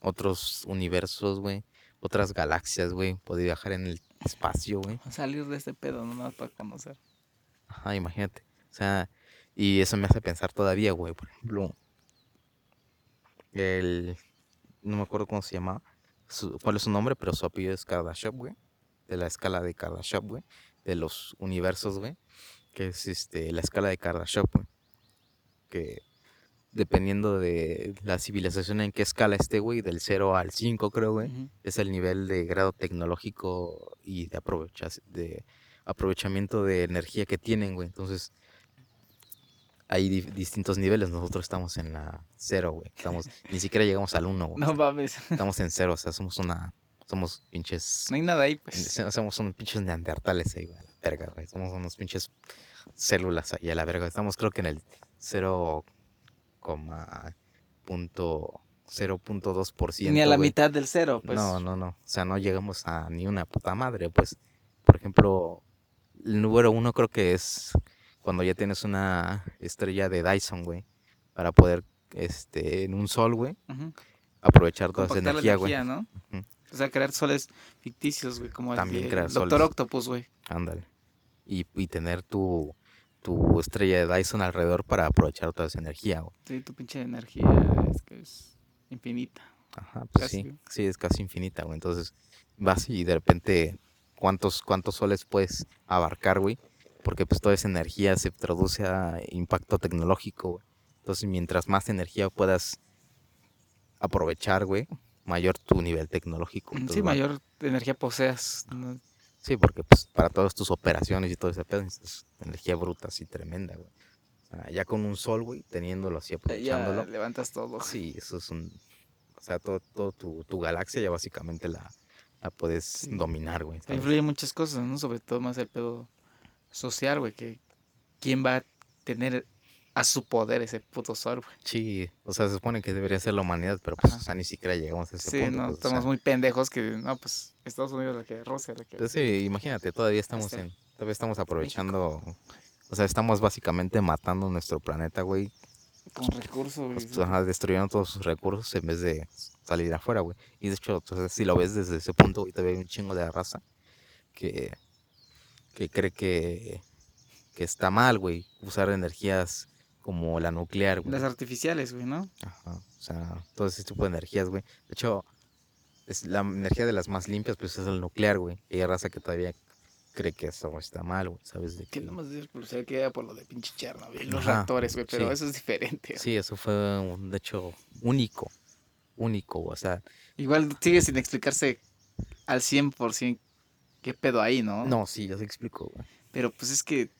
otros universos, güey. Otras galaxias, güey. Poder viajar en el espacio, güey. Salir de este pedo, nomás para conocer. Ajá, imagínate. O sea, y eso me hace pensar todavía, güey. Por ejemplo, el. No me acuerdo cómo se llamaba. su- cuál es su nombre, pero su apellido es Kardashev, güey. De la escala de Kardashev, güey. De los universos, güey. Que es este, la escala de Kardashev, güey. Que dependiendo de la civilización en qué escala esté, güey, del 0 al 5, creo, güey es el nivel de grado tecnológico y de, aprovecha- de aprovechamiento de energía que tienen, güey. Entonces, hay di- distintos niveles. Nosotros estamos en la cero, güey. Estamos, ni siquiera llegamos al uno, güey. No mames. Estamos en cero, o sea, somos una, somos pinches, No hay nada ahí, pues. somos unos pinches neandertales ahí, güey, a la verga, güey. Somos unos pinches células ahí a la verga. Estamos creo que en el 0, punto 0.2%. Ni a la güey. mitad del cero, pues. No, no, no. O sea, no llegamos a ni una puta madre. Pues, por ejemplo, el número uno creo que es cuando ya tienes una estrella de Dyson, güey. Para poder, este, en un sol, güey, aprovechar toda esa Compactar energía, güey. ¿no? O sea, crear soles ficticios, güey, como También el, el Doctor Octopus, güey. Ándale. Y, y tener tu, tu estrella de Dyson alrededor para aprovechar toda esa energía, güey. Sí, tu pinche energía es que es infinita. Ajá, pues sí, sí, es casi infinita, güey. Entonces vas y de repente, ¿cuántos, cuántos soles puedes abarcar, güey? Porque pues toda esa energía se traduce a impacto tecnológico, güey. Entonces, mientras más energía puedas aprovechar, güey, mayor tu nivel tecnológico. sí, mayor energía poseas. Sí, porque pues para todas tus operaciones y todo ese pedo necesitas energía bruta así tremenda, güey. ya con un sol, güey, teniéndolo así, aprovechándolo. Ya levantas todo. Sí, eso es un... O sea, todo, todo tu, tu galaxia ya básicamente la, la puedes dominar, güey. Influye muchas cosas, ¿no? Sobre todo más el pedo social, güey, que quién va a tener a su poder ese puto sol, güey. Sí, o sea, se supone que debería ser la humanidad, pero pues, o sea, ni siquiera llegamos a ese punto. Sí, no, pues, estamos muy pendejos que, no, pues, Estados Unidos la que Rusia la que... Pues, sí, imagínate, todavía estamos este, en, todavía estamos aprovechando, o sea, estamos básicamente matando nuestro planeta, güey. Con recursos, güey. Pues, ajá, destruyendo todos sus recursos en vez de salir afuera, güey. Y de hecho, entonces, si lo ves desde ese punto, güey, todavía hay un chingo de raza que, que cree que, que está mal, güey, usar energías como la nuclear, güey. Las artificiales, güey, ¿no? Ajá, o sea, todo ese tipo de energías, güey. De hecho, es la energía de las más limpias, pues es el nuclear, güey. Y hay raza que todavía cree que eso está mal, güey, ¿sabes? De que... no más por que queda por lo de pinche Chernobyl, los reactores, güey, pero eso es diferente. Sí, eso fue, un, de hecho, único, único, o sea. Igual sigue sin explicarse al 100% qué pedo ahí, ¿no? No, sí, ya se explicó, güey. Pero pues es que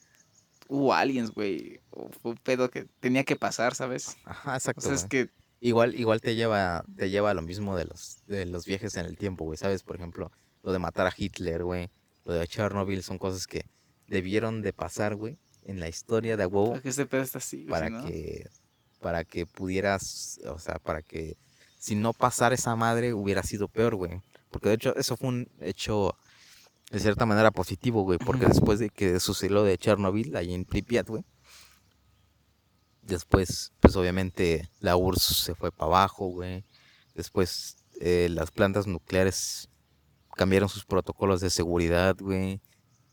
hubo aliens, güey. O fue un pedo que tenía que pasar, ¿sabes? Ajá, exacto. O es que. Igual, igual te lleva, te lleva a lo mismo de los, de los viajes en el tiempo, güey. ¿Sabes? Por ejemplo, lo de matar a Hitler, güey. Lo de Chernobyl son cosas que debieron de pasar, güey, en la historia de. Para que este pedo está así, Para que. Para que pudieras. O sea, para que. Si no pasara esa madre, hubiera sido peor, güey. Porque de hecho, eso fue un hecho de cierta manera positivo, güey, porque después de que sucedió lo de Chernobyl, ahí en Pripyat, güey, después, pues obviamente la URSS se fue para abajo, güey, después eh, las plantas nucleares cambiaron sus protocolos de seguridad, güey,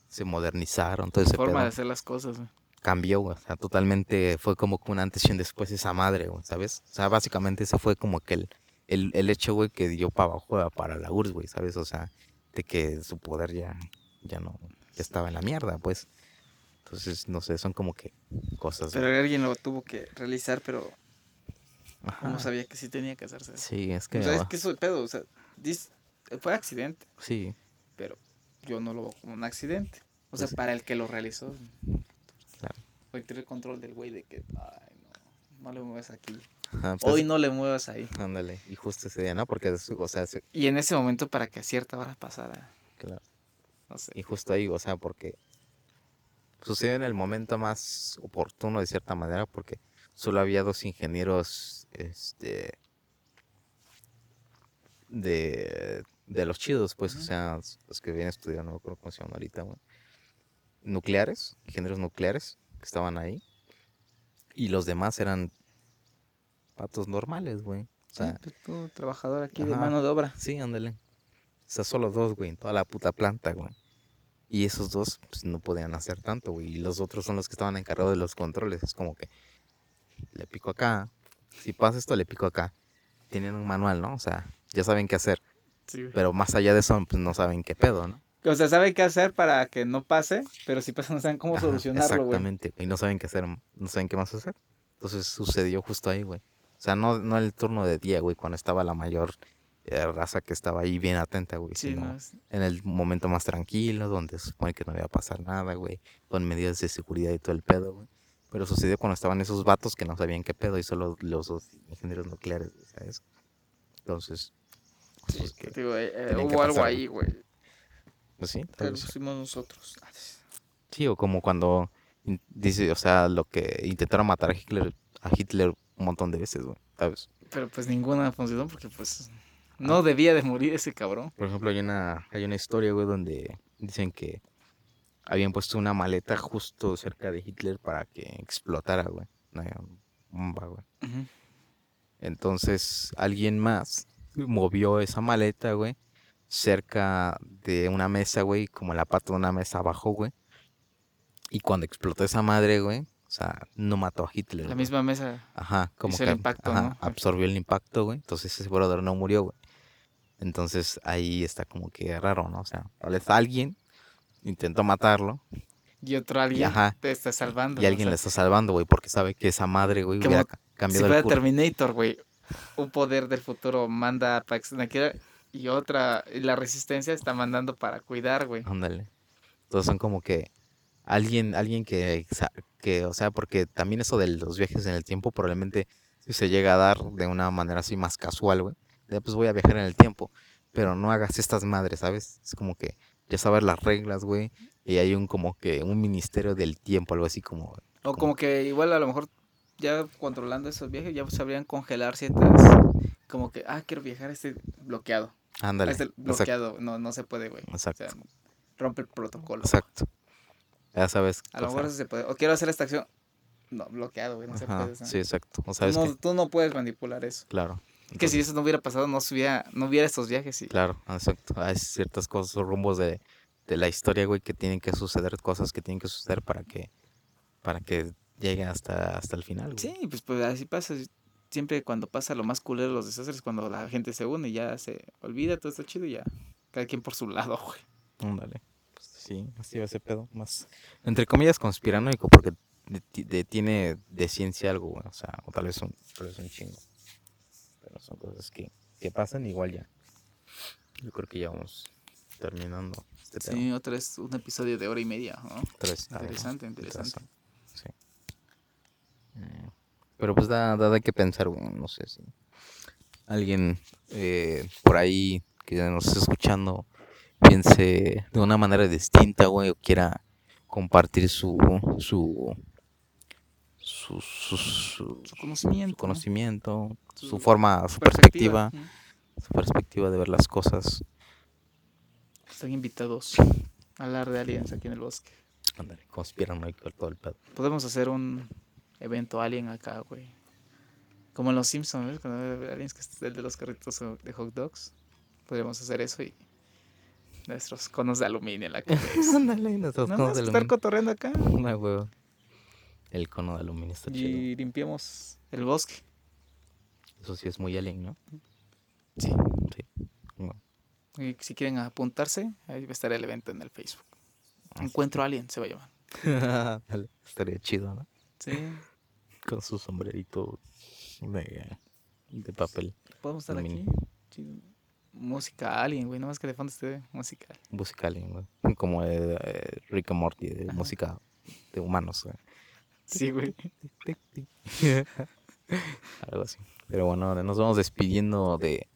se modernizaron, entonces... La forma de hacer las cosas, güey. Cambió, güey, o sea, totalmente fue como un antes y un después esa madre, güey, ¿sabes? O sea, básicamente ese fue como que el, el, el hecho, güey, que dio para abajo para la URSS, güey, ¿sabes? O sea, de que su poder ya, ya no estaba en la mierda, pues. Entonces, no sé, son como que cosas. Pero alguien lo tuvo que realizar, pero no sabía que sí tenía que hacerse. Sí, es que. O sea, es que eso pedo, o sea, fue accidente. Sí. Pero yo no lo veo como un accidente. O sea, pues para el que lo realizó. Claro. Fue tener control del güey de que, ay, no, no le mueves aquí. Pues Hoy no le muevas ahí. Ándale, y justo ese día, ¿no? Porque, o sea... Y en ese momento para que a cierta hora pasara. Claro. No sé. Y justo ahí, o sea, porque sucede en el momento más oportuno de cierta manera, porque solo había dos ingenieros, este... De, de los chidos, pues, o sea, los que vienen estudiando, no me acuerdo cómo se llaman ahorita, güey. Nucleares, ingenieros nucleares, que estaban ahí. Y los demás eran patos normales, güey. O sea, pues, trabajador aquí de mano de obra. Sí, ándale. O sea, solo dos, güey, en toda la puta planta, güey. Y esos dos, pues, no podían hacer tanto, güey. Y los otros son los que estaban encargados de los controles. Es como que le pico acá. Si pasa esto, le pico acá. Tienen un manual, ¿no? O sea, ya saben qué hacer. Sí, pero más allá de eso, pues no saben qué pedo, ¿no? O sea, saben qué hacer para que no pase, pero si pasa no saben cómo solucionarlo, güey. Exactamente, y no saben qué hacer, no saben qué más hacer. Entonces sucedió justo ahí, güey. O sea, no, no el turno de día, güey, cuando estaba la mayor eh, raza que estaba ahí bien atenta, güey. Sí, sino En el momento más tranquilo, donde se supone que no iba a pasar nada, güey. Con medidas de seguridad y todo el pedo, güey. Pero sucedió cuando estaban esos vatos que no sabían qué pedo y solo los dos ingenieros nucleares, ¿sabes? Entonces. Pues, sí, digo, eh, eh, hubo algo ahí, güey. Pues sí. Pero lo pusimos nosotros. Sí, o como cuando dice, o sea, lo que intentaron matar a Hitler, a Hitler un montón de veces, güey, ¿sabes? Pero pues ninguna funcionó porque pues no ah. debía de morir ese cabrón. Por ejemplo, hay una, hay una historia, güey, donde dicen que habían puesto una maleta justo cerca de Hitler para que explotara, güey. Una bomba, güey. Entonces, alguien más movió esa maleta, güey, cerca de una mesa, güey, como la pata de una mesa abajo, güey. Y cuando explotó esa madre, güey, o sea, no mató a Hitler. La güey. misma mesa. Ajá, como hizo que el impacto, ajá, ¿no? absorbió el impacto, güey. Entonces ese brother no murió, güey. Entonces ahí está como que raro, ¿no? O sea, tal vez alguien intentó matarlo Y otro alguien ajá, te está salvando. y alguien o le está salvando, güey, porque sabe que esa madre, güey, hubiera ca- Si cambiado fuera el curso. Terminator, güey. Un poder del futuro manda a Pax Naquera y otra, y la resistencia está mandando para cuidar, güey. Ándale. Entonces son como que alguien, alguien que, que, o sea, porque también eso de los viajes en el tiempo probablemente si se llega a dar de una manera así más casual, güey. Pues voy a viajar en el tiempo, pero no hagas estas madres, ¿sabes? Es como que ya sabes las reglas, güey, y hay un como que un ministerio del tiempo, algo así como, O como que igual a lo mejor ya controlando esos viajes ya sabrían congelar ciertas. Como que, ah, quiero viajar a este bloqueado. A ándale. este exacto, bloqueado. No, no se puede, güey. O exacto, sea, rompe el protocolo. exacto. Ya sabes. A lo mejor sea, se puede. O quiero hacer esta acción. No, bloqueado, güey. No se ajá, puede. o sea, sí, exacto. O tú, sabes no, que, tú no puedes manipular eso. claro. que si entonces- eso no hubiera pasado, no, se hubiera, no hubiera estos viajes. Y... Claro, exacto. Hay ciertas cosas rumbos de, de la historia, güey, que tienen que suceder, cosas que tienen que suceder para que, para que llegue hasta, hasta el final, güey. Sí, pues, pues así pasa. Siempre cuando pasa lo más culero de los desastres, cuando la gente se une y ya se olvida, todo está chido y ya. Cada quien por su lado, güey. Ándale. Sí, así va ese pedo. Más, entre comillas, conspiranoico, porque de- ti- de- tiene de ciencia algo. O sea, o tal vez un, tal vez un chingo. Pero son cosas que, que pasan igual ya. Yo creo que ya vamos terminando este tema. Sí, otra vez un episodio de hora y media, ¿no? Tres, ah, bueno, Interesante, interesante. Sí. Eh, Pero pues da, da de qué pensar, güey. No sé si alguien eh, por ahí que nos esté escuchando piense de una manera distinta, güey, o quiera compartir su su su, su, su- Su conocimiento. su conocimiento, su, forma, su perspectiva, su perspectiva de ver las cosas. Están invitados a hablar de aliens aquí en el bosque. Ándale, conspiran todo el pedo. Podemos hacer un evento alien acá, güey. Como en los Simpsons, ¿ves? Cuando hay aliens que es el de los carritos de hot dogs. Podríamos hacer eso y nuestros conos de aluminio en la cabeza. Ándale, nuestros conos de estar aluminio. cotorreando acá Una huevo. El cono de aluminio está chido. y limpiamos el bosque. Eso sí es muy alien, ¿no? Sí. Sí. Y si quieren apuntarse, ahí va a estar el evento en el Facebook. Encuentro alien, se va a llamar. Dale, Estaría chido, ¿no? Sí. Con su sombrerito de, de papel. Podemos estar aquí. Aluminio. Música alien, güey. No más que de fondo esté musical. Música alien, güey. Como de, eh, Rick and Morty, de Ajá. música de humanos, güey. Sí, güey. Algo así. Pero bueno, nos vamos despidiendo de,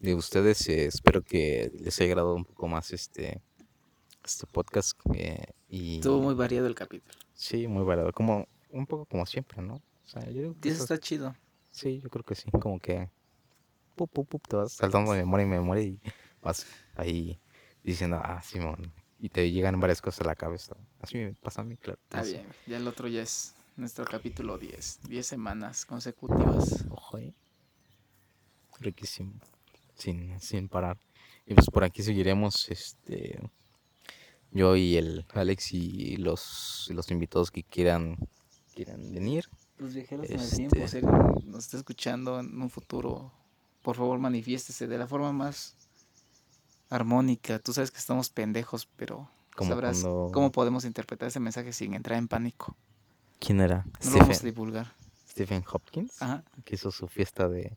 de ustedes. eh, espero que les haya agradado un poco más este, este podcast. eh, y Estuvo muy variado el capítulo. Sí, muy variado. Como, un poco como siempre, ¿no? O sea, yo digo que eso- está chido. Sí, yo creo que sí. Como que pup, pup, pup, te vas saltando de memoria en memoria y vas ahí diciendo, ah, Simón. Y te llegan varias cosas a la cabeza. Así me pasa a mí, claro. Está bien. Ya el otro ya es nuestro capítulo 10. 10 semanas consecutivas. Ojo, eh. Riquísimo. Sin, sin parar. Y pues por aquí seguiremos, este, yo y el Alex y los, los invitados que quieran, quieran venir. Los viajeros en el Este- tiempo, si nos está escuchando en un futuro, por favor manifiéstese de la forma más armónica. Tú sabes que estamos pendejos, pero Como sabrás cuando- cómo podemos interpretar ese mensaje sin entrar en pánico. ¿Quién era? No lo vamos a Stephen, divulgar. Stephen Hopkins. Ajá. que hizo su fiesta de,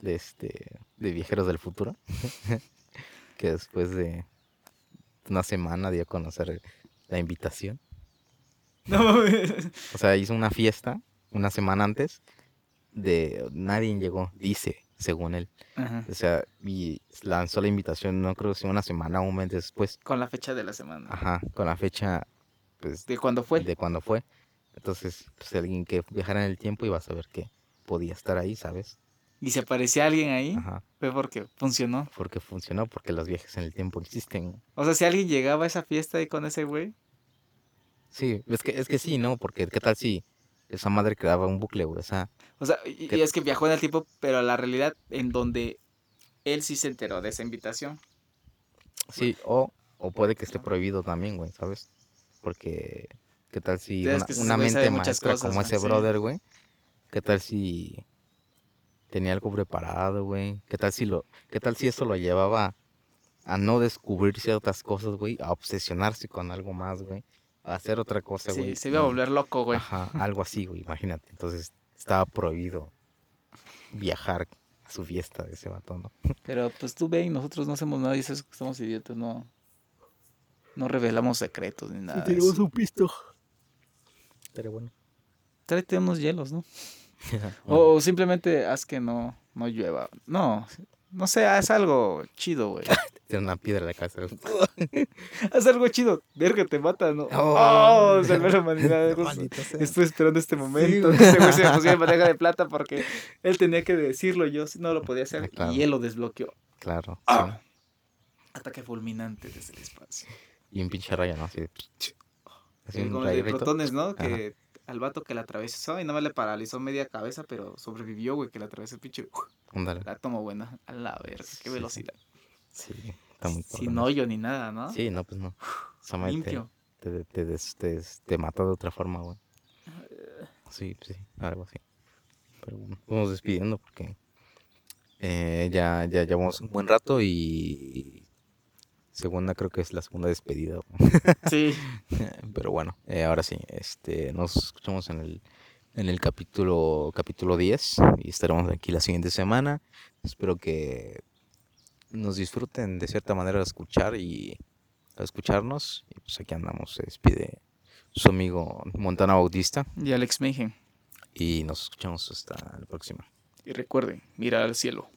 de este de viajeros del futuro que después de una semana dio a conocer la invitación No o sea hizo una fiesta una semana antes de nadie llegó dice según él Ajá. o sea y lanzó la invitación no creo sea una semana o un mes después Con la fecha de la semana. ajá con la fecha pues De cuando fue. de cuando fue entonces pues alguien que viajara en el tiempo iba a saber que podía estar ahí sabes Y si aparecía alguien ahí, ajá fue porque funcionó. porque funcionó, porque los viajes en el tiempo existen. O sea, si alguien llegaba a esa fiesta ahí con ese güey, Sí, es que, es que sí, ¿no? Porque qué tal si esa madre creaba un bucle, güey. O sea, O sea, y, es que viajó en el tiempo, pero la realidad en donde él sí se enteró de esa invitación. Sí, o, o puede que esté prohibido también, güey, ¿sabes? Porque, ¿qué tal si una, mente maestra cosas, como ese sí. brother, güey? ¿Qué tal si tenía algo preparado, güey? ¿Qué tal si lo, qué tal si eso lo llevaba a no descubrir ciertas cosas, güey? A obsesionarse con algo más, güey. A hacer otra cosa, güey. Sí, se iba a volver loco, güey. Ajá, algo así, güey, imagínate. Entonces, estaba prohibido viajar a su fiesta de ese vato, ¿no? Pero pues tú ve y nosotros no hacemos nada y dices que somos idiotas, no. No revelamos secretos ni nada. de eso. un pisto. Pero bueno. Tráete unos hielos, ¿no? Bueno, O simplemente haz que no, no llueva. No, no sé, haz algo chido, güey. tiene una piedra en la casa. haz algo chido. Verga, te mata, ¿no? Oh. Oh, salvar la humanidad. Estoy esperando este momento. que Este güey se me pusiera en bandeja de plata porque él tenía que decirlo. Yo sí no lo podía hacer. Ah, claro. Y él lo desbloqueó. Claro. Ah. sí. Ataque fulminante desde el espacio. Y un pinche raya, ¿no? Así de... Así Sí, como de protones, ¿no? Que al vato que la atravesó y nada más le paralizó media cabeza, pero sobrevivió, güey, que la atravesó el pinche la tomó buena. A la verga, Sí, qué sí. velocidad. Sí, está muy Sin hoyo ni nada, ¿no? Sí, no, pues no. Esa madre te, Limpio. te, te, te, te mata de otra forma, güey. Sí, sí, algo así. Pero bueno, vamos despidiendo porque eh, ya, ya llevamos un buen rato y segunda creo que es la segunda despedida. Sí. Pero bueno, eh, ahora sí, este, nos escuchamos en el, en el capítulo, capítulo 10 y estaremos aquí la siguiente semana. Espero que nos disfruten de cierta manera de escuchar y a escucharnos. Y pues aquí andamos, se despide su amigo Montana Bautista Y Alex Mayhem. y nos escuchamos hasta la próxima. Y recuerden, mira al cielo.